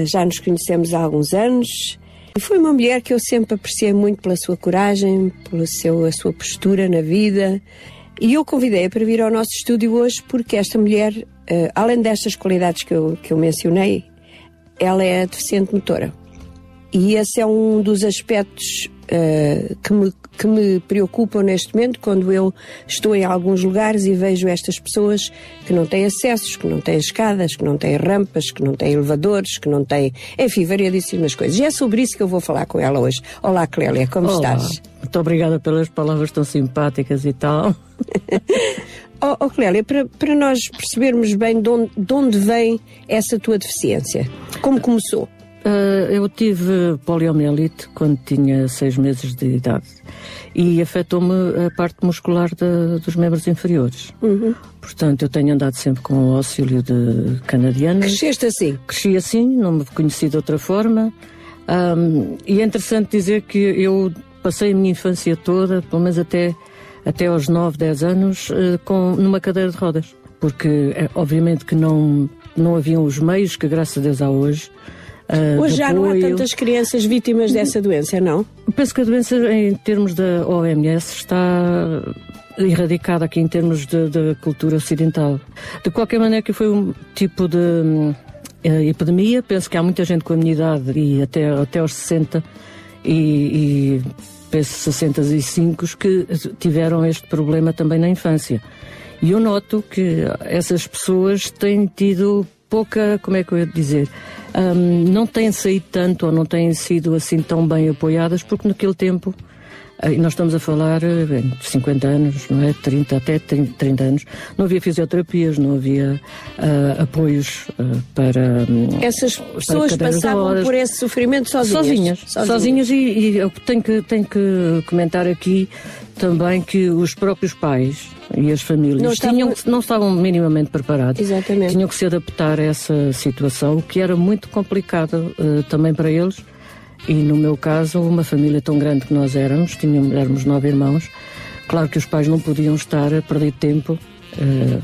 já nos conhecemos há alguns anos. Foi uma mulher que eu sempre apreciei muito pela sua coragem, pela seu, a sua postura na vida. E eu convidei-a para vir ao nosso estúdio hoje porque esta mulher, eh, além destas qualidades que eu, que eu mencionei, ela é deficiente motora. E esse é um dos aspectos eh, que, me, que me preocupam neste momento quando eu estou em alguns lugares e vejo estas pessoas que não têm acessos, que não têm escadas, que não têm rampas, que não têm elevadores, que não têm. Enfim, variadíssimas coisas. E é sobre isso que eu vou falar com ela hoje. Olá, Clélia, como Olá. estás? Muito obrigada pelas palavras tão simpáticas e tal. (laughs) Oh, oh, Clélia, para, para nós percebermos bem de onde, de onde vem essa tua deficiência, como começou? Ah, eu tive poliomielite quando tinha seis meses de idade e afetou-me a parte muscular da- dos membros inferiores. Uhum. Portanto, eu tenho andado sempre com o auxílio de canadianas. Cresceste assim? Cresci assim, não me conheci de outra forma. Ahm, e é interessante dizer que eu passei a minha infância toda, pelo menos até, até aos 9, 10 anos, eh, com, numa cadeira de rodas. Porque, eh, obviamente, que não, não haviam os meios que, graças a Deus, há hoje. Ah, Hoje já não há apoio. tantas crianças vítimas dessa doença, não? Penso que a doença, em termos da OMS, está erradicada aqui em termos de cultura ocidental. De qualquer maneira, que foi um tipo de eh, epidemia. Penso que há muita gente com a minha idade e até, até aos 60 e, e penso 65 que tiveram este problema também na infância. E eu noto que essas pessoas têm tido pouca, como é que eu ia dizer, Hum, não têm saído tanto ou não têm sido assim tão bem apoiadas, porque naquele tempo, eh, e nós estamos a falar eh, bem, de 50 anos, não é? 30, até 30, 30 anos, não havia fisioterapias, não havia ah, apoios ah, para. hum, Essas para pessoas de passavam rodas. por esse sofrimento sozinhas. Sozinhas, sozinhas, e, e eu tenho que, tenho que comentar aqui também que os próprios pais e as famílias Não estavam- tinham, não estavam minimamente preparados. Exatamente. Tinham que se adaptar a essa situação, que era muito complicado eh, também para eles. E no meu caso, uma família tão grande que nós éramos, tínhamos, éramos nove irmãos, claro que os pais não podiam estar a perder tempo eh,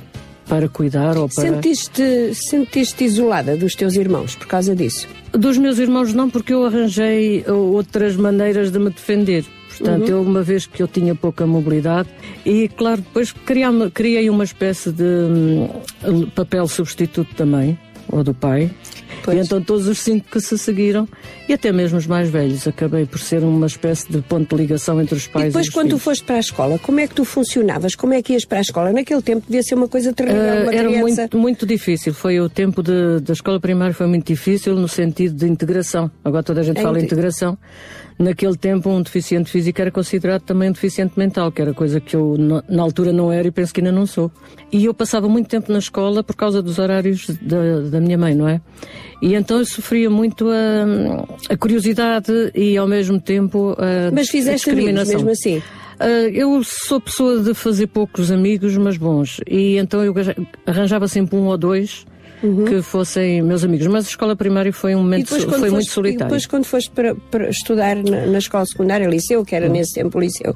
para cuidar ou para. Sentiste, sentiste isolada dos teus irmãos por causa disso? Dos meus irmãos não, porque eu arranjei uh, outras maneiras de me defender. Portanto, Uhum. eu, uma vez que eu tinha pouca mobilidade, e claro, depois criei, criei uma espécie de hum, papel substituto também, ou do pai. E então todos os cinco que se seguiram, e até mesmo os mais velhos, acabei por ser uma espécie de ponto de ligação entre os pais E e, depois, os quando tu filhos. foste para a escola, como é que tu funcionavas? Como é que ias para a escola? Naquele tempo devia ser uma coisa terrível. Ah, uma era criança... muito, muito difícil. Foi o tempo de- da escola primária foi muito difícil no sentido de integração. Agora toda a gente É fala integração. Naquele tempo um deficiente físico era considerado também um deficiente mental, que era coisa que eu na, altura não era e penso que ainda não sou. E eu passava muito tempo na escola por causa dos horários da, da minha mãe, não é? E então eu sofria muito a, a curiosidade e ao mesmo tempo a, Mas fizeste a amigos discriminação. mesmo assim? Ah, eu sou pessoa de fazer poucos amigos, mas bons. E então eu arranjava sempre um ou dois que fossem meus amigos. Mas a escola primária foi um Uhum. E momento depois, foi muito foste, e solitário. depois quando foste para, para estudar na, na escola secundária, liceu, que era Hum. nesse tempo o liceu,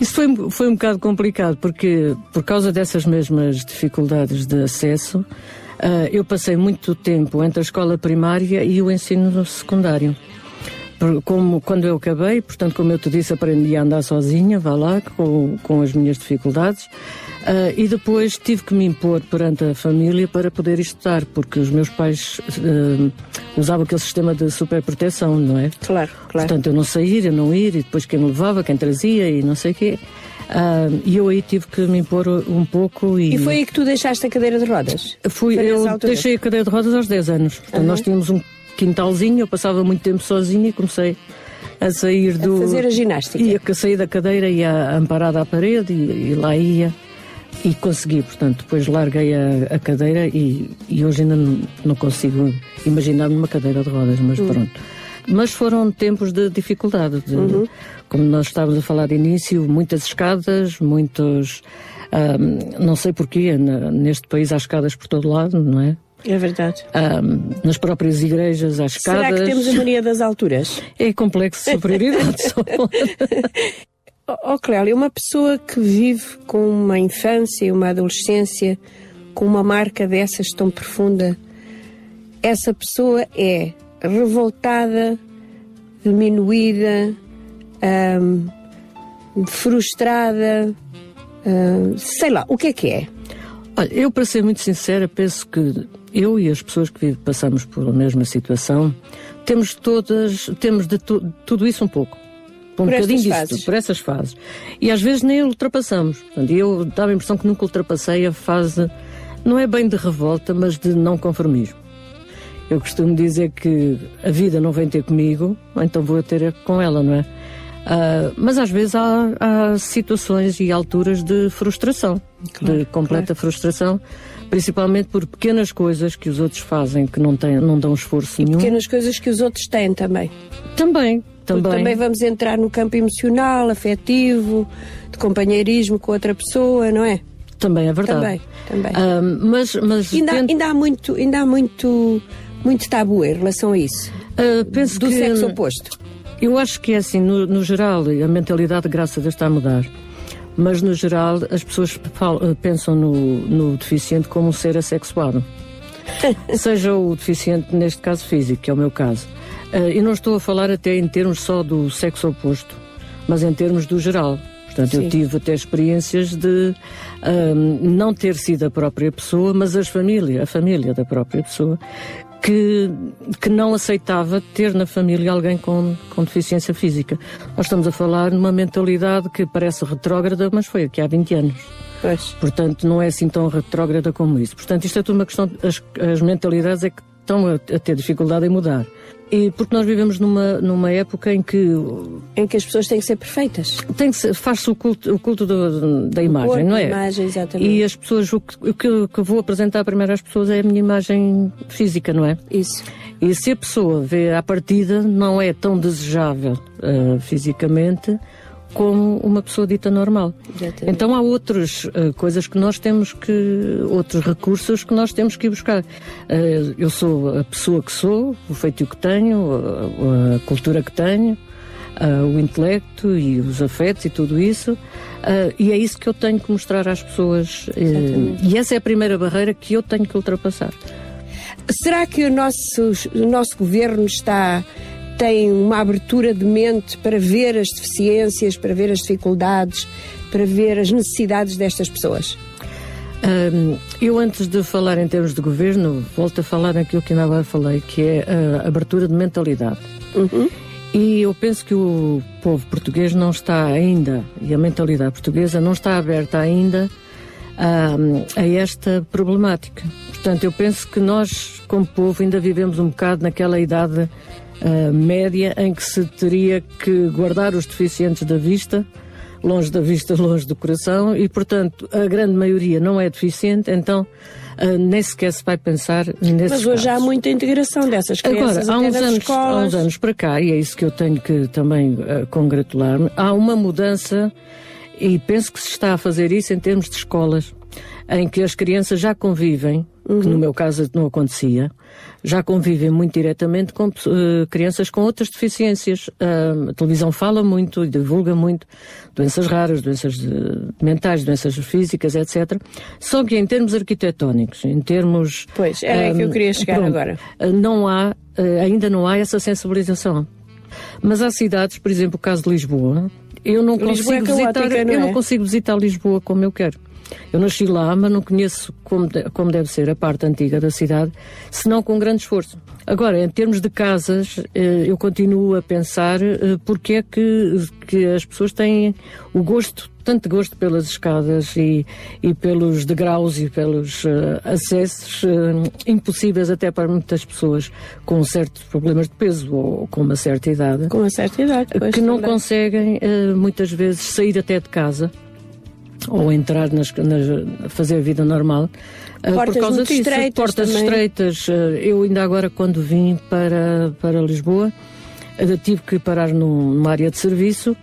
Isso foi, foi um bocado complicado, porque por causa dessas mesmas dificuldades de acesso, ah, eu passei muito tempo entre a escola primária e o ensino secundário. Como, quando eu acabei, portanto, como eu te disse, aprendi a andar sozinha, vá lá, com, com as minhas dificuldades. Ah, e depois tive que me impor perante a família para poder estudar, porque os meus pais ah, usavam aquele sistema de superproteção, não é? Claro, claro. Portanto, eu não sair, eu não ir, e depois quem me levava, quem trazia e não sei o quê. Ah, e eu aí tive que me impor um pouco e... E foi aí que tu deixaste a cadeira de rodas? Fui, eu deixei a cadeira de rodas aos 10 anos. Portanto, Aham. nós tínhamos um quintalzinho, eu passava muito tempo sozinha e comecei a sair do. fazer a ginástica. Ia que sair da cadeira, ia amparada à parede e, e lá ia. E consegui, portanto, depois larguei a, a cadeira e, e hoje ainda não, não consigo imaginar-me numa cadeira de rodas, mas Hum. pronto. Mas foram tempos de dificuldade, de- Uhum. como nós estávamos a falar de início, muitas escadas, muitos. ahm, não sei porquê, neste país há escadas por todo lado, não é? É verdade. Ahm, nas próprias igrejas há escadas. Será que temos a mania das alturas? É complexo de superioridade. só. Ó (laughs) oh, Clélia, uma pessoa que vive com uma infância e uma adolescência com uma marca dessas tão profunda, essa pessoa é revoltada, diminuída, ahm, frustrada, ahm, sei lá, o que é que é? Olha, eu, para ser muito sincera, penso que eu e as pessoas que passamos por a mesma situação temos todas, temos de tu- tudo isso um pouco. Um Por bocadinho disso fases. por essas fases. E às vezes nem ultrapassamos. Portanto, eu dava a impressão que nunca ultrapassei a fase, não é bem de revolta, mas de não conformismo. Eu costumo dizer que a vida não vem ter comigo, então vou ter com ela, não é? Ah, mas às vezes há, há situações e alturas de frustração, de completa frustração, principalmente por pequenas coisas que os outros fazem que não, têm, não dão esforço nenhum. Pequenas coisas que os outros têm também. Também, Porque também. também vamos entrar no campo emocional, afetivo, de companheirismo com outra pessoa, não é? Também é verdade. Também, também. Ah, mas mas ainda, ainda há muito, ainda há muito, muito tabu em relação a isso. Ah, penso do que- sexo oposto. Eu acho que é assim, no, no geral, a mentalidade, graças a Deus, está a mudar. Mas, no geral, as pessoas eh, pensam no, no deficiente como um ser assexuado. (laughs) Seja o deficiente, neste caso físico, que é o meu caso. Eh, Eu não estou a falar até em termos só do sexo oposto, mas em termos do geral. Portanto, Sim. eu tive até experiências de ahm, não ter sido a própria pessoa, mas as família, a família da própria pessoa, que, que não aceitava ter na família alguém com, com deficiência física. Nós estamos a falar numa mentalidade que parece retrógrada, mas foi aqui há 20 anos. Portanto, não é assim tão retrógrada como isso. Portanto, isto é tudo uma questão. As, as mentalidades é que estão a, a ter dificuldade em mudar. E porque nós vivemos numa, numa época em que. Em que as pessoas têm que ser perfeitas. Tem que ser- faz-se o culto, o culto do- da imagem, corpo, não é? imagem, exatamente. E as pessoas, o que, o que vou apresentar primeiro às pessoas é a minha imagem física, não é? Isso. E se a pessoa vê à partida, não é tão desejável ah, fisicamente como uma pessoa dita normal. Exatamente. Então há outras ah, coisas que nós temos que, outros recursos que nós temos que ir buscar. Ah, eu sou a pessoa que sou, o feitio que tenho, a, a cultura que tenho, ah, o intelecto e os afetos e tudo isso. ah, e é isso que eu tenho que mostrar às pessoas. eh, e essa é a primeira barreira que eu tenho que ultrapassar. Será que o nosso, o nosso governo está tem uma abertura de mente para ver as deficiências, para ver as dificuldades, para ver as necessidades destas pessoas? Hum, eu, antes de falar em termos de governo, volto a falar naquilo que ainda agora falei, que é a abertura de mentalidade. E eu penso que o povo português não está ainda, e a mentalidade portuguesa não está aberta ainda a, a esta problemática. Portanto, eu penso que nós, como povo, ainda vivemos um bocado naquela idade ah, média em que se teria que guardar os deficientes da vista, longe da vista, (laughs) longe do coração, e portanto a grande maioria não é deficiente, então ah, nem sequer se vai pensar nesses Mas hoje há casos. muita integração dessas crianças Agora, há uns, anos, há escolas. uns anos para cá, e é isso que eu tenho que também eh, congratular-me, há uma mudança, e penso que se está a fazer isso em termos de escolas, em que as crianças já convivem, que Uhum. no meu caso não acontecia, já convivem muito diretamente com eh, crianças com outras deficiências. Ah, a televisão fala muito e divulga muito doenças raras, doenças eh, mentais, doenças físicas, etc. Só que em termos arquitetónicos, em termos. Pois, era aí que eu queria chegar pronto, agora. ah, Não há, ainda não há essa sensibilização. Mas há cidades, por exemplo, o caso de Lisboa, eu não Lisboa consigo é caótica, visitar, não eu é? não consigo visitar Lisboa como eu quero. Eu nasci lá, mas não conheço como, de- como deve ser a parte antiga da cidade, senão com grande esforço. Agora, em termos de casas, eh, eu continuo a pensar eh, porque é que, que as pessoas têm o gosto, tanto gosto pelas escadas e, e pelos degraus e pelos eh, acessos impossíveis até para muitas pessoas com certos problemas de peso ou com uma certa idade. Com uma certa idade, pois, Que não também. conseguem muitas vezes sair até de casa ou entrar nas, nas fazer a vida normal eh, Portas por causa disso. estreitas portas também. estreitas eh, eu ainda agora quando vim para para Lisboa eh, tive que parar num- numa área de serviço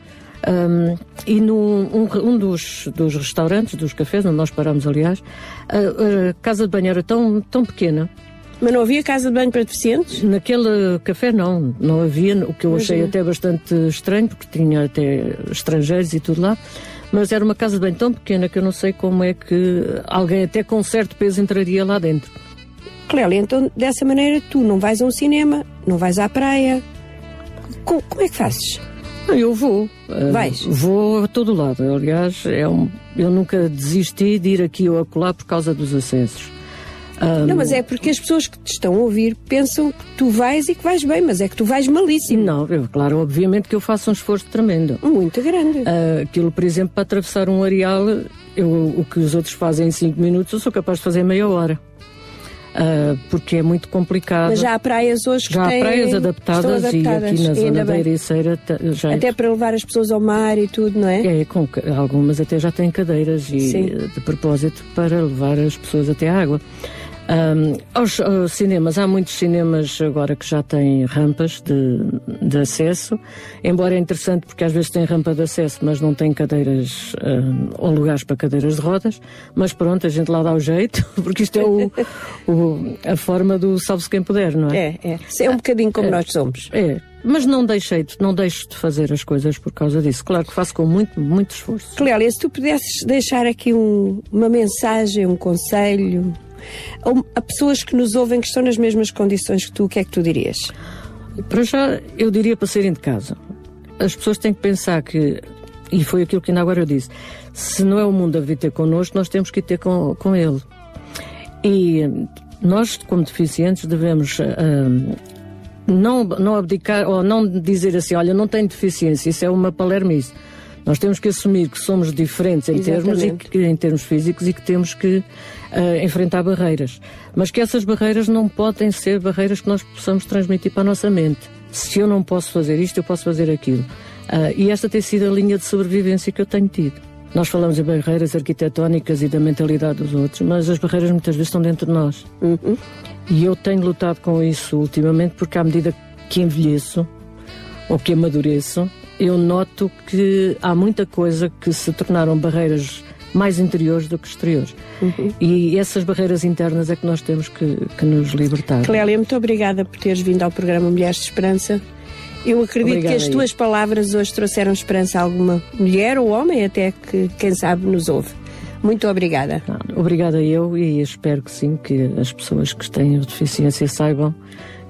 ahm, e num um, um dos, dos restaurantes, dos cafés, onde nós paramos, aliás, a, a casa de banho era tão, tão pequena. Mas não havia casa de banho para deficientes? Naquele café não, não havia, o que eu achei Imagina. até bastante estranho, porque tinha até estrangeiros e tudo lá. Mas era uma casa de banho tão pequena que eu não sei como é que alguém até com certo peso entraria lá dentro. Clélia, então dessa maneira tu não vais a um cinema, não vais à praia. Co- como é que fazes? Eu vou. eh, Vais? Vou a todo lado. Aliás, é um, eu nunca desisti de ir aqui ou acolá por causa dos acessos. Ahm, Não, mas é porque as pessoas que te estão a ouvir pensam que tu vais e que vais bem, mas é que tu vais malíssimo. Não, eu, claro, obviamente que eu faço um esforço tremendo. Muito grande. Ah, aquilo, por exemplo, para atravessar um areal, eu, o que os outros fazem em 5 minutos, eu sou capaz de fazer em meia hora. Ah, porque é muito complicado. Mas já há praias hoje que Já há praias estão adaptadas, e adaptadas, aqui na zona da. Ericeira ta- já Até para levar as pessoas ao mar e tudo, não é? É, com, algumas até já têm cadeiras e Sim. eh, de propósito para levar as pessoas até à água. Ahm, aos, aos cinemas, há muitos cinemas agora que já têm rampas de, de acesso, embora é interessante porque às vezes tem rampa de acesso, mas não tem cadeiras ahm, ou lugares para cadeiras de rodas. Mas pronto, a gente lá dá o jeito, (laughs) porque isto é o, o- a forma do salve-se quem puder, não é? É, é. É um bocadinho como nós somos. É, mas não deixei, de- não deixo de fazer as coisas por causa disso. Claro que faço com muito, muito esforço. Clélia, se tu pudesses deixar aqui um- uma mensagem, um conselho a, pessoas que nos ouvem que estão nas mesmas condições que tu, o que é que tu dirias? Para já, eu diria para saírem de casa. As pessoas têm que pensar que, e foi aquilo que ainda agora eu disse, se não é o mundo a vir ter connosco, nós temos que ir ter com, com ele. E nós, como deficientes, devemos hum, não, não abdicar, ou não dizer assim, olha, não tenho deficiência, isso é uma palermice. Nós temos que assumir que somos diferentes em termos, e que, em termos físicos e que temos que ah, enfrentar barreiras. Mas que essas barreiras não podem ser barreiras que nós possamos transmitir para a nossa mente. Se eu não posso fazer isto, eu posso fazer aquilo. Ah, e esta tem sido a linha de sobrevivência que eu tenho tido. Nós falamos em barreiras arquitetónicas e da mentalidade dos outros, mas as barreiras muitas vezes estão dentro de nós. E eu tenho lutado com isso ultimamente porque, à medida que envelheço ou que amadureço, eu noto que há muita coisa que se tornaram barreiras mais interiores do que exteriores. E essas barreiras internas é que nós temos que, que nos libertar. Clélia, muito obrigada por teres vindo ao programa Mulheres de Esperança. Eu acredito Obrigada, que as tuas palavras hoje trouxeram esperança a alguma mulher ou homem, até que, quem sabe, nos ouve. Muito obrigada. Obrigada eu e espero que sim, que as pessoas que têm deficiência saibam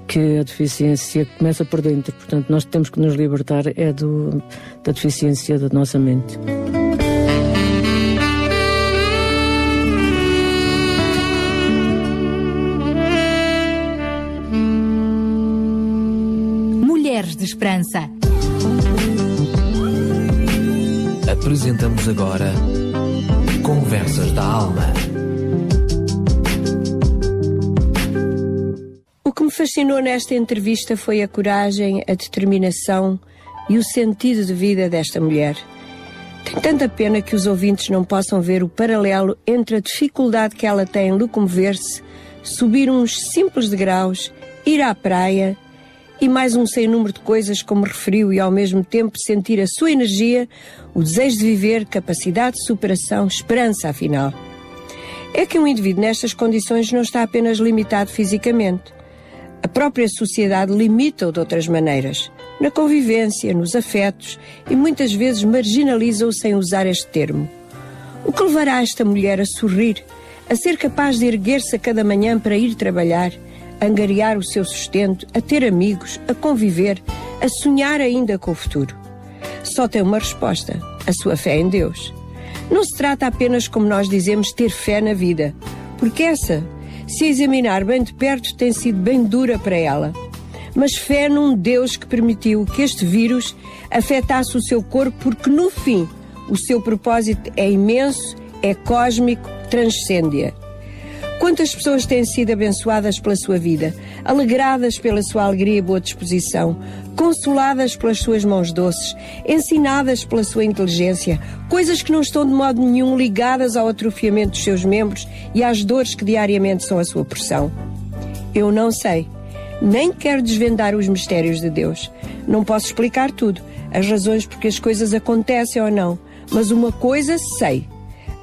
que a deficiência começa por dentro. Portanto, nós temos que nos libertar é do, da deficiência da nossa mente. Mulheres de Esperança. Apresentamos agora Conversas da Alma. Me fascinou nesta entrevista foi a coragem, a determinação e o sentido de vida desta mulher. Tem tanta pena que os ouvintes não possam ver o paralelo entre a dificuldade que ela tem em locomover-se, subir uns simples degraus, ir à praia e mais um sem número de coisas, como referiu, e ao mesmo tempo sentir a sua energia, o desejo de viver, capacidade de superação, esperança, afinal. É que um indivíduo nestas condições não está apenas limitado fisicamente. A própria sociedade limita-o de outras maneiras, na convivência, nos afetos e muitas vezes marginaliza-o sem usar este termo. O que levará esta mulher a sorrir, a ser capaz de erguer-se a cada manhã para ir trabalhar, a angariar o seu sustento, a ter amigos, a conviver, a sonhar ainda com o futuro? Só tem uma resposta: a sua fé em Deus. Não se trata apenas, como nós dizemos, ter fé na vida, porque essa, se examinar bem de perto, tem sido bem dura para ela. Mas fé num Deus que permitiu que este vírus afetasse o seu corpo, porque no fim o seu propósito é imenso, é cósmico, transcende-a. Quantas pessoas têm sido abençoadas pela sua vida, alegradas pela sua alegria e boa disposição, consoladas pelas suas mãos doces, ensinadas pela sua inteligência, coisas que não estão de modo nenhum ligadas ao atrofiamento dos seus membros e às dores que diariamente são a sua porção. Eu não sei, nem quero desvendar os mistérios de Deus. Não posso explicar tudo, as razões porque as coisas acontecem ou não, mas uma coisa sei.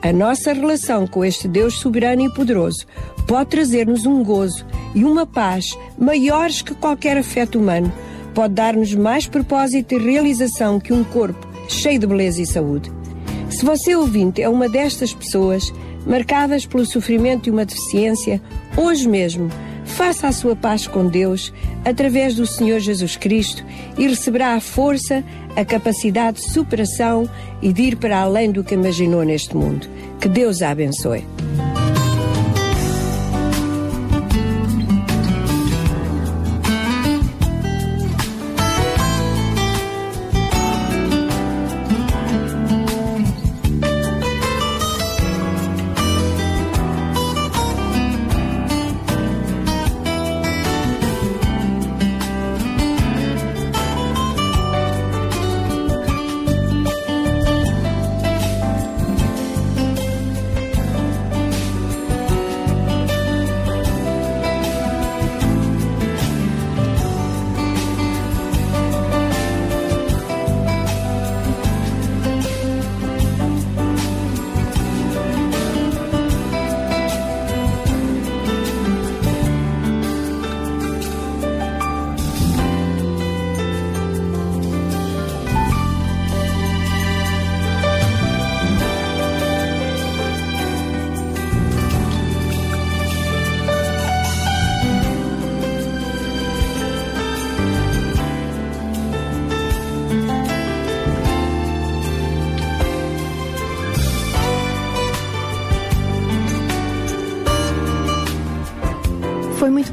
A nossa relação com este Deus soberano e poderoso pode trazer-nos um gozo e uma paz maiores que qualquer afeto humano. Pode dar-nos mais propósito e realização que um corpo cheio de beleza e saúde. Se você ouvinte é uma destas pessoas marcadas pelo sofrimento e uma deficiência, hoje mesmo faça a sua paz com Deus através do Senhor Jesus Cristo e receberá a força, a capacidade de superação e de ir para além do que imaginou neste mundo. Que Deus a abençoe.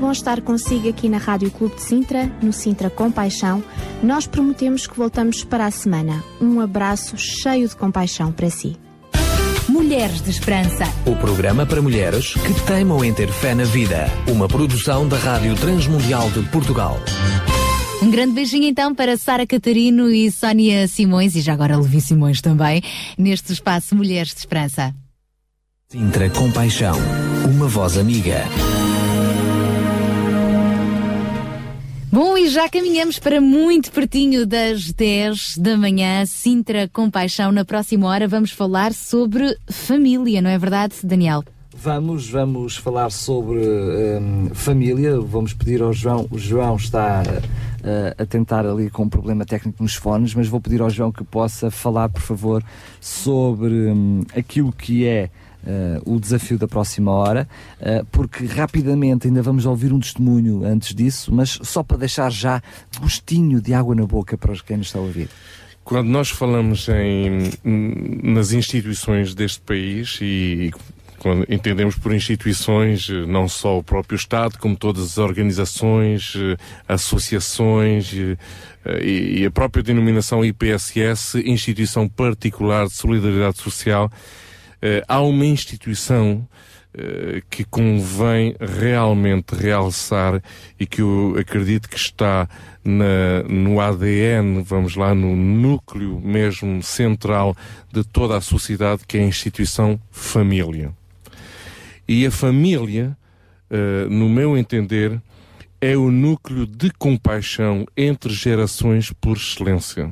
Bom estar consigo aqui na Rádio Clube de Sintra, no Sintra Compaixão. Nós prometemos que voltamos para a semana. Um abraço cheio de compaixão para si. Mulheres de Esperança. O programa para mulheres que teimam em ter fé na vida. Uma produção da Rádio Transmundial de Portugal. Um grande beijinho então para Sara Catarino e Sónia Simões e já agora Levi Simões também, neste espaço Mulheres de Esperança. Sintra Compaixão. Uma voz amiga. Bom, e já caminhamos para muito pertinho das 10 da manhã, Sintra Compaixão. Na próxima hora vamos falar sobre família, não é verdade, Daniel? Vamos, vamos falar sobre hum, família. Vamos pedir ao João. O João está uh, a tentar ali com um problema técnico nos fones, mas vou pedir ao João que possa falar, por favor, sobre hum, aquilo que é o desafio da próxima hora, uh, porque rapidamente ainda vamos ouvir um testemunho antes disso, mas só para deixar já gostinho de água na boca para quem nos está a ouvir. Quando nós falamos em, nas instituições deste país e quando entendemos por instituições eh, não só o próprio Estado, como todas as organizações, eh, associações eh, e a própria denominação IPSS, Instituição Particular de Solidariedade Social, há uma instituição eh, que convém realmente realçar e que eu acredito que está na- no ADN, vamos lá, no núcleo mesmo central de toda a sociedade, que é a instituição família. E a família, eh, no meu entender, é o núcleo de compaixão entre gerações por excelência.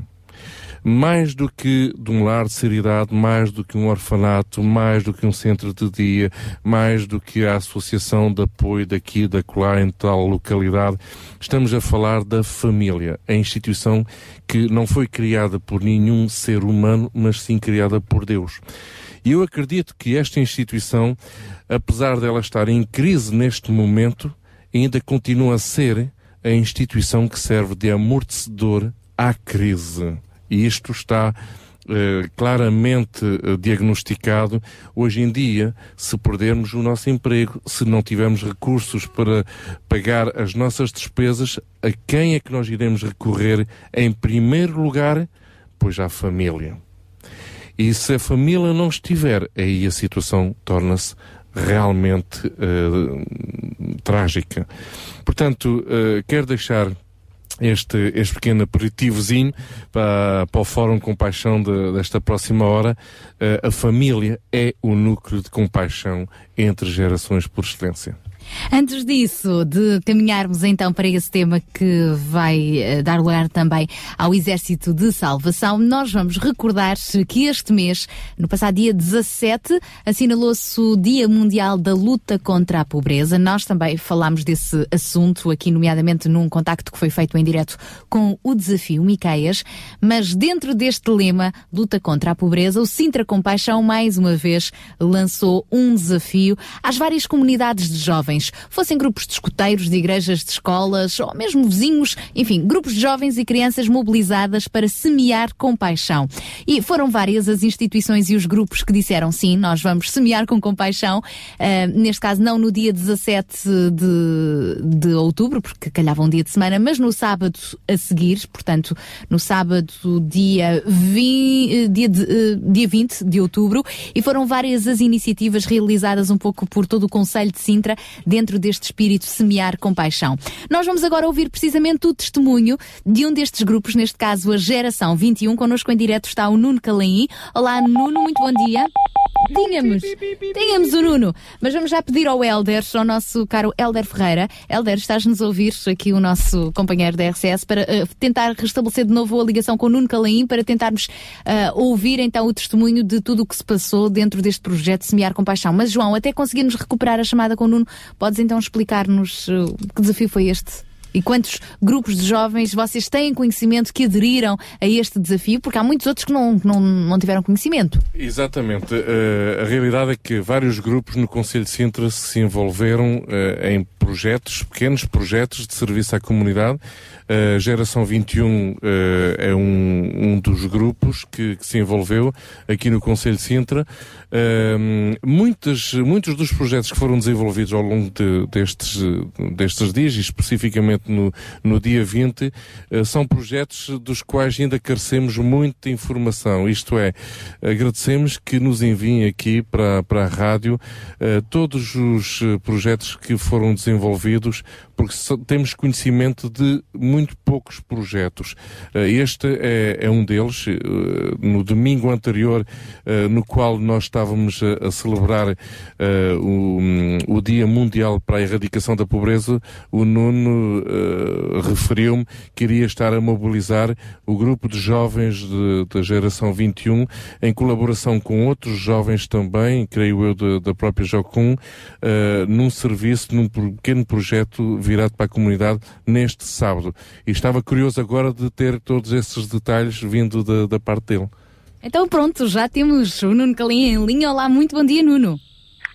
Mais do que de um lar de seriedade, mais do que um orfanato, mais do que um centro de dia, mais do que a associação de apoio daqui da colar em tal localidade, estamos a falar da família, a instituição que não foi criada por nenhum ser humano, mas sim criada por Deus. E eu acredito que esta instituição, apesar dela estar em crise neste momento, ainda continua a ser a instituição que serve de amortecedor à crise. E isto está eh, claramente eh, diagnosticado hoje em dia, se perdermos o nosso emprego, se não tivermos recursos para pagar as nossas despesas, a quem é que nós iremos recorrer em primeiro lugar? Pois à família. E se a família não estiver, aí a situação torna-se realmente eh, trágica. Portanto, eh, quero deixar este, este pequeno aperitivozinho para, para o Fórum Compaixão de- desta próxima hora. Eh, a família é o núcleo de compaixão entre gerações por excelência. Antes disso, de caminharmos então para esse tema que vai eh, dar lugar também ao Exército de Salvação, nós vamos recordar que este mês, no passado dia 17, assinalou-se o Dia Mundial da Luta contra a Pobreza. Nós também falámos desse assunto aqui, nomeadamente num contacto que foi feito em direto com o Desafio Miqueias, mas dentro deste lema, Luta contra a Pobreza, o Sintra Compaixão mais uma vez lançou um desafio às várias comunidades de jovens, fossem grupos de escuteiros, de igrejas, de escolas, ou mesmo vizinhos, enfim, grupos de jovens e crianças mobilizadas para semear compaixão. E foram várias as instituições e os grupos que disseram sim, nós vamos semear com compaixão, ah, neste caso não no dia 17 de, de outubro, porque calhava um dia de semana, mas no sábado a seguir, portanto, no sábado, dia, vi, eh, dia, de, eh, dia 20 de outubro, e foram várias as iniciativas realizadas um pouco por todo o Conselho de Sintra, dentro deste espírito semear compaixão. Nós vamos agora ouvir precisamente o testemunho de um destes grupos, neste caso a Geração 21. Connosco em direto está o Nuno Calaim. Olá, Nuno, muito bom dia. Tínhamos, tínhamos o Nuno, mas vamos já pedir ao Helder, ao nosso caro Helder Ferreira. Helder, estás-nos a ouvir aqui o nosso companheiro da RCS para eh, tentar restabelecer de novo a ligação com o Nuno Calaim para tentarmos eh, ouvir então o testemunho de tudo o que se passou dentro deste projeto Semear Compaixão. Mas João, até conseguirmos recuperar a chamada com o Nuno, podes então explicar-nos eh, que desafio foi este? E quantos grupos de jovens vocês têm conhecimento que aderiram a este desafio? Porque há muitos outros que não, não, não tiveram conhecimento. Exatamente. Eh, a realidade é que vários grupos no Conselho de Sintra se envolveram eh, em projetos, pequenos projetos de serviço à comunidade. A Geração 21 eh, é um, um dos grupos que, que se envolveu aqui no Conselho de Sintra. Eh, muitos, dos projetos que foram desenvolvidos ao longo de- destes, destes dias, e especificamente no, no dia 20, eh, são projetos dos quais ainda carecemos muita informação. Isto é, agradecemos que nos enviem aqui para, para a rádio eh, todos os eh, projetos que foram desenvolvidos, porque temos conhecimento de muito poucos projetos. Eh, este é, é um deles. eh, no domingo anterior, eh, no qual nós estávamos a, celebrar o, o Dia Mundial para a Erradicação da Pobreza, o Nuno referiu-me que iria estar a mobilizar o grupo de jovens da geração 21 em colaboração com outros jovens também, creio eu, da, da própria Jocum, num serviço, num pequeno projeto virado para a comunidade neste sábado. E estava curioso agora de ter todos esses detalhes vindo da, da parte dele. Então pronto, já temos o Nuno Calim em linha. Olá, muito bom dia, Nuno.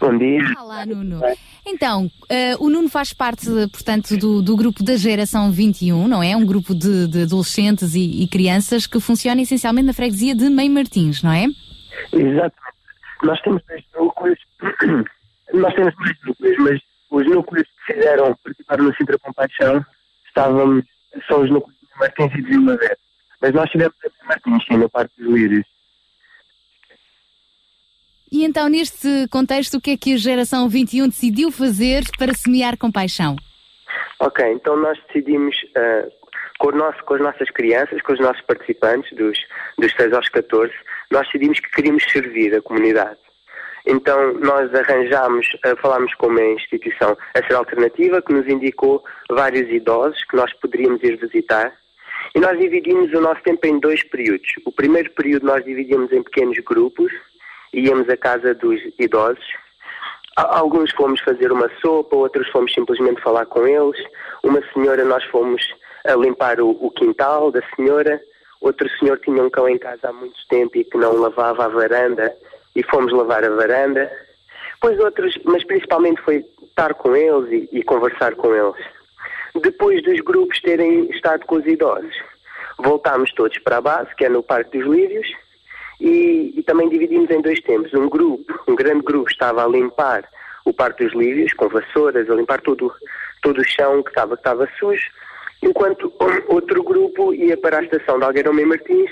Bom dia. Olá, Nuno. Então, eh, o Nuno faz parte, portanto, do, do grupo da Geração 21, não é? Um grupo de, de adolescentes e, e crianças que funciona essencialmente na freguesia de Mãe Martins, não é? Exatamente. Nós temos dois núcleos, (clears throat) nós temos dois núcleos, mas os núcleos fizeram participar no Sintra Compaixão estávamos, núcleos de Martins e de Vila Verde. Mas nós tivemos a de Martins, sim, na parte dos líderes. E então, neste contexto, o que é que a geração 21 decidiu fazer para semear compaixão? Ok, então nós decidimos, ah, com, nosso- com as nossas crianças, com os nossos participantes, dos, dos 6 aos 14, nós decidimos que queríamos servir a comunidade. Então nós arranjámos, ah, falámos com uma instituição a ser alternativa que nos indicou vários idosos que nós poderíamos ir visitar. E nós dividimos o nosso tempo em dois períodos. O primeiro período nós dividimos em pequenos grupos, íamos à casa dos idosos, Alguns fomos fazer uma sopa, outros fomos simplesmente falar com eles. Uma senhora, nós fomos a limpar o, o quintal da senhora. Outro senhor tinha um cão em casa há muito tempo e que não lavava a varanda e fomos lavar a varanda. Pois outros, mas principalmente foi estar com eles e, e conversar com eles. Depois dos grupos terem estado com os idosos, voltámos todos para a base, que é no Parque dos Lírios, e, e também dividimos em dois tempos. Um grupo, um grande grupo, estava a limpar o Parque dos Lírios com vassouras, a limpar todo, todo o chão que estava, que estava sujo, enquanto (coughs) outro grupo ia para a estação de Algueirão Mem Martins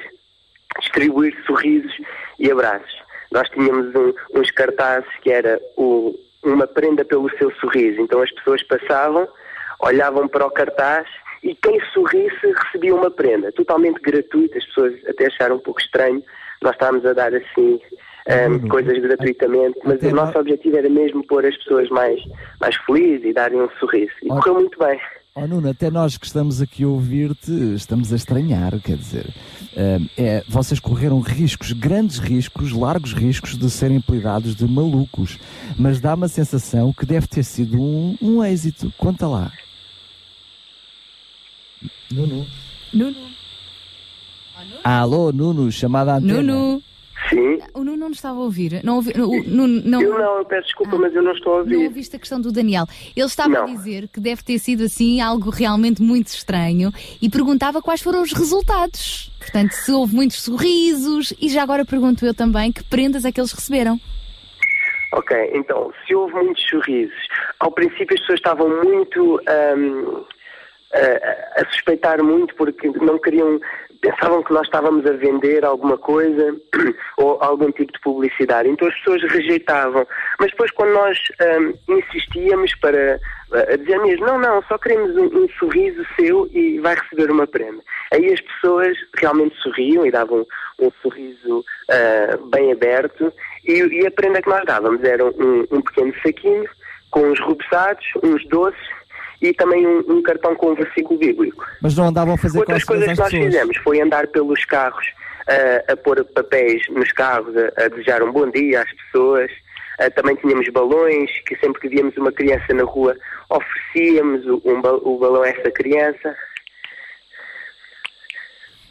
distribuir sorrisos e abraços. Nós tínhamos um- uns cartazes que era o- uma prenda pelo seu sorriso. Então as pessoas passavam, olhavam para o cartaz e quem sorrisse recebia uma prenda, totalmente gratuita. As pessoas até acharam um pouco estranho. Nós estávamos a dar assim ahm, coisas gratuitamente, mas o nosso objetivo era mesmo pôr as pessoas mais, mais felizes e darem um sorriso. E correu muito bem. Oh Nuno, até nós que estamos aqui a ouvir-te, estamos a estranhar, quer dizer, eh, é, vocês correram riscos, grandes riscos, largos riscos de serem apelidados de malucos, mas dá-me a sensação que deve ter sido um, um êxito. Conta lá. Nuno. Nuno. Alô, Nuno, chamada antena. Nuno. Sim. O Nuno não estava a ouvir. Não ouvi, o Nuno, não, Eu não, eu peço desculpa, mas eu não estou a ouvir. Não ouviste a questão do Daniel. Ele estava a Não. dizer que deve ter sido assim algo realmente muito estranho e perguntava quais foram os resultados. Portanto, se houve muitos sorrisos e já agora pergunto eu também que prendas é que eles receberam. Ok, então, se houve muitos sorrisos, ao princípio as pessoas estavam muito ahm, a, a suspeitar muito porque não queriam, pensavam que nós estávamos a vender alguma coisa (clears throat) ou algum tipo de publicidade, então as pessoas rejeitavam. Mas depois quando nós ahm, insistíamos para a dizer mesmo, não, não, só queremos um, um sorriso seu e vai receber uma prenda. Aí as pessoas realmente sorriam e davam um sorriso ah, bem aberto e, e a prenda que nós dávamos era um, um pequeno saquinho com uns rubeçados, uns doces e também um, um cartão com um versículo bíblico. Mas não andavam a fazer Outras coisas que nós pessoas. fizemos foi andar pelos carros ah, a pôr papéis nos carros, a, a desejar um bom dia às pessoas. Ah, também tínhamos balões, que sempre que víamos uma criança na rua oferecíamos o, um o balão a essa criança.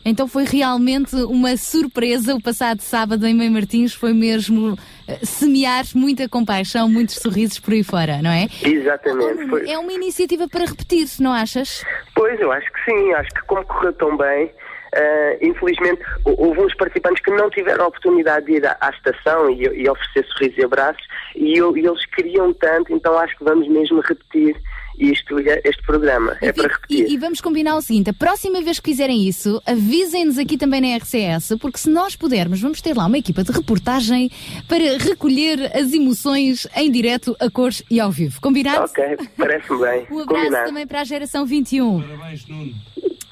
Então foi realmente uma surpresa. O passado sábado em Mãe Martins foi mesmo eh, semear muita compaixão, muitos sorrisos por aí fora, não é? Exatamente. Foi, É uma iniciativa para repetir, não achas? Pois, eu acho que sim. Acho que como correu tão bem, ah, infelizmente hou- houve uns participantes que não tiveram a oportunidade de ir à, à estação e, e oferecer sorrisos e abraços e, eu- e eles queriam tanto, então acho que vamos mesmo repetir isto, este programa. É para repetir. E, e vamos combinar o seguinte: a próxima vez que fizerem isso, avisem-nos aqui também na RCS, porque se nós pudermos, vamos ter lá uma equipa de reportagem para recolher as emoções em direto, a cores e ao vivo. Combinado? Ok, parece-me bem. (laughs) Um abraço Combinado. também para a geração 21. Parabéns, Nuno.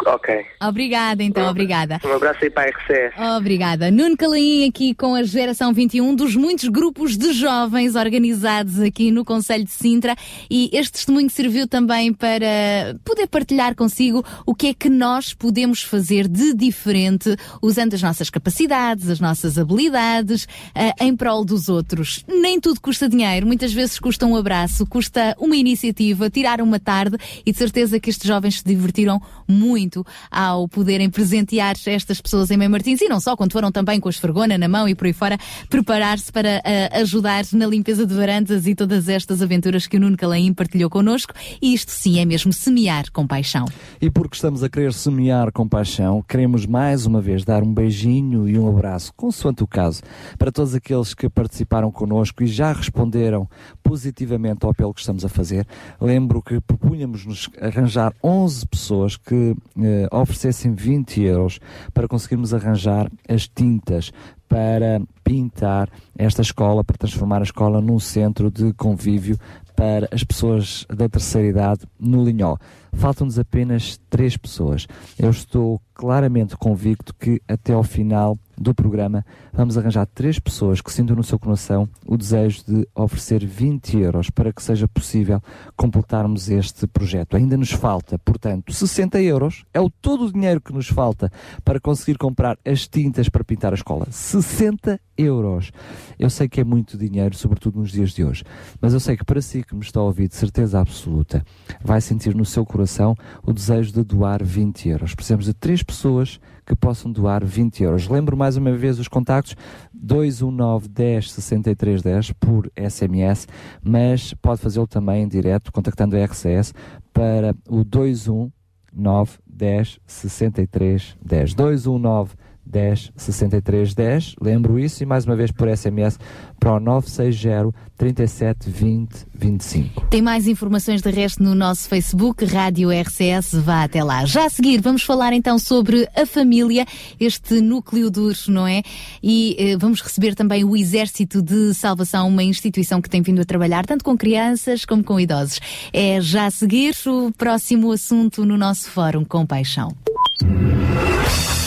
Ok. Obrigada, então, obrigada. Um abraço aí para a RCS. Obrigada. Nuno Calaim aqui com a Geração 21, um dos muitos grupos de jovens organizados aqui no Conselho de Sintra e este testemunho serviu também para poder partilhar consigo o que é que nós podemos fazer de diferente usando as nossas capacidades, as nossas habilidades eh, em prol dos outros. Nem tudo custa dinheiro, muitas vezes custa um abraço, custa uma iniciativa, tirar uma tarde e de certeza que estes jovens se divertiram muito ao poderem presentear estas pessoas em Mãe Martins e não só, quando foram também com a esfregona na mão e por aí fora, preparar-se para eh, ajudar na limpeza de varandas e todas estas aventuras que o Nuno Calaim partilhou connosco. E isto sim é mesmo semear com paixão. E porque estamos a querer semear compaixão, queremos mais uma vez dar um beijinho e um abraço, consoante o caso, para todos aqueles que participaram connosco e já responderam positivamente ao apelo que estamos a fazer. Lembro que propunhamos-nos arranjar 11 pessoas que eh, oferecessem 20 euros para conseguirmos arranjar as tintas para pintar esta escola, para transformar a escola num centro de convívio para as pessoas da terceira idade no Linhó. Faltam-nos apenas três pessoas. Eu estou claramente convicto que até ao final do programa vamos arranjar três pessoas que sintam no seu coração o desejo de oferecer 20 euros para que seja possível completarmos este projeto. Ainda nos falta, portanto, 60 euros. É o todo o dinheiro que nos falta para conseguir comprar as tintas para pintar a escola. 60 euros. Eu sei que é muito dinheiro, sobretudo nos dias de hoje, mas eu sei que para si que me está a ouvir, de certeza absoluta, vai sentir no seu coração o desejo de doar 20 euros. Precisamos de três pessoas que possam doar 20 euros. Lembro mais uma vez os contactos 219 10 63 10 por SMS, mas pode fazê-lo também em direto, contactando a RCS para o 219 10 63 10. 219 10 63 10. Lembro isso e mais uma vez por SMS para o 960 37 20 25. Tem mais informações de resto no nosso Facebook, Rádio RCS, vá até lá. Já a seguir, vamos falar então sobre a família, este núcleo duro, não é? E eh, vamos receber também o Exército de Salvação, uma instituição que tem vindo a trabalhar tanto com crianças como com idosos. É já a seguir o próximo assunto no nosso Fórum com Paixão.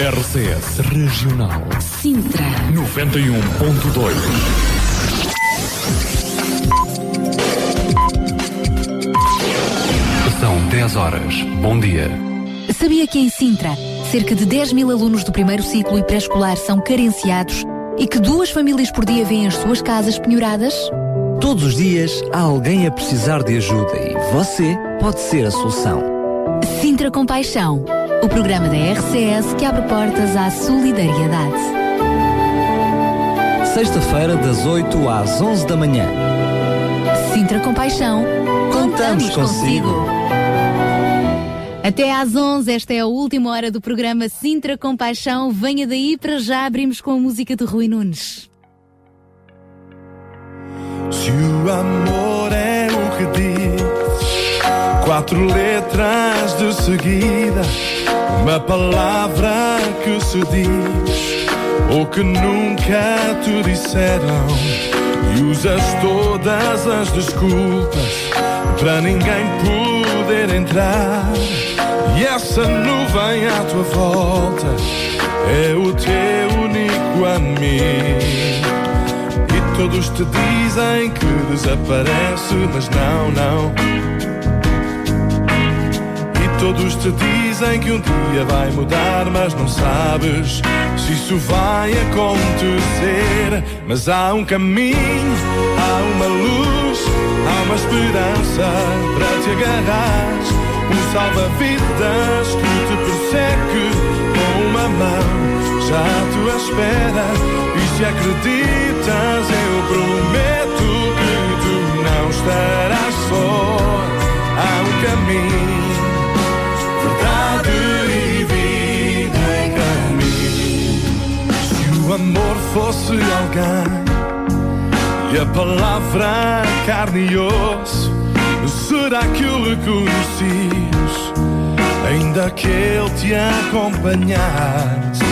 RCS Regional Sintra 91.2 São 10 horas. Bom dia. Sabia que em Sintra, cerca de 10 mil alunos do primeiro ciclo e pré-escolar são carenciados e que duas famílias por dia vêm as suas casas penhoradas? Todos os dias há alguém a precisar de ajuda e você pode ser a solução. Sintra Compaixão, o programa da RCS que abre portas à solidariedade. Sexta-feira, das 8 às 11 da manhã. Sintra Compaixão, Contamos consigo. Até às 11, esta é a última hora do programa Sintra Compaixão. Venha daí para já abrimos com a música de Rui Nunes. Se o amor é o que diz, quatro letras de seguida, uma palavra que se diz, ou que nunca te disseram, e usas todas as desculpas para ninguém poder entrar. E essa nuvem à tua volta é o teu único amigo. E todos te dizem que desaparece, mas não, não. Todos te dizem que um dia vai mudar, mas não sabes se isso vai acontecer. Mas há um caminho, há uma luz, há uma esperança para te agarrar. Um salva-vidas que te persegue com uma mão já à tua espera. E se acreditas, eu prometo que tu não estarás só. Há um caminho, o amor fosse alguém e a palavra carne e osso, será que o reconheces? Ainda que ele te acompanhasse.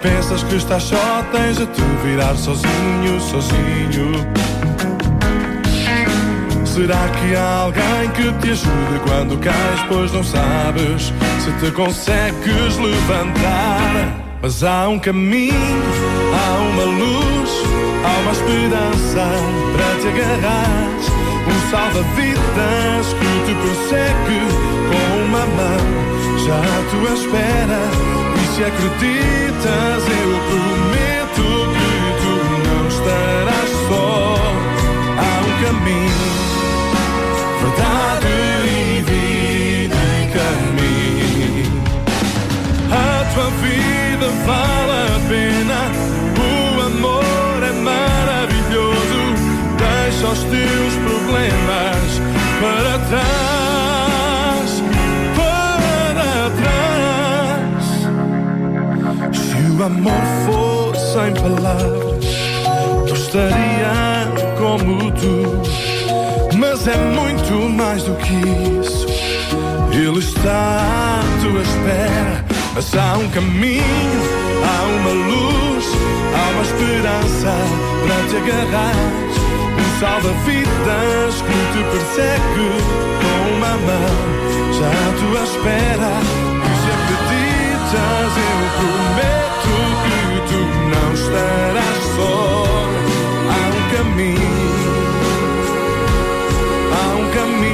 Pensas que estás só, tens a te virar sozinho, sozinho. Será que há alguém que te ajude quando cais, pois não sabes se te consegues levantar? Mas há um caminho, há uma luz, há uma esperança para te agarrar. Um salva-vidas que te persegue com uma mão já à tua espera. E se acreditas, eu prometo que tu não estarás só. Há um caminho, verdade e vida em caminho. A tua vida vale a pena, o amor é maravilhoso. Deixa os teus problemas para trás, para trás. Se o amor fosse sem palavras, eu estaria como tu. Mas é muito mais do que isso. Ele está à tua espera. Mas há um caminho, há uma luz, há uma esperança te agarras um salva-vidas que te persegue com uma mão já à tua espera. E se acreditas, eu prometo que tu não estarás só. Há um caminho, há um caminho,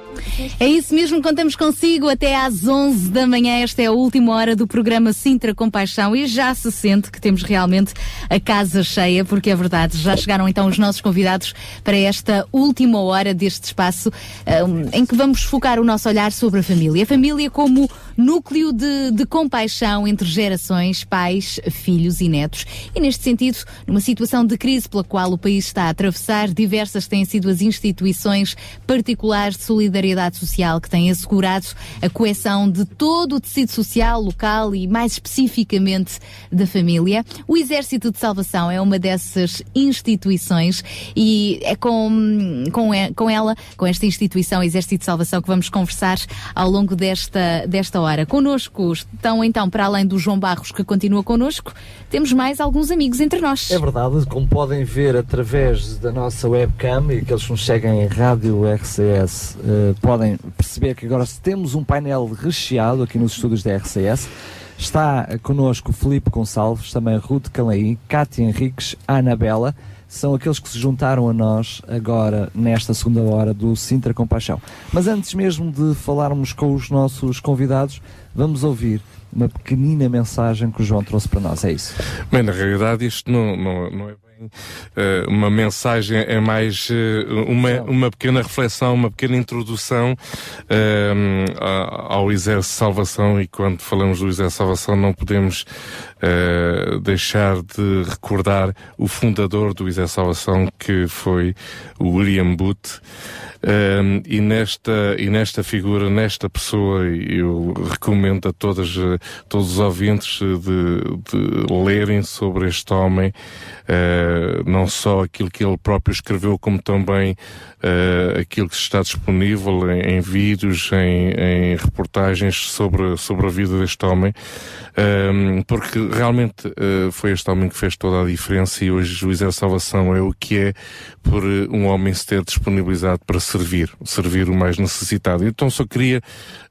É isso mesmo, contamos consigo até às 11 da manhã. Esta é a última hora do programa Sintra Compaixão e já se sente que temos realmente a casa cheia, porque é verdade, já chegaram então os nossos convidados para esta última hora deste espaço um, em que vamos focar o nosso olhar sobre a família. A família como núcleo de, de compaixão entre gerações, pais, filhos e netos. E neste sentido, numa situação de crise pela qual o país está a atravessar, diversas têm sido as instituições particulares de solidariedade social que têm assegurado a coesão de todo o tecido social local e mais especificamente da família. O Exército de Salvação é uma dessas instituições e é com, com, com ela, com esta instituição Exército de Salvação que vamos conversar ao longo desta, desta hora. Conosco estão então, para além do João Barros que continua connosco, temos mais alguns amigos entre nós. É verdade, como podem ver através da nossa webcam e aqueles que nos seguem em Rádio RCS eh, podem perceber que agora temos um painel recheado aqui nos estúdios da RCS. Está connosco Felipe Gonçalves, também Ruth Calaí, Cátia Henriques, Anabela. São aqueles que se juntaram a nós agora nesta segunda hora do Sintra Compaixão. Mas antes mesmo de falarmos com os nossos convidados, vamos ouvir uma pequenina mensagem que o João trouxe para nós. É isso. Bem, na realidade isto não, não, não é bem uma mensagem, é mais eh, uma, uma pequena reflexão, uma pequena introdução eh, a- ao Exército de Salvação e quando falamos do Exército de Salvação não podemos eh, deixar de recordar o fundador do Exército de Salvação que foi o William Booth. Um, e nesta e nesta figura, nesta pessoa, eu recomendo a todas, eh, todos os ouvintes eh, de, de lerem sobre este homem, eh, não só aquilo que ele próprio escreveu, como também eh, aquilo que está disponível em, em vídeos, em, em reportagens sobre, sobre a vida deste homem, um, porque realmente eh, foi este homem que fez toda a diferença e hoje o Exército de Salvação é o que é por um homem se ter disponibilizado para servir, servir o mais necessitado. Então só queria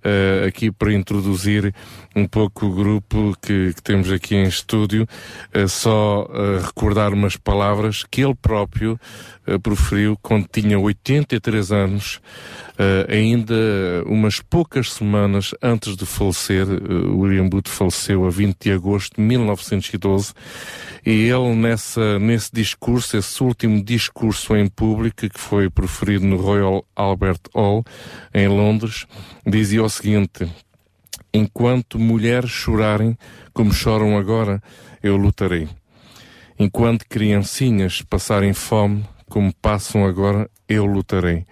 eh, aqui para introduzir um pouco o grupo que, que temos aqui em estúdio, eh, só eh, recordar umas palavras que ele próprio eh, proferiu quando tinha 83 anos, ainda umas poucas semanas antes de falecer, William Booth faleceu a 20 de agosto de 1912, e ele nessa, nesse discurso, esse último discurso em público que foi proferido no Royal Albert Hall, em Londres, dizia o seguinte, enquanto mulheres chorarem como choram agora, eu lutarei. Enquanto criancinhas passarem fome, como passam agora, eu lutarei.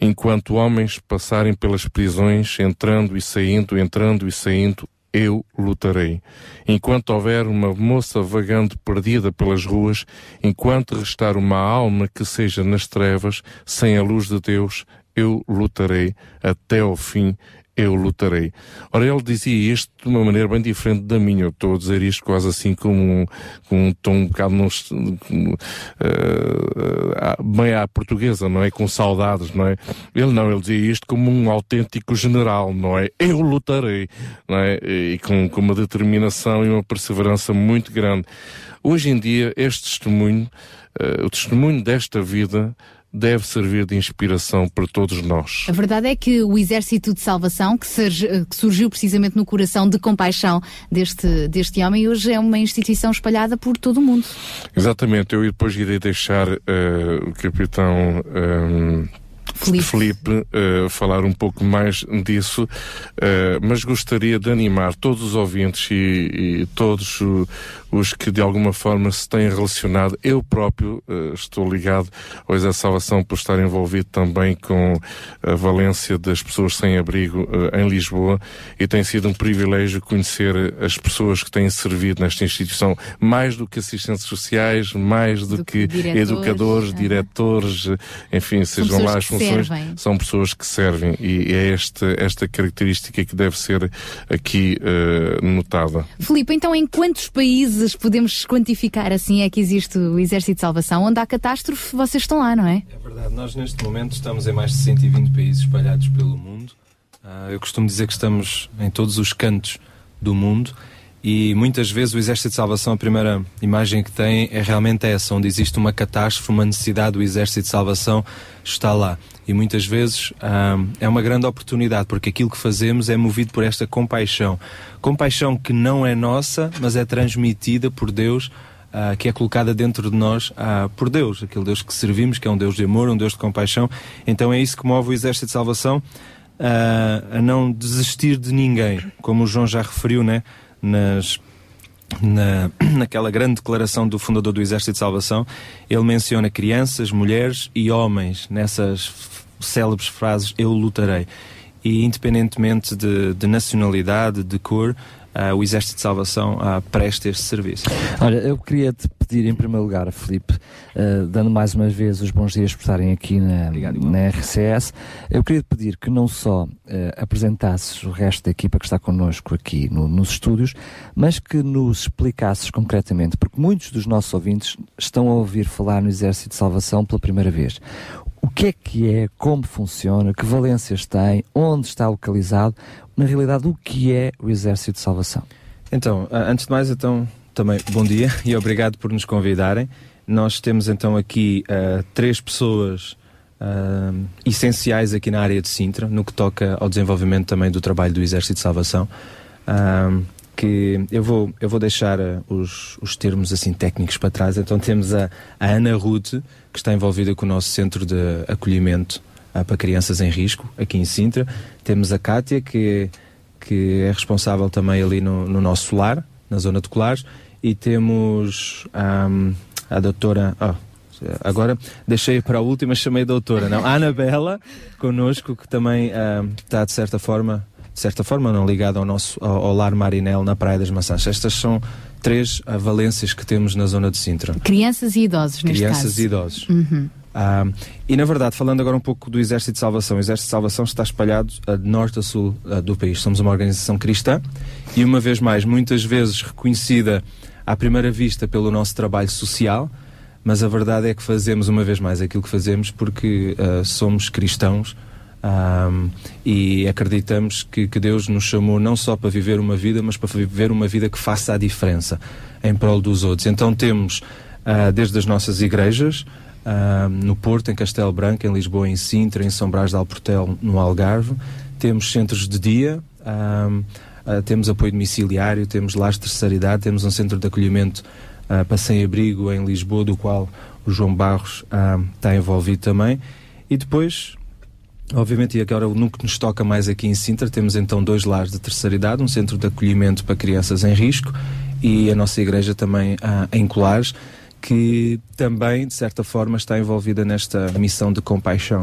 Enquanto homens passarem pelas prisões, entrando e saindo, entrando e saindo, eu lutarei. Enquanto houver uma moça vagando perdida pelas ruas, enquanto restar uma alma que seja nas trevas, sem a luz de Deus, eu lutarei até ao fim. Eu lutarei. Ora, ele dizia isto de uma maneira bem diferente da minha. Eu estou a dizer isto quase assim com um, com um tom um bocado nos, com, uh, bem à portuguesa, não é? Com saudades, não é? Ele não, ele dizia isto como um autêntico general, não é? Eu lutarei, não é? E com, com uma determinação e uma perseverança muito grande. Hoje em dia, este testemunho, uh, o testemunho desta vida, deve servir de inspiração para todos nós. A verdade é que o Exército de Salvação, que, surge- que surgiu precisamente no coração de compaixão deste, deste homem, hoje é uma instituição espalhada por todo o mundo. Exatamente, eu depois irei deixar eh, o capitão ehm, Felipe, eh, falar um pouco mais disso, eh, mas gostaria de animar todos os ouvintes e, e todos os que de alguma forma se têm relacionado. Eu próprio eh, estou ligado ao Exército de Salvação por estar envolvido também com a valência das pessoas sem abrigo eh, em Lisboa e tem sido um privilégio conhecer as pessoas que têm servido nesta instituição, mais do que assistentes sociais, mais do, que, diretores, educadores, aham. diretores, enfim, sejam lá as funções, servem. são pessoas que servem e é esta, esta característica que deve ser aqui eh, notada. Filipe, então em quantos países podemos quantificar assim é que existe o Exército de Salvação? Onde há catástrofe, vocês estão lá, não é? É verdade, nós neste momento estamos em mais de 120 países espalhados pelo mundo. Ah, eu costumo dizer que estamos em todos os cantos do mundo e muitas vezes o Exército de Salvação, a primeira imagem que tem é realmente essa, onde existe uma catástrofe, uma necessidade, o Exército de Salvação está lá. E muitas vezes ah, é uma grande oportunidade, porque aquilo que fazemos é movido por esta compaixão. Compaixão que não é nossa, mas é transmitida por Deus ah, que é colocada dentro de nós ah, por Deus, aquele Deus que servimos, que é um Deus de amor, um Deus de compaixão. Então é isso que move o Exército de Salvação ah, a não desistir de ninguém, como o João já referiu, né? Nas, na, (clears throat) naquela grande declaração do fundador do Exército de Salvação, ele menciona crianças, mulheres e homens nessas célebres frases: Eu lutarei. E independentemente de, de nacionalidade, de cor, ah, o Exército de Salvação ah, presta este serviço. Olha, eu queria te pedir em primeiro lugar, Filipe, eh, dando mais uma vez os bons dias por estarem aqui na, na RCS, eu queria te pedir que não só apresentasses o resto da equipa que está connosco aqui no- nos estúdios, mas que nos explicasses concretamente, porque muitos dos nossos ouvintes estão a ouvir falar no Exército de Salvação pela primeira vez. O que é que é, como funciona, que valências tem, onde está localizado, na realidade, o que é o Exército de Salvação? Então, antes de mais, então, também bom dia (laughs) e obrigado por nos convidarem. Nós temos então aqui ah, três pessoas ah, essenciais aqui na área de Sintra, no que toca ao desenvolvimento também do trabalho do Exército de Salvação. Ah, que eu vou, eu vou deixar ah, os, os termos assim técnicos para trás. Então temos a, a Ana Ruth, que está envolvida com o nosso centro de acolhimento ah, para crianças em risco, aqui em Sintra. Temos a Cátia, que, que é responsável também ali no, no nosso lar, na zona de Colares. E temos ahm, a doutora. oh, agora deixei para a última, chamei doutora, não? A Anabela, connosco, que também ahm, está de certa forma, de certa forma não ligada ao nosso ao, ao lar Marinel na Praia das Maçãs. Estas são três valências que temos na zona de Sintra. Crianças e idosos, neste Crianças caso. e idosos. Uhum. Ah, e na verdade, falando agora um pouco do Exército de Salvação, o Exército de Salvação está espalhado ah, de norte a sul ah, do país. Somos uma organização cristã e, uma vez mais, muitas vezes reconhecida à primeira vista pelo nosso trabalho social, mas a verdade é que fazemos, uma vez mais, aquilo que fazemos porque ah, somos cristãos. Ah, e acreditamos que, que Deus nos chamou não só para viver uma vida, mas para viver uma vida que faça a diferença em prol dos outros. Então temos ah, desde as nossas igrejas, ah, no Porto, em Castelo Branco, em Lisboa, em Sintra, em São Brás de Alportel, no Algarve. Temos centros de dia, ah, temos apoio domiciliário, temos lares de terceira idade, temos um centro de acolhimento para sem-abrigo em Lisboa, do qual o João Barros está envolvido também. E depois, Obviamente, e agora no que nos toca mais aqui em Sintra, temos então dois lares de terceira idade, um centro de acolhimento para crianças em risco e a nossa igreja também ah, em Colares, que também, de certa forma, está envolvida nesta missão de compaixão.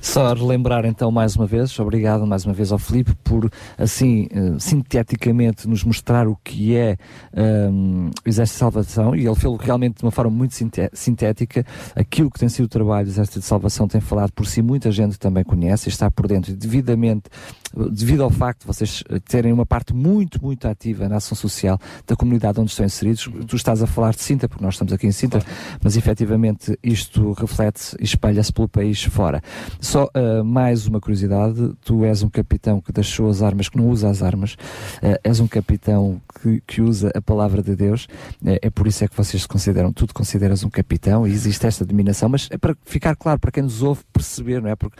Só relembrar então mais uma vez, obrigado mais uma vez ao Filipe por assim eh, sinteticamente nos mostrar o que é ehm, o Exército de Salvação. E ele fez realmente de uma forma muito sintética. Aquilo que tem sido o trabalho do Exército de Salvação tem falado por si, muita gente também conhece e está por dentro. E devidamente devido ao facto de vocês eh, terem uma parte muito, muito ativa na ação social da comunidade onde estão inseridos, tu estás a falar de Sintra, porque nós estamos aqui em Sintra, mas efetivamente isto reflete e espalha-se pelo país fora. Só ah, mais uma curiosidade, tu és um capitão que deixou as armas, que não usa as armas, ah, és um capitão que, que usa a palavra de Deus, é, é por isso é que vocês se consideram, tu te consideras um capitão e existe esta dominação, mas é para ficar claro para quem nos ouve perceber, não é? Porque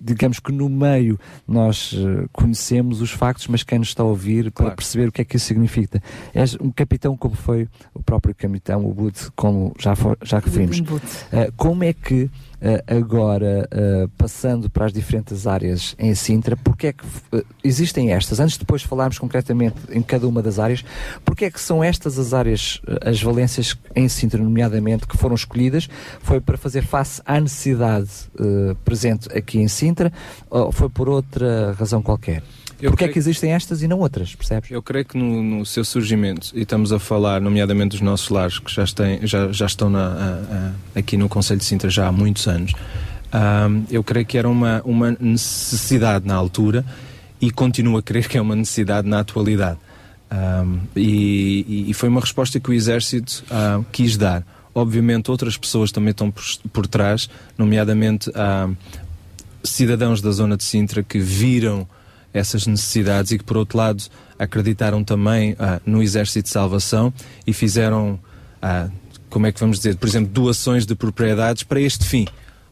digamos que no meio nós conhecemos os factos, mas quem nos está a ouvir para perceber o que é que isso significa. És um capitão como foi o próprio capitão, o Bud, como já, for- já referimos. Uh, como é que uh, agora, uh, passando para as diferentes áreas em Sintra, porque é que uh, existem estas? Antes de depois falarmos concretamente em cada uma das áreas, porque é que são estas as áreas, uh, as valências em Sintra, nomeadamente, que foram escolhidas? Foi para fazer face à necessidade uh, presente aqui em Sintra ou foi por outra razão qualquer? Eu Porque é que existem estas e não outras, percebes? Eu creio que no, no seu surgimento, e estamos a falar, nomeadamente, dos nossos lares, que já, têm, já, já estão na- a- a- aqui no Conselho de Sintra já há muitos anos, ahm, eu creio que era uma, uma necessidade na altura e continuo a crer que é uma necessidade na atualidade. Ahm, e, e foi uma resposta que o Exército ah, quis dar. Obviamente, outras pessoas também estão por, por trás, nomeadamente ah, cidadãos da zona de Sintra que viram essas necessidades e que, por outro lado, acreditaram também ah, no Exército de Salvação e fizeram, ah, como é que vamos dizer, por exemplo, doações de propriedades para este fim.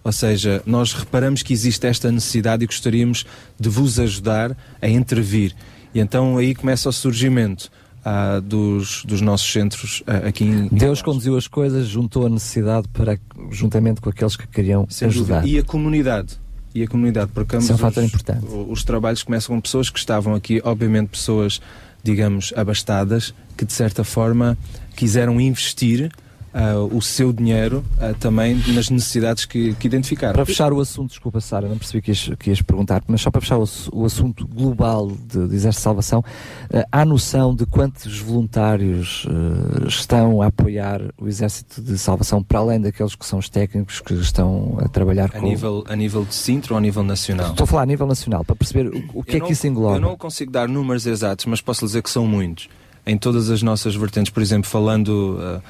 Ou seja, nós reparamos que existe esta necessidade e gostaríamos de vos ajudar a intervir. E então aí começa o surgimento ah, dos, dos nossos centros ah, aqui em. Deus conduziu as coisas, juntou a necessidade para, juntamente com aqueles que queriam Sem dúvida. ajudar. E a comunidade. E a comunidade, porque Isso é um ambos fator os, importante. os trabalhos começam com pessoas que estavam aqui, obviamente pessoas, digamos, abastadas, que de certa forma quiseram investir ah, o seu dinheiro ah, também nas necessidades que, que identificaram. Para fechar o assunto, desculpa Sara, não percebi que ias, que ias perguntar, mas só para fechar o, o assunto global de, de Exército de Salvação, eh, há noção de quantos voluntários estão a apoiar o Exército de Salvação, para além daqueles que são os técnicos que estão a trabalhar a com... nível, a nível de Sintra ou a nível nacional? Estou a falar a nível nacional, para perceber o, o que Eu é não- que isso engloba. Eu não consigo dar números exatos, mas posso dizer que são muitos. Em todas as nossas vertentes, por exemplo, falando.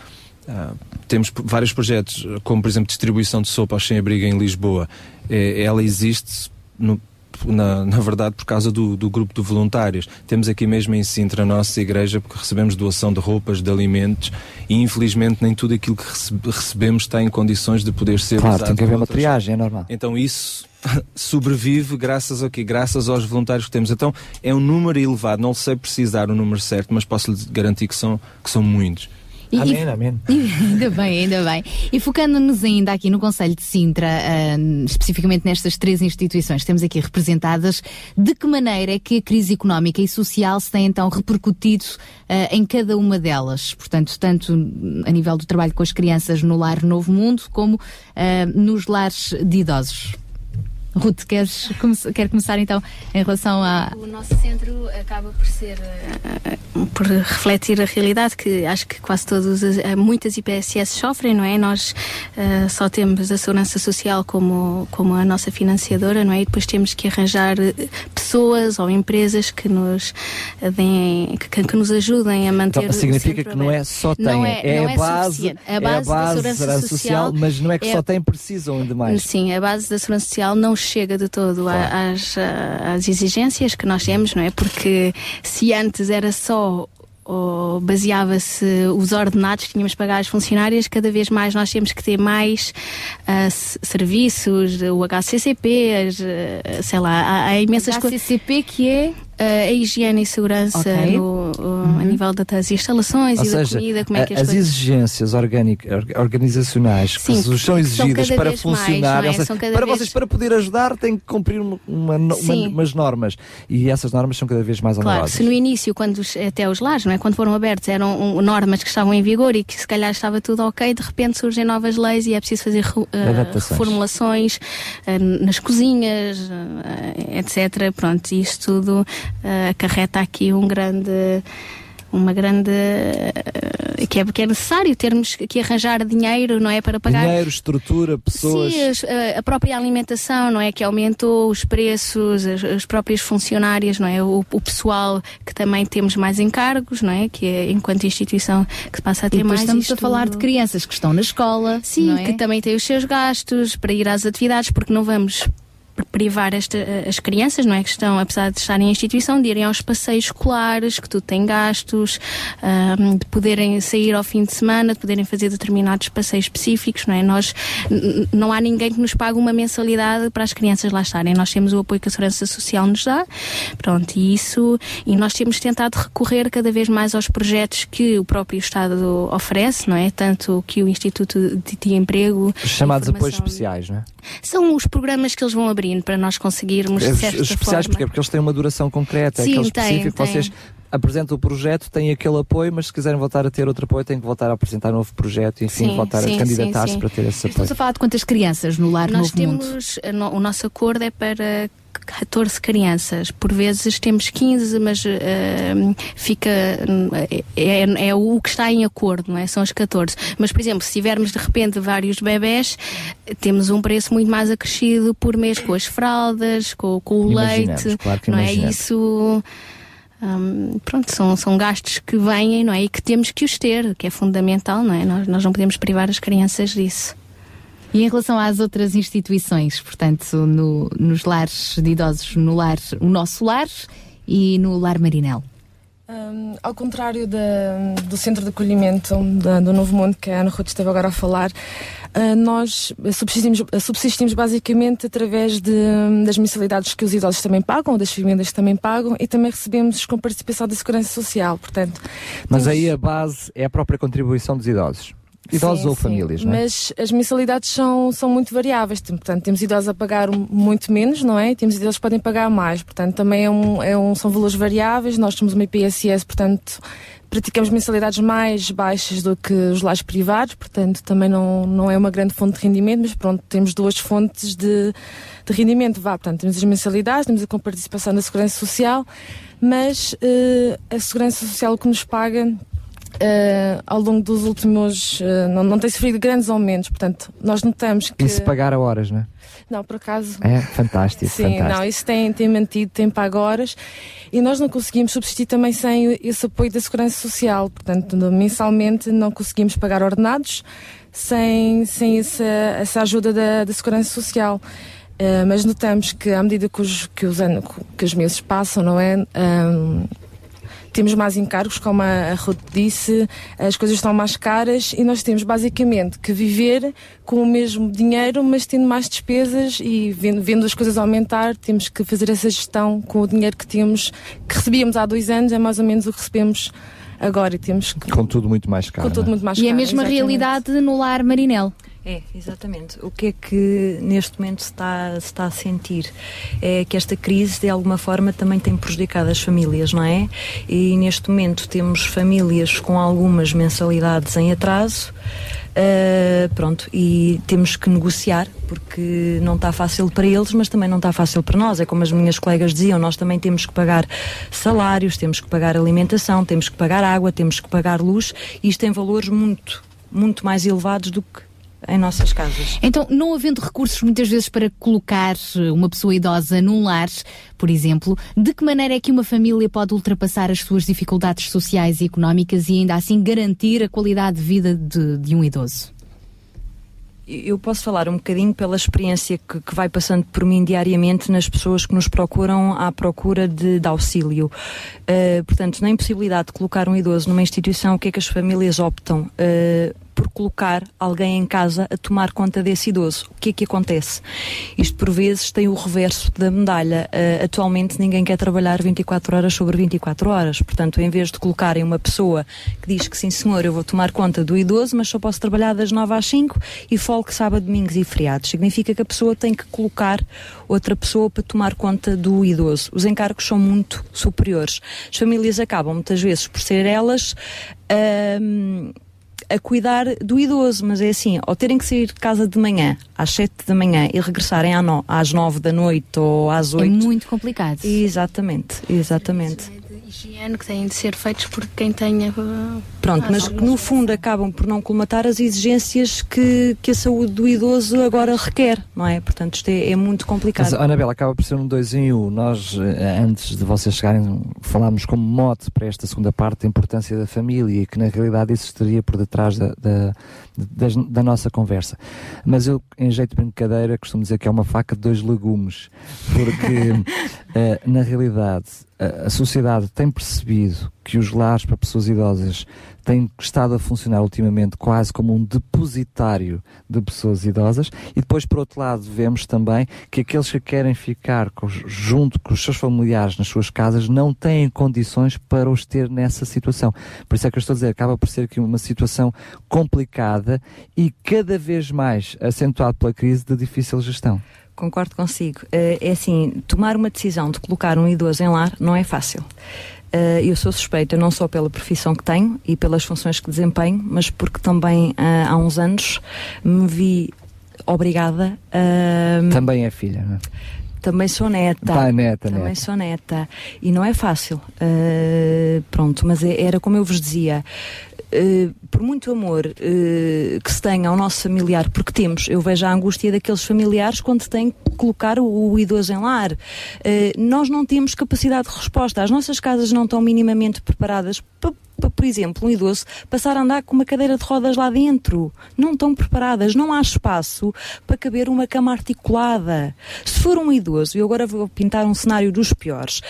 Ah, temos vários projetos, como por exemplo distribuição de sopa aos sem-abrigo em Lisboa. Eh, ela existe, no- na, na verdade, por causa do, do grupo de voluntários. Temos aqui mesmo em Sintra a nossa igreja, porque recebemos doação de roupas, de alimentos, e infelizmente nem tudo aquilo que rece- recebemos está em condições de poder ser Claro, usado tem que haver uma triagem, é normal. então isso (laughs) sobrevive graças ao quê? Graças aos voluntários que temos. Então é um número elevado, não sei precisar o número certo, mas posso lhe garantir que são, que são muitos. E- Amém, e- amém. (laughs) ainda bem, ainda bem. E focando-nos ainda aqui no Conselho de Sintra, ah, especificamente nestas três instituições que temos aqui representadas, de que maneira é que a crise económica e social se tem então repercutido ah, em cada uma delas? Portanto, tanto a nível do trabalho com as crianças no Lar Novo Mundo, como ah, nos lares de idosos. Ruth, queres come- quer começar então em relação a. O nosso centro acaba por ser, eh, por refletir a realidade que acho que quase todos, as- eh, muitas IPSS sofrem, não é? Nós eh, só temos a Segurança Social como, como a nossa financiadora, não é? E depois temos que arranjar eh, pessoas ou empresas que nos eh, deem, que, que nos ajudem a manter Então, o significa que não é só têm, Não é, não a base, suficiente. é a base da Segurança social, mas não é que só têm, precisam de mais. Sim, a base da segurança social não chega de todo a- às, às exigências que nós temos, não é? Porque se antes era só ou baseava-se os ordenados que tínhamos de pagar às funcionárias, cada vez mais nós temos que ter mais s- serviços, o HCCP, as, ah, sei lá, há, há imensas coisas. HCCP que é? Uh, a higiene e segurança Ok. no, uh, a nível das instalações Ou e seja, da comida, como é que as, as coisas... exigências orgânicas, organizacionais que Sim, vos são que são exigidas para mais, funcionar, não é? seja, para vez- vocês, para poder ajudar, têm que cumprir uma, uma uma- umas normas. E essas normas são cada vez mais Claro, onerosas. se no início, quando os- até os lares, não é? quando foram abertos, eram um, normas que estavam em vigor e que se calhar estava tudo ok, de repente surgem novas leis e é preciso fazer uh, reformulações uh, nas cozinhas, uh, etc. Pronto, isto tudo acarreta aqui um grande. Uma grande. uh, que, é, que é necessário termos que arranjar dinheiro, não é? Para pagar. Dinheiro, estrutura, pessoas. Sim, as- a, própria alimentação, não é? Que aumentou os preços, as, as próprias funcionárias, não é? O, o pessoal que também temos mais encargos, não é? Que é, enquanto instituição que se passa a E ter depois mais estamos isto a falar de crianças que estão na escola. Sim, não é? que também têm os seus gastos para ir às atividades, porque não vamos privar esta, as crianças, não é? Que estão, apesar de estarem em instituição, de irem aos passeios escolares, que tudo tem gastos, ahm, de poderem sair ao fim de semana, de poderem fazer determinados passeios específicos, não é? Nós, não há ninguém que nos pague uma mensalidade para as crianças lá estarem. Nós temos o apoio que a Segurança Social nos dá, pronto, e isso, e nós temos tentado recorrer cada vez mais aos projetos que o próprio Estado oferece, não é? Tanto que o Instituto de, de Emprego Os chamados apoios especiais, não é? são os programas que eles vão para nós conseguirmos, os especiais forma. porque, porque eles têm uma duração concreta, é Sim, aquele tem, específico. tem. Vocês apresentam o projeto, têm aquele apoio, mas se quiserem voltar a ter outro apoio, têm que voltar a apresentar um novo projeto e, enfim, Sim, voltar sim, a candidatar-se para ter esse apoio. Estamos a falar de quantas crianças no lar Nós Novo Mundo? temos, a no- o nosso acordo é para 14 crianças. Por vezes temos 15, mas eh, fica. É, é- é o que está em acordo, não é? São os 14. Mas, por exemplo, se tivermos de repente vários bebés, temos um preço muito mais acrescido por mês com as fraldas, com, com o Imaginamos, leite. claro não é isso? hum, pronto, são, são gastos que vêm, não é? E que temos que os ter, que é fundamental, não é? Nós, nós não podemos privar as crianças disso. E em relação às outras instituições, portanto, no- nos lares de idosos, no lar, o nosso lar e no lar Marinel. Hum, ao contrário da- do centro de acolhimento da- do Novo Mundo, que a Ana Ruth esteve agora a falar, ah, nós subsistimos, subsistimos basicamente através de- das mensalidades que os idosos também pagam, ou das famílias também pagam, e também recebemos com participação da Segurança Social. Portanto, Mas aí a base é a própria contribuição dos idosos. Idosos Sim, ou sim. famílias, não é? Mas as mensalidades são, são muito variáveis. Portanto, temos idosos a pagar muito menos, não é? E temos idosos que podem pagar mais. Portanto, também é um, é um- são valores variáveis. Nós somos uma IPSS, portanto, praticamos mensalidades mais baixas do que os lares privados. Portanto, também não, não é uma grande fonte de rendimento, mas pronto, temos duas fontes de, de rendimento. Vá, portanto, temos as mensalidades, temos a comparticipação da Segurança Social, mas eh, a Segurança Social que nos paga eh, ao longo dos últimos. eh, não, não tem sofrido grandes aumentos, portanto, nós notamos que. E se pagar a horas, não é? Não, por acaso. É fantástico, Sim, fantástico. não, isso tem, tem mantido, tem pago horas e nós não conseguimos subsistir também sem esse apoio da Segurança Social. Portanto, mensalmente não conseguimos pagar ordenados sem, sem essa, essa ajuda da, da Segurança Social. Eh, mas notamos que à medida que os, que os, anos, que os meses passam, não é? Ahm, temos mais encargos, como a a Ruth disse, as coisas estão mais caras e nós temos basicamente que viver com o mesmo dinheiro, mas tendo mais despesas e vendo, vendo as coisas aumentar, temos que fazer essa gestão com o dinheiro que temos, que recebíamos há dois anos, é mais ou menos o que recebemos agora e temos que. Com tudo muito mais caro. Com tudo é? muito mais E é a caro, mesma exatamente. realidade no lar Marinel. É, exatamente. O que é que neste momento se está, se está a sentir? É que esta crise, de alguma forma, também tem prejudicado as famílias, não é? E neste momento temos famílias com algumas mensalidades em atraso. Uh, pronto, e temos que negociar porque não está fácil para eles, mas também não está fácil para nós. É como as minhas colegas diziam: nós também temos que pagar salários, temos que pagar alimentação, temos que pagar água, temos que pagar luz, e isto tem valores muito, muito mais elevados do que em nossas casas. Então, não havendo recursos muitas vezes para colocar eh, uma pessoa idosa num lar, por exemplo, de que maneira é que uma família pode ultrapassar as suas dificuldades sociais e económicas e ainda assim garantir a qualidade de vida de, de um idoso? Eu posso falar um bocadinho pela experiência que, que vai passando por mim diariamente nas pessoas que nos procuram à procura de, de auxílio. Uh, portanto, na impossibilidade de colocar um idoso numa instituição, o que é que as famílias optam? Uh, por colocar alguém em casa a tomar conta desse idoso. O que é que acontece? Isto por vezes tem o reverso da medalha. Uh, atualmente ninguém quer trabalhar 24 horas sobre 24 horas. Portanto, em vez de colocarem uma pessoa que diz que sim senhor, eu vou tomar conta do idoso, mas só posso trabalhar das 9 às 5 e folgo sábado, domingos e feriados. Significa que a pessoa tem que colocar outra pessoa para tomar conta do idoso. Os encargos são muito superiores. As famílias acabam muitas vezes por ser elas ahm, a cuidar do idoso, mas é assim, ao terem que sair de casa de manhã, às 7 da manhã, e regressarem às 9 da noite ou às 8. É muito complicado. Exatamente, exatamente. Higiene que têm de ser feitos por quem tenha. uh, Pronto, as mas que no fundo acabam por não colmatar as exigências que, que a saúde do idoso agora requer, não é? Portanto, isto é, é muito complicado. Mas, Anabela, acaba por ser um dois em um. Nós, eh, antes de vocês chegarem, falámos como mote para esta segunda parte a importância da família que na realidade isso estaria por detrás da, da, das- da nossa conversa. Mas eu, em jeito de brincadeira, costumo dizer que é uma faca de dois legumes, porque (laughs) eh, na realidade a sociedade tem percebido que os lares para pessoas idosas têm estado a funcionar ultimamente quase como um depositário de pessoas idosas e depois por outro lado vemos também que aqueles que querem ficar com junto com os seus familiares nas suas casas não têm condições para os ter nessa situação. Por isso é que eu estou a dizer, acaba por ser aqui uma situação complicada e cada vez mais acentuado pela crise de difícil gestão. Concordo consigo. Eh, é assim, tomar uma decisão de colocar um idoso em lar não é fácil. Eh, eu sou suspeita não só pela profissão que tenho e pelas funções que desempenho, mas porque também ah, há uns anos me vi obrigada a. Também é filha, não é? Também sou neta. Tá, neta, Também neta. sou neta. E não é fácil. Uh, pronto, mas é- era como eu vos dizia. Uh, por muito amor uh, que se tenha ao nosso familiar, porque temos, eu vejo a angústia daqueles familiares quando têm que colocar o, o idoso em lar. Uh, nós não temos capacidade de resposta. As nossas casas não estão minimamente preparadas para por exemplo, um idoso passar a andar com uma cadeira de rodas lá dentro. Não estão preparadas, não há espaço para caber uma cama articulada. Se for um idoso, e agora vou pintar um cenário dos piores,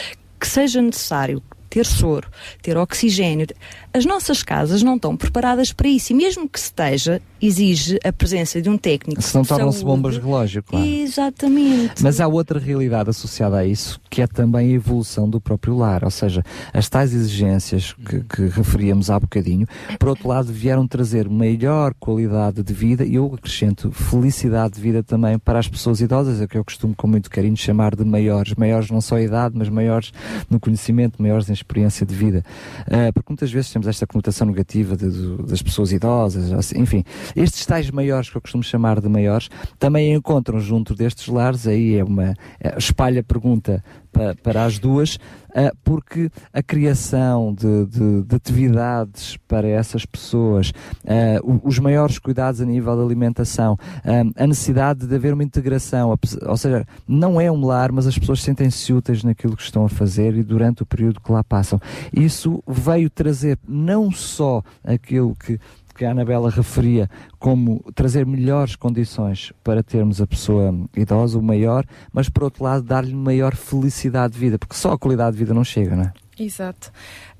que seja necessário ter soro, ter oxigênio, as nossas casas não estão preparadas para isso e mesmo que esteja, exige a presença de um técnico. Se não de tornam-se bombas de relógio, claro. Exatamente. Mas há outra realidade associada a isso, que é também a evolução do próprio lar, ou seja, as tais exigências que, que referíamos há bocadinho, por outro lado, vieram trazer maior qualidade de vida e eu acrescento felicidade de vida também para as pessoas idosas, é o que eu costumo com muito carinho chamar de maiores, maiores não só em idade, mas maiores no conhecimento, maiores em experiência de vida. Ah, porque muitas vezes temos esta conotação negativa de- do- das pessoas idosas, assim, enfim, estes tais maiores que eu costumo chamar de maiores, também encontram junto destes lares, aí é uma é, espalha pergunta pa- para as duas, ah, porque a criação de, de- de atividades para essas pessoas, ah, os maiores cuidados a nível da alimentação, ah, a necessidade de haver uma integração, ou seja, não é um lar, mas as pessoas sentem-se úteis naquilo que estão a fazer e durante o período que lá passam. Isso veio trazer não só aquilo que que a Anabela referia como trazer melhores condições para termos a pessoa idosa, o maior, mas por outro lado dar-lhe maior felicidade de vida, porque só a qualidade de vida não chega, não é? Exato.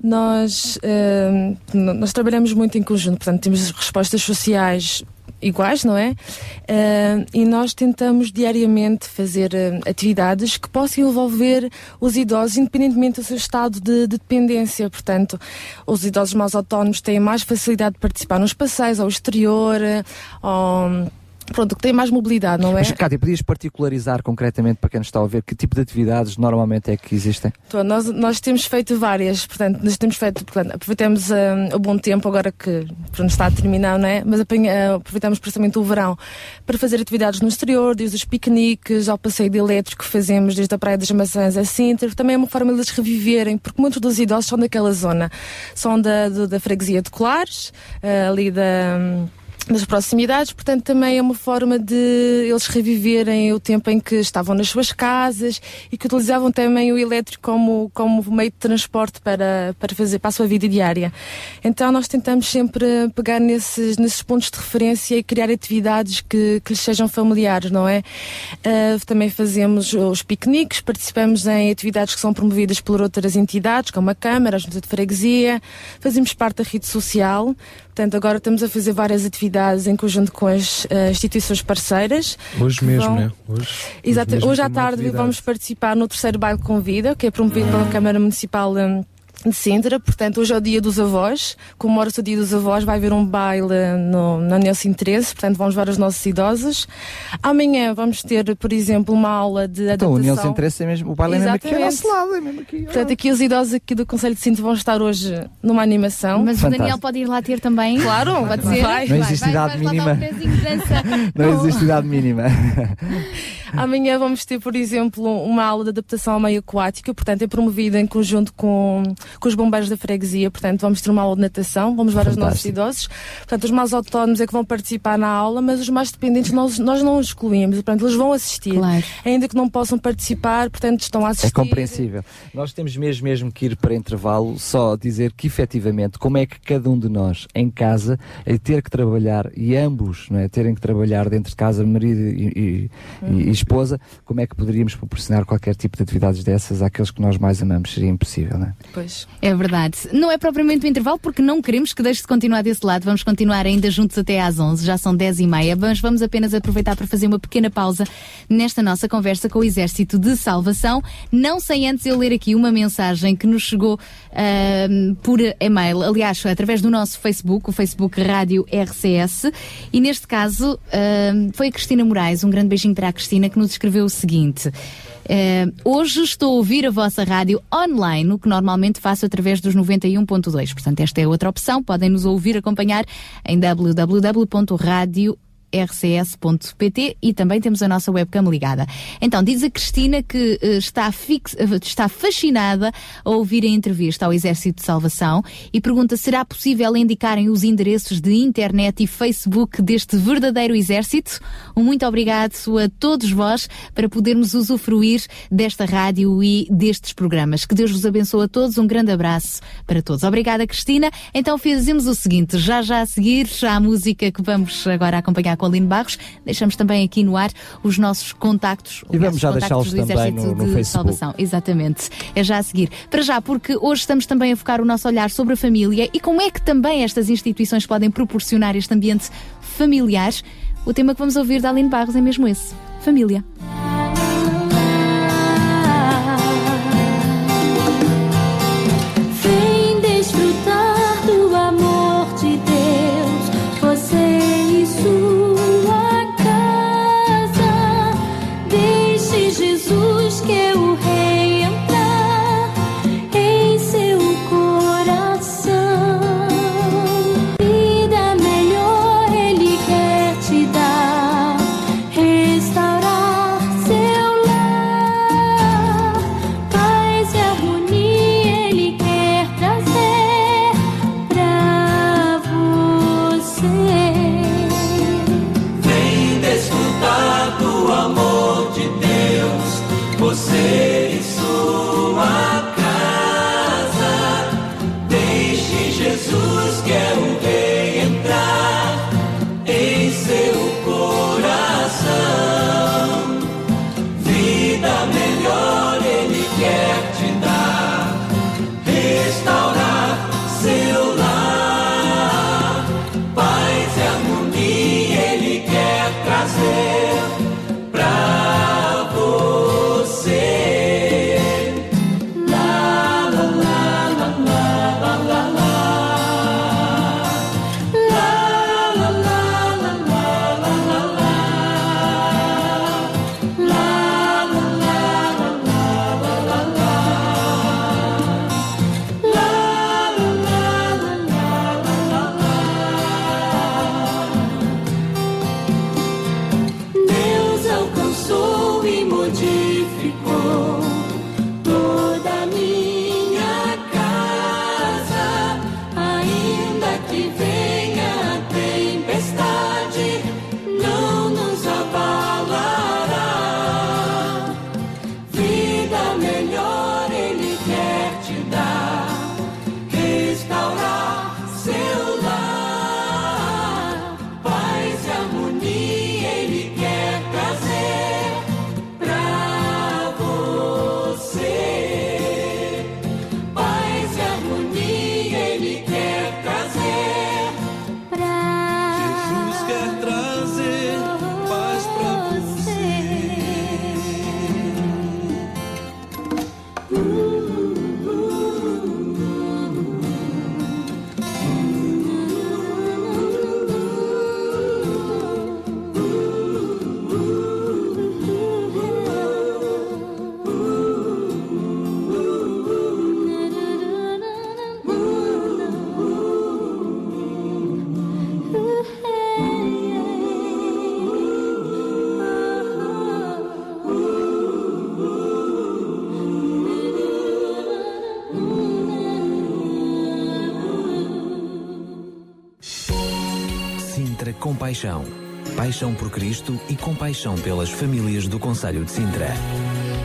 Nós, n- nós trabalhamos muito em conjunto, portanto, temos respostas sociais iguais, não é? Hum, e nós tentamos diariamente fazer hum, atividades que possam envolver os idosos, independentemente do seu estado de, de dependência. Portanto, os idosos mais autónomos têm mais facilidade de participar nos passeios ao exterior, eh, pronto, que têm mais mobilidade, não é? Mas, Cátia, podias particularizar concretamente para quem nos está a ouvir que tipo de atividades normalmente é que existem? Então, nós, nós temos feito várias, portanto, nós temos feito, portanto, aproveitamos hum, o bom tempo agora que pronto, está a terminar, não é? Mas apanha- eh, aproveitamos precisamente o verão para fazer atividades no exterior, desde os piqueniques ao passeio de elétrico que fazemos desde a Praia das Maçãs a Sintra. Também é uma forma de eles reviverem, porque muitos dos idosos são daquela zona, são da, do- da freguesia de Colares, eh, ali da. Das proximidades, portanto também é uma forma de eles reviverem o tempo em que estavam nas suas casas e que utilizavam também o elétrico como, como meio de transporte para, para fazer para a sua vida diária. Então nós tentamos sempre pegar nesses, nesses pontos de referência e criar atividades que, que lhes sejam familiares, não é? Ah, também fazemos os piqueniques, participamos em atividades que são promovidas por outras entidades, como a Câmara, a Junta de Freguesia, fazemos parte da rede social, Portanto, agora estamos a fazer várias atividades em conjunto com as eh, instituições parceiras. Hoje mesmo, vão- né? Hoje, Exato. mesmo Hoje à tarde vamos participar no terceiro baile Convida, que é promovido pela Câmara Municipal hum, de Sintra. Portanto, hoje é o dia dos avós. Comemora-se o dia dos avós. Vai haver um baile no, na 13. Portanto, vamos levar os nossos idosos. Amanhã vamos ter, por exemplo, uma aula de Então, o adaptação. Nilson interessa é mesmo, o baile é mesmo aqui ao Exatamente. nosso lado, é mesmo aqui. Portanto, aqui os idosos aqui do Conselho de Sintra vão estar hoje numa animação. Mas o Daniel pode ir lá ter também? Claro, pode ser. vai. Não existe idade lá dar um mínima. de dança. (laughs) Não existe idade mínima. (laughs) Amanhã vamos ter, por exemplo, uma aula de adaptação ao meio aquático, portanto é promovida em conjunto com, com os bombeiros da freguesia, portanto vamos ter uma aula de natação, vamos levar os nossos idosos, portanto os mais autónomos é que vão participar na aula, mas os mais dependentes nós, nós não os excluímos, portanto eles vão assistir, ainda que não possam participar, portanto estão a assistir. É compreensível. Nós temos mesmo, mesmo que ir para intervalo, só dizer que efetivamente, como é que cada um de nós em casa, a ter que trabalhar, e ambos não é, terem que trabalhar dentro de casa, marido e, e- e esposa, como é que poderíamos proporcionar qualquer tipo de atividades dessas àqueles que nós mais amamos? Seria impossível, não é? Pois. É verdade. Não é propriamente o intervalo, porque não queremos que deixe de continuar desse lado. Vamos continuar ainda juntos até às 11, já são 10 e meia. Mas vamos apenas aproveitar para fazer uma pequena pausa nesta nossa conversa com o Exército de Salvação. Não sem antes eu ler aqui uma mensagem que nos chegou ahm, por e-mail, aliás, através do nosso Facebook, o Facebook Rádio RCS. E neste caso ahm, foi a Cristina Moraes, um grande beijinho para a Cristina, que nos escreveu o seguinte. Eh, hoje estou a ouvir a vossa rádio online, o que normalmente faço através dos 91.2. Portanto, esta é outra opção. Podem nos ouvir, acompanhar em www.radio rcs.pt e também temos a nossa webcam ligada. Então, diz a Cristina que eh, está, fix, eh, está fascinada a ouvir a entrevista ao Exército de Salvação e pergunta: será possível indicarem os endereços de internet e Facebook deste verdadeiro exército? Um muito obrigado a todos vós para podermos usufruir desta rádio e destes programas. Que Deus vos abençoe a todos. Um grande abraço para todos. Obrigada, Cristina. Então fazemos o seguinte: já já a seguir, já a música que vamos agora acompanhar com a Aline Barros, deixamos também aqui no ar os nossos contactos. E vamos os já deixá-los também no- no Facebook. Salvação. Exatamente. É já a seguir. Para já, porque hoje estamos também a focar o nosso olhar sobre a família e como é que também estas instituições podem proporcionar este ambiente familiar. O tema que vamos ouvir da Aline Barros é mesmo esse: família. Paixão por Cristo e compaixão pelas famílias do Conselho de Sintra.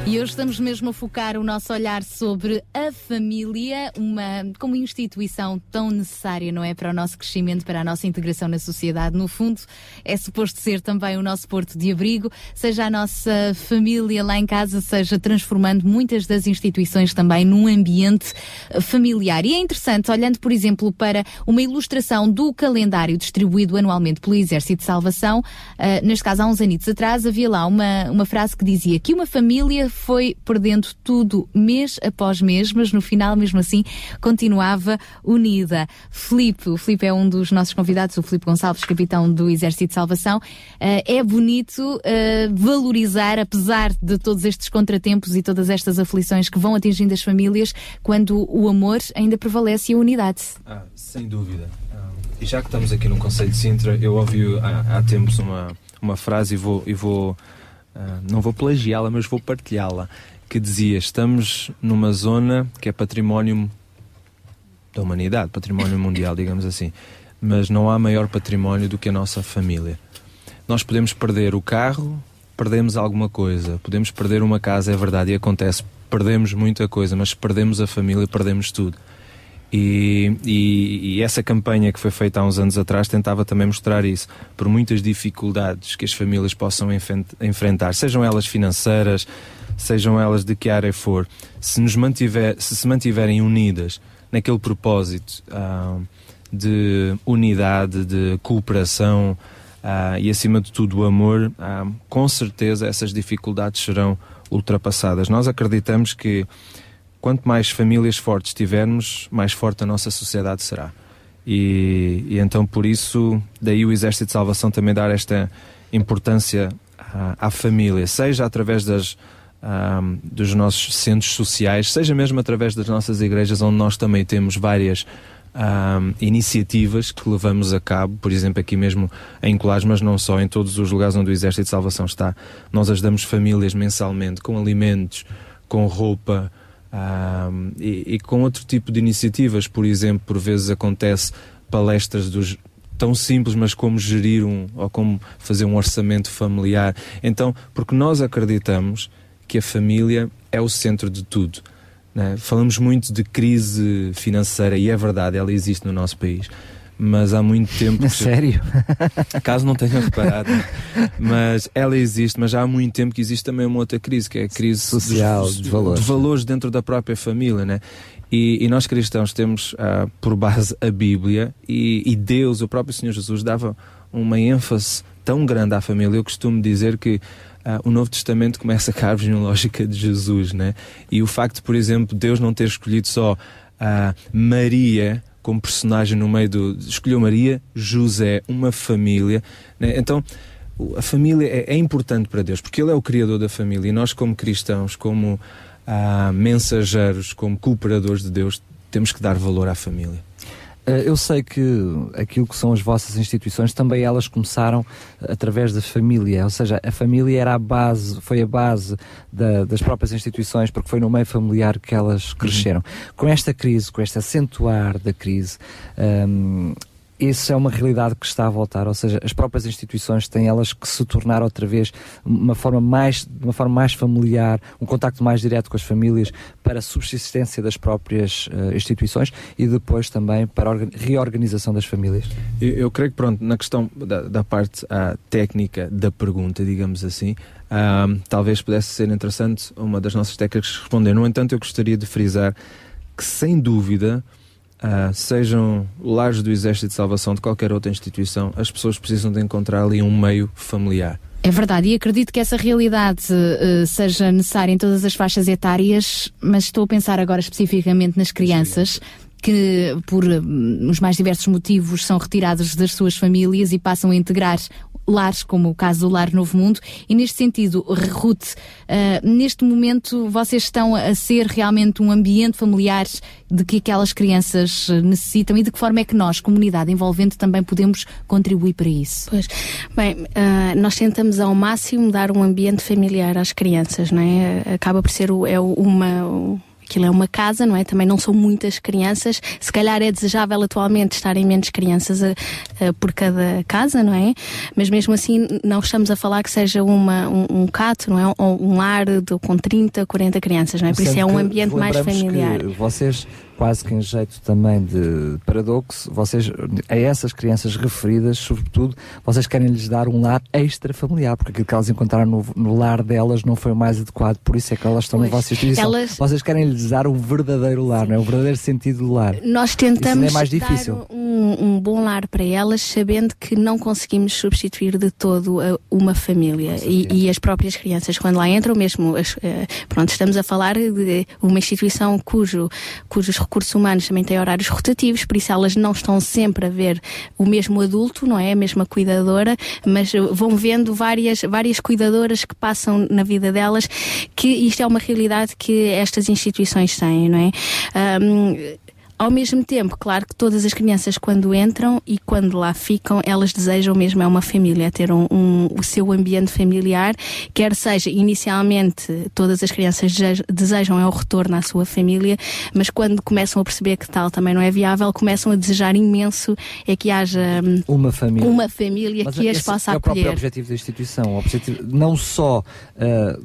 E hoje estamos mesmo a focar o nosso olhar sobre a família, uma como instituição tão necessária, não é, para o nosso crescimento, para a nossa integração na sociedade. No fundo, é suposto ser também o nosso porto de abrigo, seja a nossa família lá em casa, seja transformando muitas das instituições também num ambiente eh, familiar. E é interessante, olhando, por exemplo, para uma ilustração do calendário distribuído anualmente pelo Exército de Salvação, eh, neste caso há uns anitos atrás, havia lá uma, uma frase que dizia que uma família foi perdendo tudo mês após mês, mas no final, mesmo assim, continuava unida. Filipe, o Filipe é um dos nossos convidados, o Filipe Gonçalves, capitão do Exército de Salvação. Eh, é bonito eh, valorizar, apesar de todos estes contratempos e todas estas aflições que vão atingindo as famílias, quando o amor ainda prevalece e a unidade. Ah, sem dúvida. Ah, e já que estamos aqui no Conselho de Sintra, eu ouvi há, há tempos uma, uma frase e vou, e vou ah, não vou plagiá-la, mas vou partilhá-la, que dizia: Estamos numa zona que é património da humanidade, património mundial, digamos assim, mas não há maior património do que a nossa família. Nós podemos perder o carro, perdemos alguma coisa, podemos perder uma casa, é verdade, e acontece, perdemos muita coisa, mas perdemos a família, perdemos tudo. E, e- e essa campanha que foi feita há uns anos atrás tentava também mostrar isso. Por muitas dificuldades que as famílias possam enfrentar, sejam elas financeiras, sejam elas de que área for, se, nos mantiver, se se mantiverem unidas naquele propósito ah, de unidade, de cooperação ah, e, acima de tudo, o amor, ah, com certeza essas dificuldades serão ultrapassadas. Nós acreditamos que quanto mais famílias fortes tivermos, mais forte a nossa sociedade será. E, e então, por isso, daí o Exército de Salvação também dar esta importância à, à família, seja através das, ahm, dos nossos centros sociais, seja mesmo através das nossas igrejas, onde nós também temos várias ahm, iniciativas que levamos a cabo, por exemplo, aqui mesmo em Colares, mas não só, em todos os lugares onde o Exército de Salvação está. Nós ajudamos famílias mensalmente com alimentos, com roupa. ahm, e, e com outro tipo de iniciativas, por exemplo, por vezes acontece palestras dos tão simples, mas como gerir um ou como fazer um orçamento familiar. Então, porque nós acreditamos que a família é o centro de tudo. Né? Falamos muito de crise financeira e é verdade, ela existe no nosso país. Mas há muito tempo. (laughs) que- Sério? (laughs) Caso não tenham reparado, mas ela existe, mas já há muito tempo que existe também uma outra crise, que é a crise Social, dos, de valores. de valores dentro da própria família, né? E, e nós cristãos temos ah, por base a Bíblia e, e Deus, o próprio Senhor Jesus, dava uma ênfase tão grande à família. Eu costumo dizer que ah, o Novo Testamento começa com a árvore genealógica de Jesus, né? E o facto, por exemplo, Deus não ter escolhido só ah, Maria como personagem no meio do. Escolheu Maria, José, uma família. né? Então, a família é, é importante para Deus, porque Ele é o Criador da família e nós, como cristãos, como ah, mensageiros, como cooperadores de Deus, temos que dar valor à família. Eh, Eu sei que aquilo que são as vossas instituições, também elas começaram através da família, ou seja, a família era a base, foi a base da- das próprias instituições, porque foi no meio familiar que elas cresceram. Com esta crise, com este acentuar da crise, hum, isso é uma realidade que está a voltar, ou seja, as próprias instituições têm elas que se tornar outra vez uma forma mais, uma forma mais familiar, um contacto mais direto com as famílias para a subsistência das próprias eh, instituições e depois também para a orga- reorganização das famílias. Eu, eu creio que, pronto, na questão da, da parte ah, técnica da pergunta, digamos assim, ah, talvez pudesse ser interessante uma das nossas técnicas responder. No entanto, eu gostaria de frisar que, sem dúvida, ah, sejam lares do Exército de Salvação de qualquer outra instituição, as pessoas precisam de encontrar ali um meio familiar. É verdade, e acredito que essa realidade eh, seja necessária em todas as faixas etárias, mas estou a pensar agora especificamente nas crianças que, por hum, os mais diversos motivos, são retiradas das suas famílias e passam a integrar lares, como o caso do Lar Novo Mundo. E neste sentido, Ruth, eh, neste momento vocês estão a ser realmente um ambiente familiar de que aquelas crianças eh, necessitam e de que forma é que nós, comunidade envolvente, também podemos contribuir para isso? Pois, bem, ah, nós tentamos ao máximo dar um ambiente familiar às crianças, não é? Acaba por ser o- é uma, aquilo é uma casa, não é? Também não são muitas crianças. Se calhar é desejável atualmente estarem menos crianças a- a- por cada casa, não é? Mas mesmo assim não estamos a falar que seja uma, um, um cato, não é? Ou um lar de, com 30, 40 crianças, não é? Por isso Sendo é um ambiente mais familiar. vocês, quase que em jeito também de paradoxo, vocês, a essas crianças referidas, sobretudo, vocês querem lhes dar um lar extra familiar, porque aquilo que elas encontraram no, no lar delas não foi o mais adequado, por isso é que elas estão na Pois, vossa instituição. elas- Vocês querem lhes dar um verdadeiro lar, não é? Um verdadeiro sentido do lar. Nós Isso tentamos é mais difícil. dar um, um bom lar para elas, sabendo que não conseguimos substituir de todo a- uma família e, e as próprias crianças quando lá entram mesmo. as, eh, pronto, estamos a falar de uma instituição cujo, cujos recursos humanos também têm horários rotativos, por isso elas não estão sempre a ver o mesmo adulto, não é? A mesma cuidadora, mas vão vendo várias, várias cuidadoras que passam na vida delas, que isto é uma realidade que estas instituições têm, não é? Ahm, ao mesmo tempo, claro que todas as crianças quando entram e quando lá ficam, elas desejam mesmo é uma família, ter um, um- o seu ambiente familiar, quer seja inicialmente todas as crianças desejam, é o retorno à sua família, mas quando começam a perceber que tal também não é viável, começam a desejar imenso é que haja hum, Uma família. uma família Mas que as possa é o próprio acolher. objetivo da instituição. O objetivo não só ah,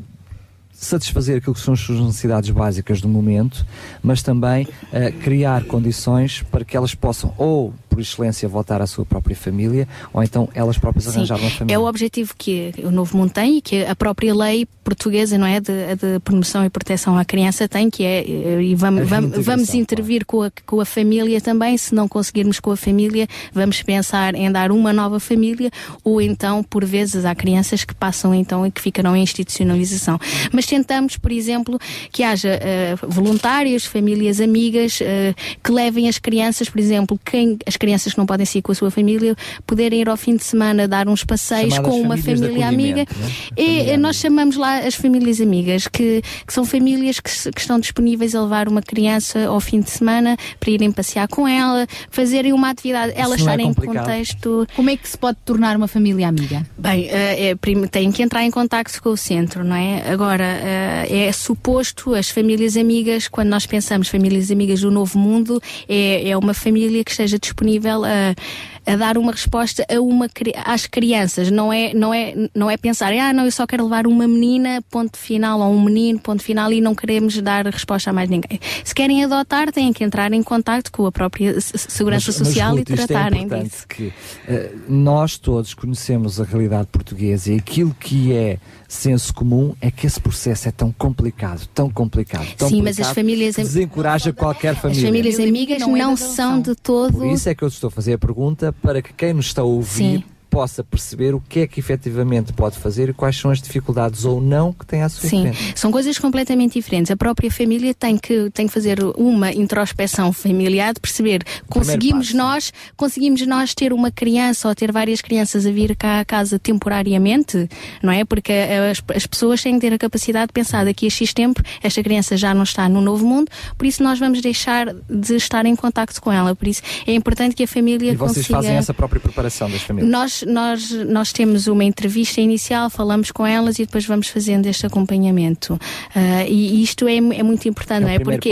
satisfazer aquilo que são as suas necessidades básicas do momento, mas também ah, criar condições para que elas possam, ou por excelência, voltar à sua própria família, ou então elas próprias Sim, arranjar uma família. é o objetivo que o Novo Mundo tem e que a própria lei portuguesa, não é, de, de promoção e proteção à criança tem, que é, e vamos, vamos, vamos intervir com a, com a família também, se não conseguirmos com a família, vamos pensar em dar uma nova família, ou então, por vezes, há crianças que passam então e que ficarão em institucionalização. Mas tentamos, por exemplo, que haja eh, voluntários, famílias amigas, eh, que levem as crianças, por exemplo, quem, as crianças que não podem sair com a sua família, poderem ir ao fim de semana dar uns passeios Chamadas com uma família amiga. né? E eh, nós chamamos lá as famílias amigas, que, que são famílias que, que estão disponíveis a levar uma criança ao fim de semana para irem passear com ela, fazerem uma atividade, elas não é estarem em contexto. Como é que se pode tornar uma família amiga? Bem, eh, é, prim- têm que entrar em contacto com o centro, não é? Agora, eh, é suposto as famílias amigas, quando nós pensamos famílias amigas do novo mundo, é, é uma família que esteja disponível a, a dar uma resposta a uma, às crianças. Não é, não, é, não é pensar, ah, não, eu só quero levar uma menina, ponto final, ou um menino, ponto final, e não queremos dar resposta a mais ninguém. Se querem adotar, têm que entrar em contacto com a própria se- Segurança Mas- mas, Social Ruth, e é tratarem importante disso. que eh, nós todos conhecemos a realidade portuguesa e aquilo que é senso comum é que esse processo é tão complicado, tão complicado, tão Sim, mas as complicado, famílias desencoraja qualquer As família. famílias amigas não, são de todo. Por isso é que eu te estou a fazer a pergunta para que quem nos está a ouvir Sim. Possa perceber o que é que efetivamente pode fazer e quais são as dificuldades ou não que tem à sua Sim, frente. são coisas completamente diferentes. A própria família tem que, tem que fazer uma introspeção familiar, de perceber conseguimos nós, conseguimos nós ter uma criança ou ter várias crianças a vir cá à casa temporariamente, não é? Porque as, as pessoas têm que ter a capacidade de pensar daqui a X tempo, esta criança já não está no novo mundo, por isso nós vamos deixar de estar em contacto com ela. Por isso é importante que a família E vocês consiga. fazem essa própria preparação das famílias. Nós, nós, nós temos uma entrevista inicial, falamos com elas e depois vamos fazendo este acompanhamento. Ah, e isto é, é muito importante, É não é? Porque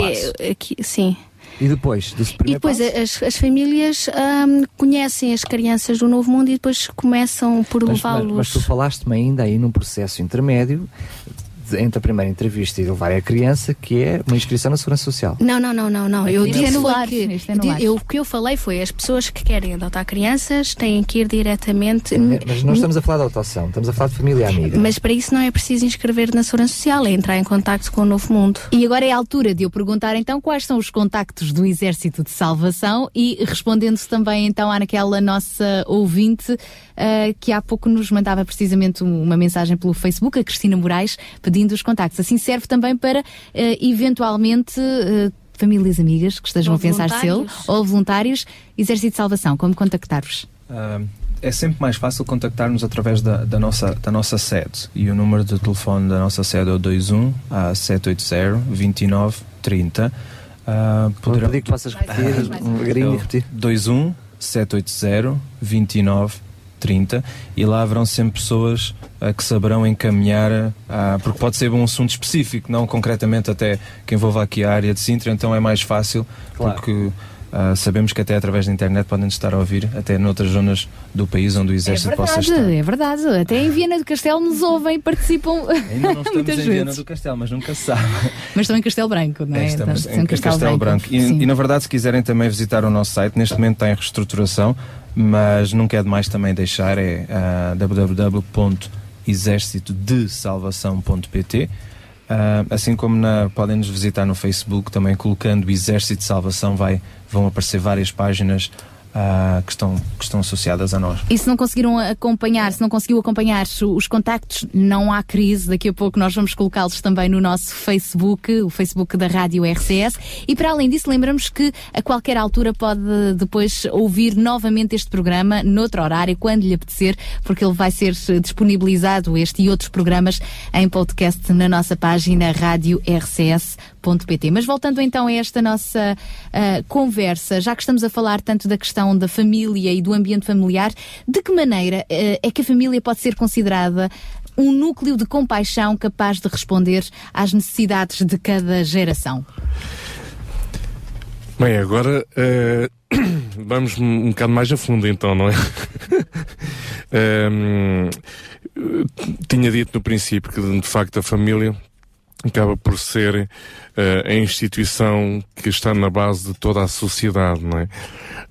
aqui, sim. E depois desse E primeiro depois passo? as, as famílias conhecem as crianças do Novo Mundo e depois começam por Mas, mas, levá-los. mas tu falaste-me ainda aí num processo intermédio entre a primeira entrevista e levar a criança, que é uma inscrição na Segurança Social. Não, não, não, não, não. Eu disse é lar, que, é no di- lar. eu, o que eu falei foi as pessoas que querem adotar crianças têm que ir diretamente. Mas não estamos a falar de adoção, estamos a falar de família amiga. Mas para isso não é preciso inscrever na Segurança Social, é entrar em contacto com o Novo Mundo. E agora é a altura de eu perguntar então quais são os contactos do Exército de Salvação e respondendo também então àquela nossa ouvinte ah, que há pouco nos mandava precisamente um- uma mensagem pelo Facebook, a Cristina Moraes, pedindo os contactos. Assim serve também para ah, eventualmente ah, famílias amigas que estejam Ou a pensar voluntários. ou voluntários. Exército de Salvação, como contactar-vos? Ah, é sempre mais fácil contactar-nos através da, da nossa, da nossa sede. E o número de telefone da nossa sede é o 21 a 780 29 30. Ah, Vou pedir que possas repetir, Ah, um é repetir. 21 780 29 30 e lá haverão sempre pessoas ah, que saberão encaminhar, ah, porque pode ser um assunto específico, não concretamente até que envolva aqui a área de Sintra, então é mais fácil, porque ah, sabemos que até através da internet podem estar a ouvir, até noutras zonas do país onde o É Exército possa estar. verdade, é verdade. Até em Viana do Castelo nos ouvem e participam Ainda não (laughs) estamos muitas em vezes. do Castelo, mas nunca se sabe. Mas estão em Castelo Branco, não é? É, estamos Estamos em Castelo, Branco. E, Sim. e, na verdade, se quiserem também visitar o nosso site, neste momento está em reestruturação, mas nunca é demais também deixar, é uh, www.exercitodesalvação.pt Ah, assim como na, podem nos visitar no Facebook, também colocando Exército de Salvação, vai, vão aparecer várias páginas ah, que, estão, que estão associadas a nós. E se não conseguiram acompanhar, se não conseguiu acompanhar os contactos, não há crise. Daqui a pouco nós vamos colocá-los também no nosso Facebook, o Facebook da Rádio RCS. E para além disso, lembramos que a qualquer altura pode depois ouvir novamente este programa, noutro horário, quando lhe apetecer, porque ele vai ser disponibilizado, este e outros programas, em podcast na nossa página Rádio Mas voltando então a esta nossa ah, conversa, já que estamos a falar tanto da questão da família e do ambiente familiar, de que maneira ah, é que a família pode ser considerada um núcleo de compaixão capaz de responder às necessidades de cada geração? Bem, agora eh, (coughs) vamos um, um bocado mais a fundo então, não é? Ehm, (laughs) tinha dito no princípio que de facto a família acaba por ser eh, a instituição que está na base de toda a sociedade, não é?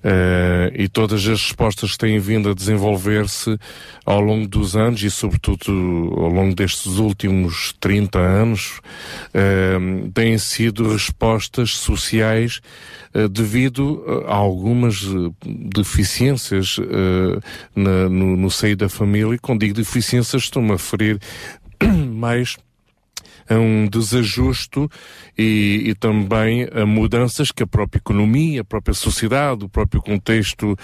Eh, e todas as respostas que têm vindo a desenvolver-se ao longo dos anos e sobretudo ao longo destes últimos 30 anos eh, têm sido respostas sociais devido a algumas deficiências na- no, no seio da família. E quando digo deficiências, estou-me a referir (coughs) mais a um desajuste e, e também a mudanças que a própria economia, a própria sociedade, o próprio contexto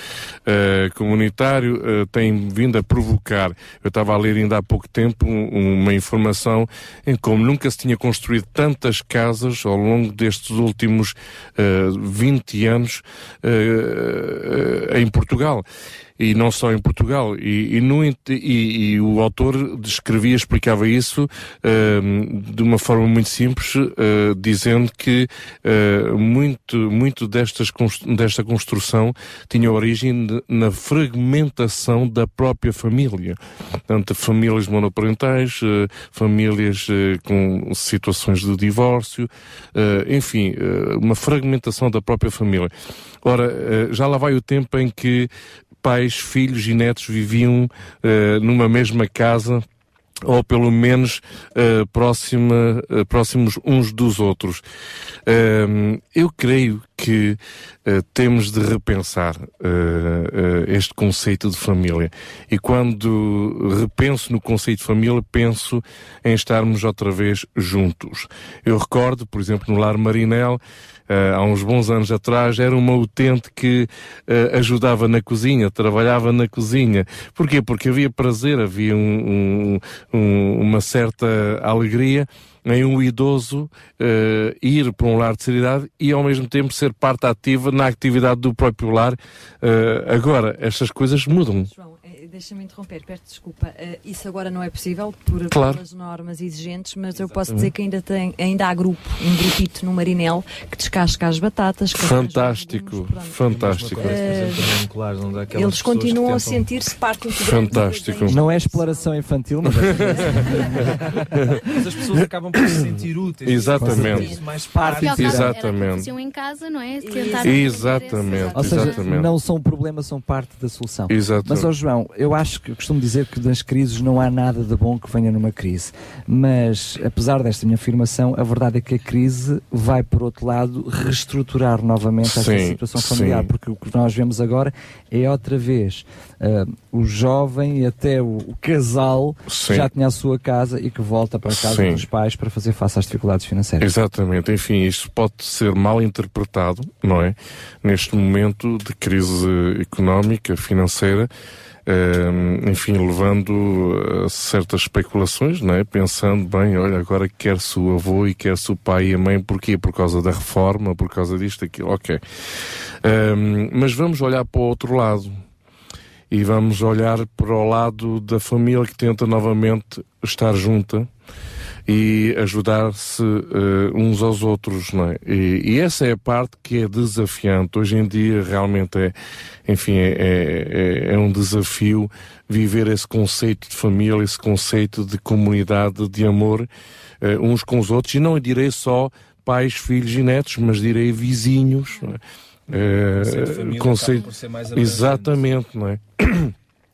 eh, comunitário eh, tem vindo a provocar. Eu estava a ler ainda há pouco tempo um- uma informação em como nunca se tinha construído tantas casas ao longo destes últimos eh, 20 anos eh, em Portugal e não só em Portugal. E, e, no e- e o autor descrevia, explicava isso ehm, de uma forma muito simples, eh, dizendo que eh, muito, muito destas, desta construção tinha origem de- na fragmentação da própria família. Portanto, famílias monoparentais, eh, famílias com situações de divórcio, enfim, uma fragmentação da própria família. Ora, já lá vai o tempo em que pais, filhos e netos viviam eh, numa mesma casa ou pelo menos eh, próxima, eh, próximos uns dos outros. Ehm, eu creio que temos de repensar este conceito de família. E quando repenso no conceito de família, penso em estarmos outra vez juntos. Eu recordo, por exemplo, no Lar Marinel, eh, há uns bons anos atrás, era uma utente que eh, ajudava na cozinha, trabalhava na cozinha. Porquê? Porque havia prazer, havia um- um- um- uma certa alegria em um idoso eh, ir para um lar de seriedade e ao mesmo tempo ser parte ativa na atividade do próprio lar. Eh, agora, estas coisas mudam. Eh, Deixa-me interromper, peço desculpa. Eh, isso agora não é possível por Claro. pelas normas exigentes, mas eu posso dizer que ainda, tem, ainda há grupo, um grupito no Marinel que descasca as batatas. que Fantástico, fantástico. Eh, Eles continuam a sentir-se parte integrante. Fantástico. Não é exploração infantil, mas (laughs) Mas as pessoas acabam por se sentir úteis. Exatamente. Mais parte Exatamente. em casa, não é? Tentar Exatamente. Ou seja, exatamente. não são um problema, são parte da solução. Exato. Mas, ó João, eu acho que eu costumo dizer que nas crises não há nada de bom que venha numa crise. Mas, apesar desta minha afirmação, a verdade é que a crise vai, por outro lado, reestruturar novamente esta Sim, situação familiar. sim. Porque o que nós vemos agora é outra vez ah, o jovem e até o, o casal Sim. que já tinha a sua casa e que volta para a casa dos pais para fazer face às dificuldades financeiras. Exatamente, enfim, isto pode ser mal interpretado, não é? Neste momento de crise económica, financeira, enfim, levando a certas especulações, não é? Pensando, bem, olha, agora quer-se o avô e quer-se o pai e a mãe, porquê? Por causa da reforma, por causa disto, aquilo, ok. Eh, mas vamos olhar para o outro lado. e vamos olhar para o lado da família que tenta novamente estar junta e ajudar-se eh, uns aos outros, não é? E, e essa é a parte que é desafiante. Hoje em dia realmente é, enfim, é, é, é um desafio viver esse conceito de família, esse conceito de comunidade, de amor eh, uns com os outros, e não direi só pais, filhos e netos, mas direi vizinhos, não é? Eh, conceito família conceito-. Exatamente, não é?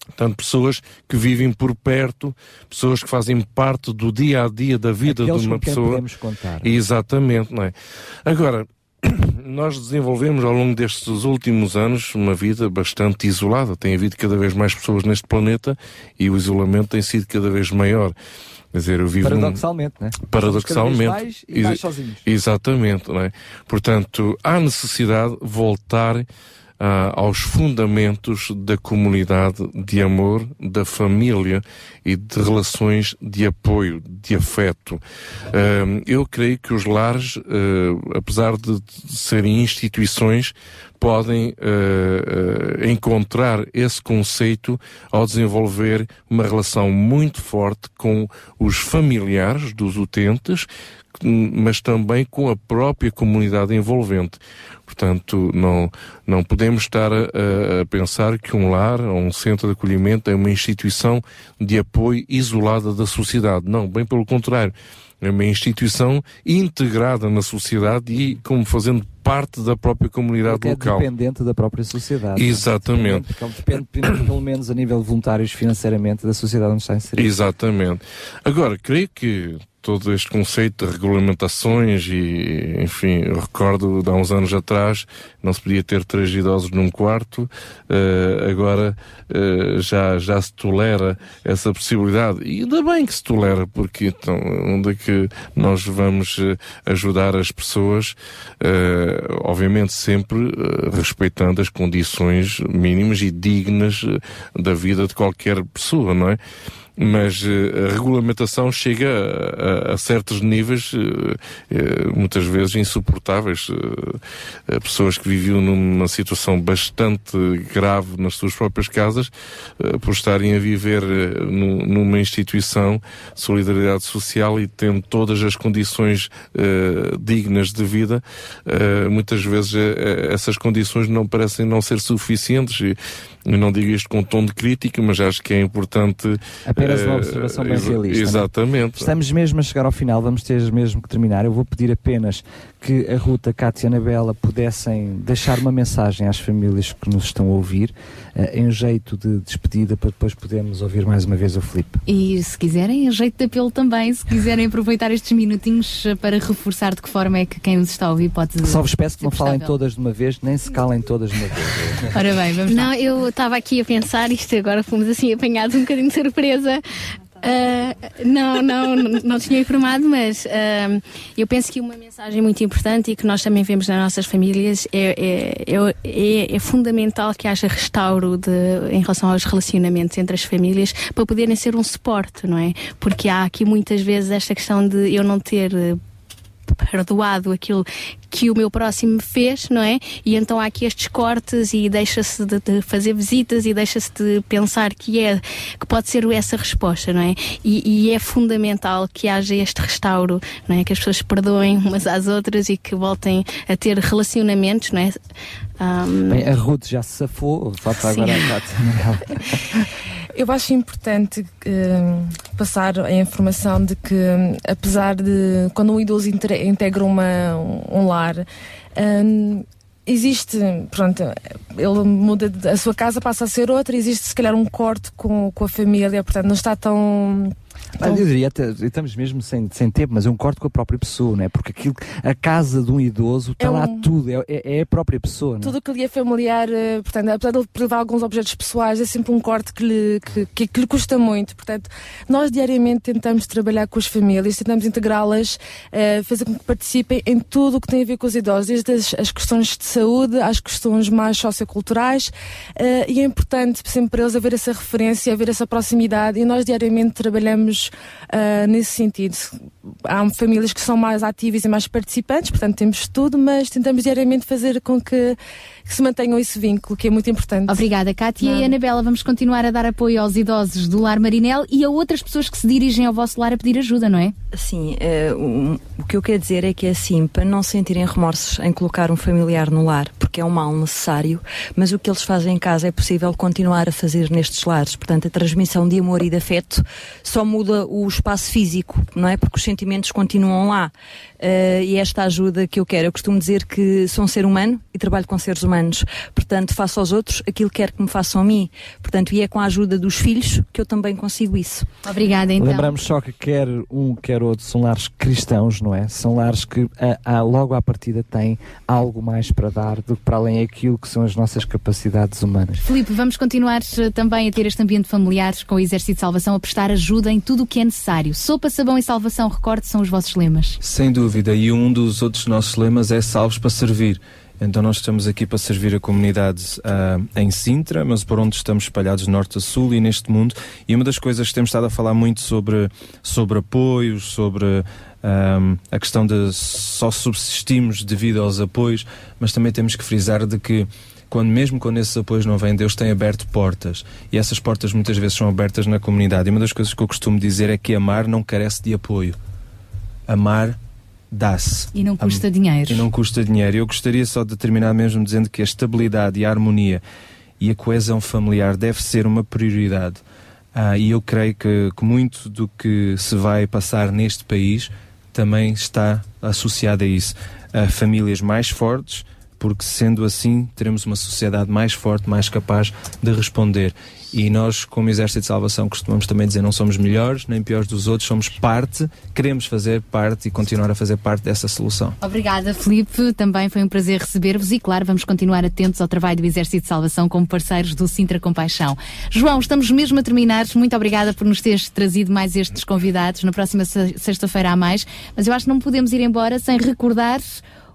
Portanto, pessoas que vivem por perto, pessoas que fazem parte do dia a dia da vida Aqueles de uma com pessoa. podemos contar. Exatamente, não é? Agora, (clears throat) nós desenvolvemos ao longo destes últimos anos uma vida bastante isolada. Tem havido cada vez mais pessoas neste planeta e o isolamento tem sido cada vez maior. Quer dizer, eu vivo num- Paradoxalmente, né? Paradoxalmente. Mais e mais sozinhos. Exatamente, não é? Portanto, há necessidade de voltar ah, aos fundamentos da comunidade, de amor, da família e de relações de apoio, de afeto. Ah, eu creio que os lares, ah, apesar de serem instituições, podem encontrar esse conceito ao desenvolver uma relação muito forte com os familiares dos utentes, mas também com a própria comunidade envolvente. Portanto, não, não podemos estar a, a- pensar que um lar ou um centro de acolhimento é uma instituição de apoio isolada da sociedade. Não, bem pelo contrário. É uma instituição integrada na sociedade e como fazendo parte da própria comunidade Porque é local. dependente da própria sociedade. Exatamente. Ele depende, depende, pelo menos a nível de voluntários financeiramente, da sociedade onde está inserido. Exatamente. Agora, creio que todo este conceito de regulamentações e, enfim, eu recordo de há uns anos atrás não se podia ter três idosos num quarto, eh, agora eh, já, já se tolera essa possibilidade. E ainda bem que se tolera, porque então, onde é que nós vamos eh, ajudar as pessoas, eh, obviamente sempre respeitando as condições mínimas e dignas da vida de qualquer pessoa, não é? Mas eh, a regulamentação chega a, a- certos níveis eh, eh, muitas vezes insuportáveis pessoas que viviam numa situação bastante grave nas suas próprias casas por estarem a viver nu- numa instituição de solidariedade social e tendo todas as condições dignas de vida muitas vezes essas condições não parecem não ser suficientes e não digo isto com tom de crítica, mas acho que é importante. Apenas uma eh, observação bem realista. é? Exatamente. Estamos mesmo a chegar ao final, vamos ter mesmo que terminar. Eu vou pedir apenas que a Ruta, a Cátia e a Anabela pudessem deixar uma mensagem às famílias que nos estão a ouvir, eh, em um jeito de despedida, para depois podermos ouvir mais uma vez o Filipe. E se quiserem, a jeito de apelo também, se quiserem aproveitar estes minutinhos eh, para reforçar de que forma é que quem nos está a ouvir pode. Só vos peço que não falem todas de uma vez, nem se calem todas de uma vez. Ora bem, vamos Não, eu estava aqui a pensar, isto agora fomos assim apanhados um bocadinho de surpresa. Ah, não, não, não, tinha informado, mas ah, eu penso que uma mensagem muito importante e que nós também vemos nas nossas famílias é, é, é, é- é fundamental que haja restauro de, em relação aos relacionamentos entre as famílias para poderem ser um suporte, não é? Porque há aqui muitas vezes esta questão de eu não ter. Perdoado aquilo que o meu próximo me fez, não é? E então há aqui estes cortes e deixa-se de, de fazer visitas e deixa-se de pensar que é que pode ser essa resposta, não é? E, e é fundamental que haja este restauro, não é? Que as pessoas perdoem umas às outras e que voltem a ter relacionamentos, não é? Ahm, Bem, a Ruth já se safou, falta agora a Cátia. (laughs) Eu acho importante eh, passar a informação de que, apesar de quando um idoso integra uma, um lar, eh, existe, pronto, ele muda, a sua casa passa a ser outra, existe se calhar um corte com, com a família, portanto não está tão. Ah, eu diria, até, estamos mesmo sem, sem tempo, mas é um corte com a própria pessoa, não é? Porque aquilo, a casa de um idoso está É lá um- tudo, é, é- é a própria pessoa, não é? Tudo o que lhe é familiar, eh, portanto, apesar de ele preservar alguns objetos pessoais, é sempre um corte que lhe, que, que- que lhe custa muito. Portanto, nós diariamente tentamos trabalhar com as famílias, tentamos integrá-las, eh, fazer com que participem em tudo o que tem a ver com os idosos, desde as, as questões de saúde às questões mais socioculturais. eh, e é importante sempre para eles haver essa referência, haver essa proximidade. E nós diariamente trabalhamos tentamos ah, nesse sentido. Há famílias que são mais ativas e mais participantes, portanto temos tudo, mas tentamos diariamente fazer com que, que se mantenham esse vínculo, que é muito importante. Obrigada, Cátia e Anabela. Vamos continuar a dar apoio aos idosos do Lar Marinel e a outras pessoas que se dirigem ao vosso lar a pedir ajuda, não é? Sim, eh, o, o que eu quero dizer é que é assim, para não sentirem remorsos em colocar um familiar no lar, porque é um mal necessário, mas o que eles fazem em casa é possível continuar a fazer nestes lares. Portanto, a transmissão de amor e de afeto só muda o espaço físico, não é? Porque os sentimentos continuam lá. Eh, e esta ajuda que eu quero, eu costumo dizer que sou um ser humano e trabalho com seres humanos. Portanto, faço aos outros aquilo que quero que me façam a mim. Portanto, e é com a ajuda dos filhos que eu também consigo isso. Obrigada, então. Lembramos só que quer um, quer outro, são lares cristãos, não é? São lares que a, a- logo à partida têm algo mais para dar do que para além aquilo que são as nossas capacidades humanas. Filipe, vamos continuar eh, também a ter este ambiente familiar com o Exército de Salvação a prestar ajuda em tudo o que é necessário. Sopa, sabão e salvação, recorde, são os vossos lemas. Sem dúvida, e um dos outros nossos lemas é salvos para servir. Então nós estamos aqui para servir a comunidade ah, em Sintra, mas por onde estamos espalhados norte a sul e neste mundo. E uma das coisas que temos estado a falar muito sobre, sobre apoios, sobre ah, a questão de só subsistimos devido aos apoios, mas também temos que frisar de que quando mesmo quando esses apoios não vêm, Deus tem aberto portas. E essas portas muitas vezes são abertas na comunidade. E uma das coisas que eu costumo dizer é que amar não carece de apoio. Amar dá-se. E não custa dinheiro. E não custa dinheiro. Eu gostaria só de terminar mesmo dizendo que a estabilidade e a harmonia e a coesão familiar deve ser uma prioridade. Ah, e eu creio que, que muito do que se vai passar neste país também está associado a isso. A famílias mais fortes, porque sendo assim teremos uma sociedade mais forte, mais capaz de responder. E nós, como Exército de Salvação, costumamos também dizer não somos melhores nem piores dos outros, somos parte, queremos fazer parte e continuar a fazer parte dessa solução. Obrigada, Filipe. Também foi um prazer receber-vos e, claro, vamos continuar atentos ao trabalho do Exército de Salvação como parceiros do Sintra Compaixão. João, estamos mesmo a terminar. Muito obrigada por nos teres trazido mais estes convidados. Na próxima se- sexta-feira há mais. Mas eu acho que não podemos ir embora sem recordar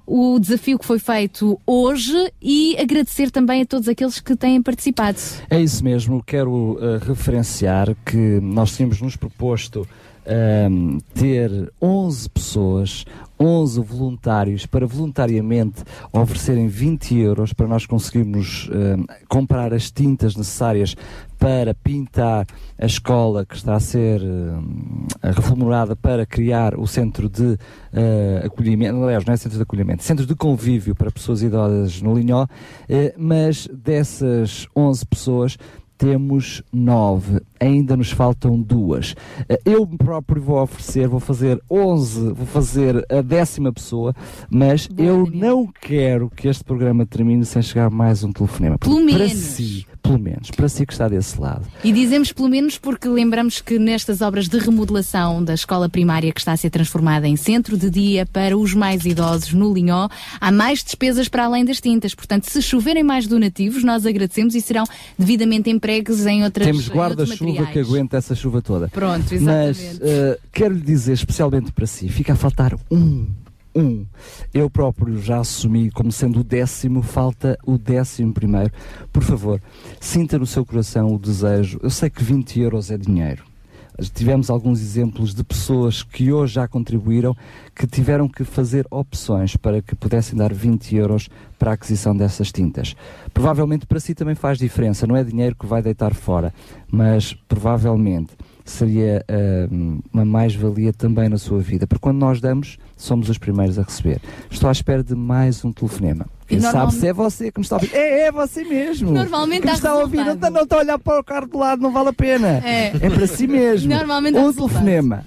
o desafio que foi feito hoje e agradecer também a todos aqueles que têm participado. É isso mesmo, quero eh, referenciar que nós tínhamos nos proposto ehm, ter 11 pessoas, 11 voluntários para voluntariamente oferecerem 20 euros para nós conseguirmos ehm, comprar as tintas necessárias para pintar a escola que está a ser ehm, reformulada para criar o centro de eh, acolhimento, aliás, não é centro de acolhimento, centro de convívio para pessoas idosas no Linhó, eh, mas dessas 11 pessoas temos nove, ainda nos faltam duas. Eu próprio vou oferecer, vou fazer 11, vou fazer a décima pessoa, mas eu não quero que este programa termine sem chegar mais um telefonema. Pelo Porque Para menos. si, pelo menos, para si que está desse lado. E dizemos pelo menos porque lembramos que nestas obras de remodelação da escola primária que está a ser transformada em centro de dia para os mais idosos no Linhó, há mais despesas para além das tintas. Portanto, se choverem mais donativos, nós agradecemos e serão devidamente empregues em outras Temos guarda-chuva que aguenta essa chuva toda. Pronto, Mas exatamente. eh, quero lhe dizer, especialmente para si, fica a faltar um. Um. Eu próprio já assumi como sendo o décimo, falta o décimo primeiro. Por favor, sinta no seu coração o desejo. Eu sei que 20 euros é dinheiro. Tivemos alguns exemplos de pessoas que hoje já contribuíram que tiveram que fazer opções para que pudessem dar 20 euros para a aquisição dessas tintas. Provavelmente para si também faz diferença, não é dinheiro que vai deitar fora, mas provavelmente seria hum, uma mais-valia também na sua vida, porque quando nós damos, somos os primeiros a receber. Estou à espera de mais um telefonema. Quem E sabe se é você que me está a ouvir. É, é você mesmo. Normalmente que me está a ouvir, não está, não está a olhar para o carro do lado, não vale a pena. É. para si mesmo. (laughs) Normalmente um telefonema.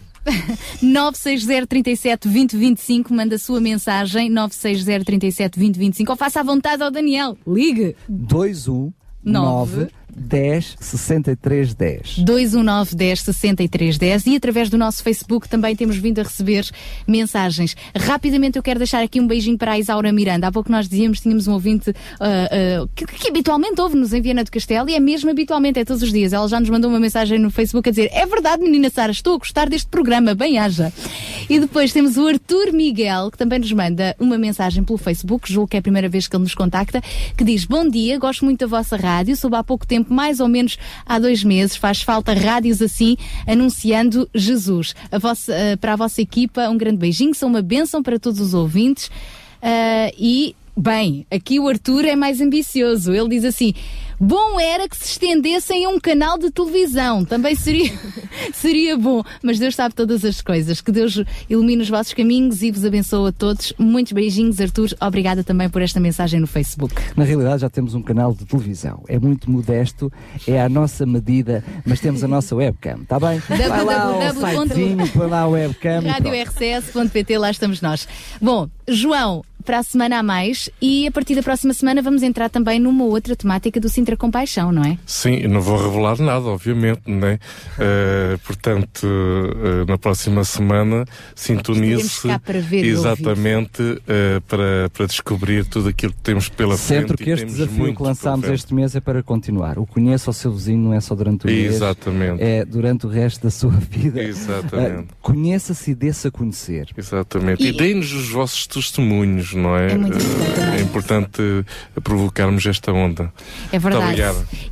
960 37 20 25, manda a sua mensagem 960 37 20 25 ou faça à vontade ao Daniel. Ligue! 219 10 63 10. 219 10 63 10 e através do nosso Facebook também temos vindo a receber mensagens. Rapidamente eu quero deixar aqui um beijinho para a Isaura Miranda. Há pouco nós dizíamos, tínhamos um ouvinte ah, ah, que, que habitualmente ouve-nos em Viana do Castelo e é mesmo habitualmente, é todos os dias. Ela já nos mandou uma mensagem no Facebook a dizer é verdade menina Sara, estou a gostar deste programa, bem haja. E depois temos o Arthur Miguel que também nos manda uma mensagem pelo Facebook, julgo que é a primeira vez que ele nos contacta, que diz bom dia, gosto muito da vossa rádio, soube há pouco tempo tempo, mais ou menos há dois meses. Faz falta rádios assim, anunciando Jesus. A vossa, eh, para a vossa equipa, um grande beijinho, são uma bênção para todos os ouvintes. Ah, e, bem, aqui o Arthur é mais ambicioso. Ele diz assim: bom era que se estendessem a um canal de televisão. Também seria, (laughs) seria bom. Mas Deus sabe todas as coisas. Que Deus ilumine os vossos caminhos e vos abençoe a todos. Muitos beijinhos, Arthur. Obrigada também por esta mensagem no Facebook. Na realidade já temos um canal de televisão. É muito modesto, é à nossa medida, mas temos a nossa webcam, está bem? (laughs) Vai lá ao sitezinho, põe lá a webcam. e Rádio pronto. RCS.pt, lá estamos nós. Bom, João, para a semana a mais e a partir da próxima semana vamos entrar também numa outra temática do Sintra Compaixão, não é? Sim, não vou revelar nada, obviamente, né? Eh, portanto, eh, na próxima semana sintonize Estaremos cá para ver e exatamente eh, para, para descobrir tudo aquilo que temos pela frente. Sendo que e este temos desafio que lançámos este mês é para continuar. O conheça o seu vizinho não é só durante o mês, Exatamente. é durante o resto da sua (laughs) vida. Exatamente. Conheça-se e dê-se a conhecer. Exatamente. E, E- deem-nos os vossos testemunhos, não é? É muito Eh, é importante provocarmos esta onda. É verdade.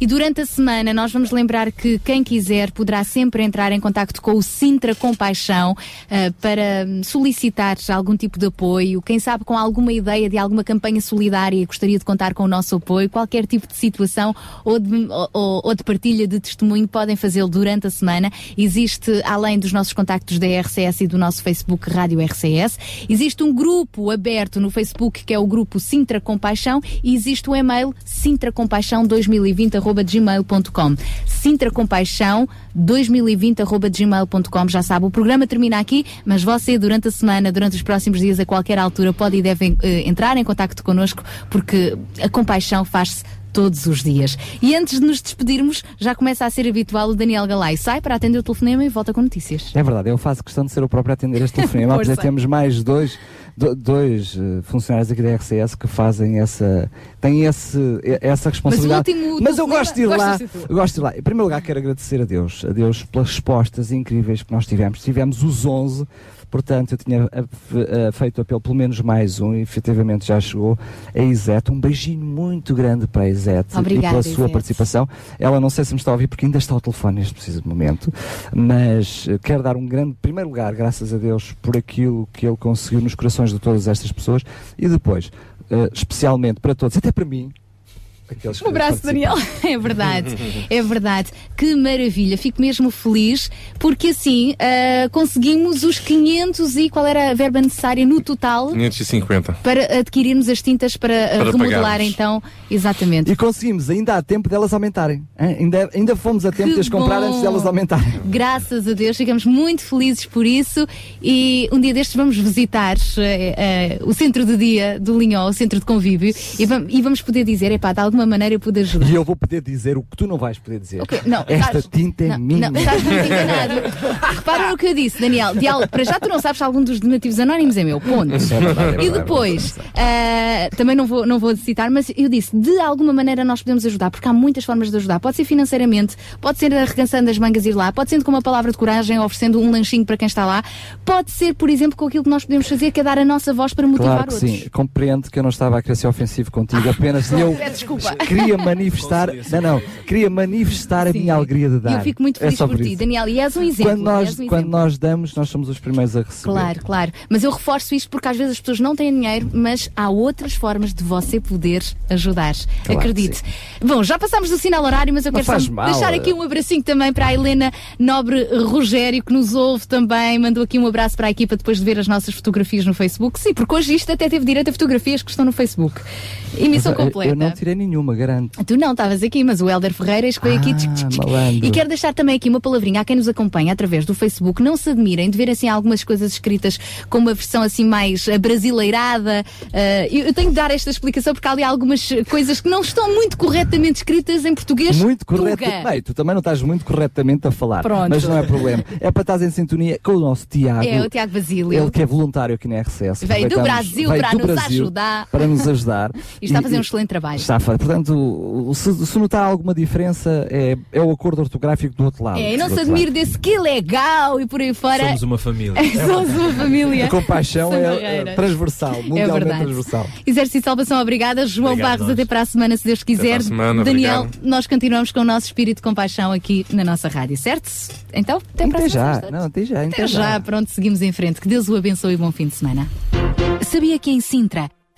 E durante a semana nós vamos lembrar que quem quiser poderá sempre entrar em contacto com o Sintra Compaixão ah, para solicitar algum tipo de apoio, quem sabe com alguma ideia de alguma campanha solidária gostaria de contar com o nosso apoio, qualquer tipo de situação ou de, ou- ou de partilha de testemunho podem fazê-lo durante a semana. Existe, além dos nossos contactos da RCS e do nosso Facebook Rádio RCS, existe um grupo aberto no Facebook que é o grupo Sintra Compaixão e existe o e-mail sintracompaixão2020.gmail.com sintracompaixão 2020.gmail.com já sabe, o programa termina aqui, mas você durante a semana, durante os próximos dias, a qualquer altura pode e deve eh, entrar em contacto connosco porque a compaixão faz-se todos os dias. E antes de nos despedirmos, já começa a ser habitual o Daniel Galay. Sai para atender o telefonema e volta com notícias. É verdade, eu faço questão de ser o próprio a atender este telefonema, (laughs) porque temos mais dois, do- dois eh, funcionários aqui da RCS que fazem essa, têm esse, essa responsabilidade. último Mas eu gosto de ir lá, eu gosto de ir lá. Em primeiro lugar, quero agradecer a Deus, a Deus pelas respostas incríveis que nós tivemos. Tivemos os 11, portanto, eu tinha eh, eh, feito apelo pelo menos mais um e efetivamente já chegou a Isete. Um beijinho muito grande para a Isete Obrigada, e pela sua Isete. participação. Ela não sei se me está a ouvir porque ainda está ao telefone neste preciso momento, mas eh, quero dar um grande, primeiro lugar, graças a Deus, por aquilo que ele conseguiu nos corações de todas estas pessoas e depois, especialmente para todos, até para mim. Aqueles que Um abraço, Daniel. (laughs) É verdade, é verdade. Que maravilha. Fico mesmo feliz porque assim ah, conseguimos os 500 e qual era a verba necessária no total 550. para adquirirmos as tintas para, ah, Para remodelar pagarmos. então. Exatamente. E conseguimos, ainda há tempo delas aumentarem. Ainda, ainda fomos a tempo Que de as comprar bom. antes delas aumentarem. Graças a Deus, ficamos muito felizes por isso e um dia destes vamos visitar eh, eh, o centro de dia do Linhó, o centro de convívio, e, vam- e vamos poder dizer, epá, de alguma maneira eu pude ajudar. E eu vou poder dizer o que tu não vais poder dizer. Ok, não, Esta estás- tinta é não, minha. Não, estás muito enganado. Repara no que eu disse, Daniel. Al- para já tu não sabes se algum dos donativos anónimos é meu, ponto. É verdade, é verdade, e é depois, ah, também não vou, não vou citar, mas eu disse, de alguma maneira nós podemos ajudar, porque há muitas formas de ajudar. Pode ser financeiramente, pode ser arregaçando as mangas e ir lá, pode ser com uma palavra de coragem, oferecendo um lanchinho para quem está lá, pode ser, por exemplo, com aquilo que nós podemos fazer, que é dar a nossa voz para motivar Claro que outros. sim, compreendo que eu não estava a querer ser ofensivo contigo, apenas (laughs) eu desculpa. Queria manifestar, não, não, queria manifestar a minha alegria de E dar. eu fico muito É feliz só por ti, isso. Daniel, e és um exemplo. Quando nós, um quando exemplo. nós damos, nós somos os primeiros a receber. Claro, claro. Mas eu reforço isto porque às vezes as pessoas não têm dinheiro, mas há outras formas de você poder ajudar. Claro Acredite. Bom, já passámos do sinal horário, mas eu Não quero só mal. deixar aqui um abracinho também para a Helena Nobre Rogério, que nos ouve também. Mandou aqui um abraço para a equipa depois de ver as nossas fotografias no Facebook. Sim, porque hoje isto até teve direito a fotografias que estão no Facebook. Emissão eu- completa. Eu não tirei nenhuma, garanto. Tu não estavas aqui, mas o Helder Ferreira escolheu aqui. tchic, tchic, tchic. malandro. E quero deixar também aqui uma palavrinha a quem nos acompanha através do Facebook. Não se admirem de ver assim algumas coisas escritas com uma versão assim mais eh, brasileirada. Eh, eu eu tenho de dar esta explicação porque há ali algumas coisas que não estão muito corretamente escritas em português. Muito correto. Bem, tu também não estás muito corretamente a falar. Pronto. Mas não é problema. É para estar em sintonia com o nosso Tiago. É o Tiago Basílio. Ele que é voluntário aqui na RCS. Veio do Brasil veio para nos Brasil ajudar. Para nos ajudar. (laughs) E está a fazer um excelente trabalho. Está a portanto, se, se notar alguma diferença, é, é o acordo ortográfico do outro lado. É, e não se admire desse que legal e por aí fora. Somos uma família. (laughs) Somos uma família. A compaixão é, é transversal, mundialmente verdade. transversal. Exército de Salvação, obrigada. João Obrigado, Barros, nós. até para a semana, se Deus quiser. para a semana, Daniel, obrigado. nós continuamos com o nosso espírito de compaixão aqui na nossa rádio, certo? Então, até, para a Até semana. já, não, até já, Até já, pronto, seguimos em frente. Que Deus o abençoe e bom fim de semana. Sabia que em Sintra,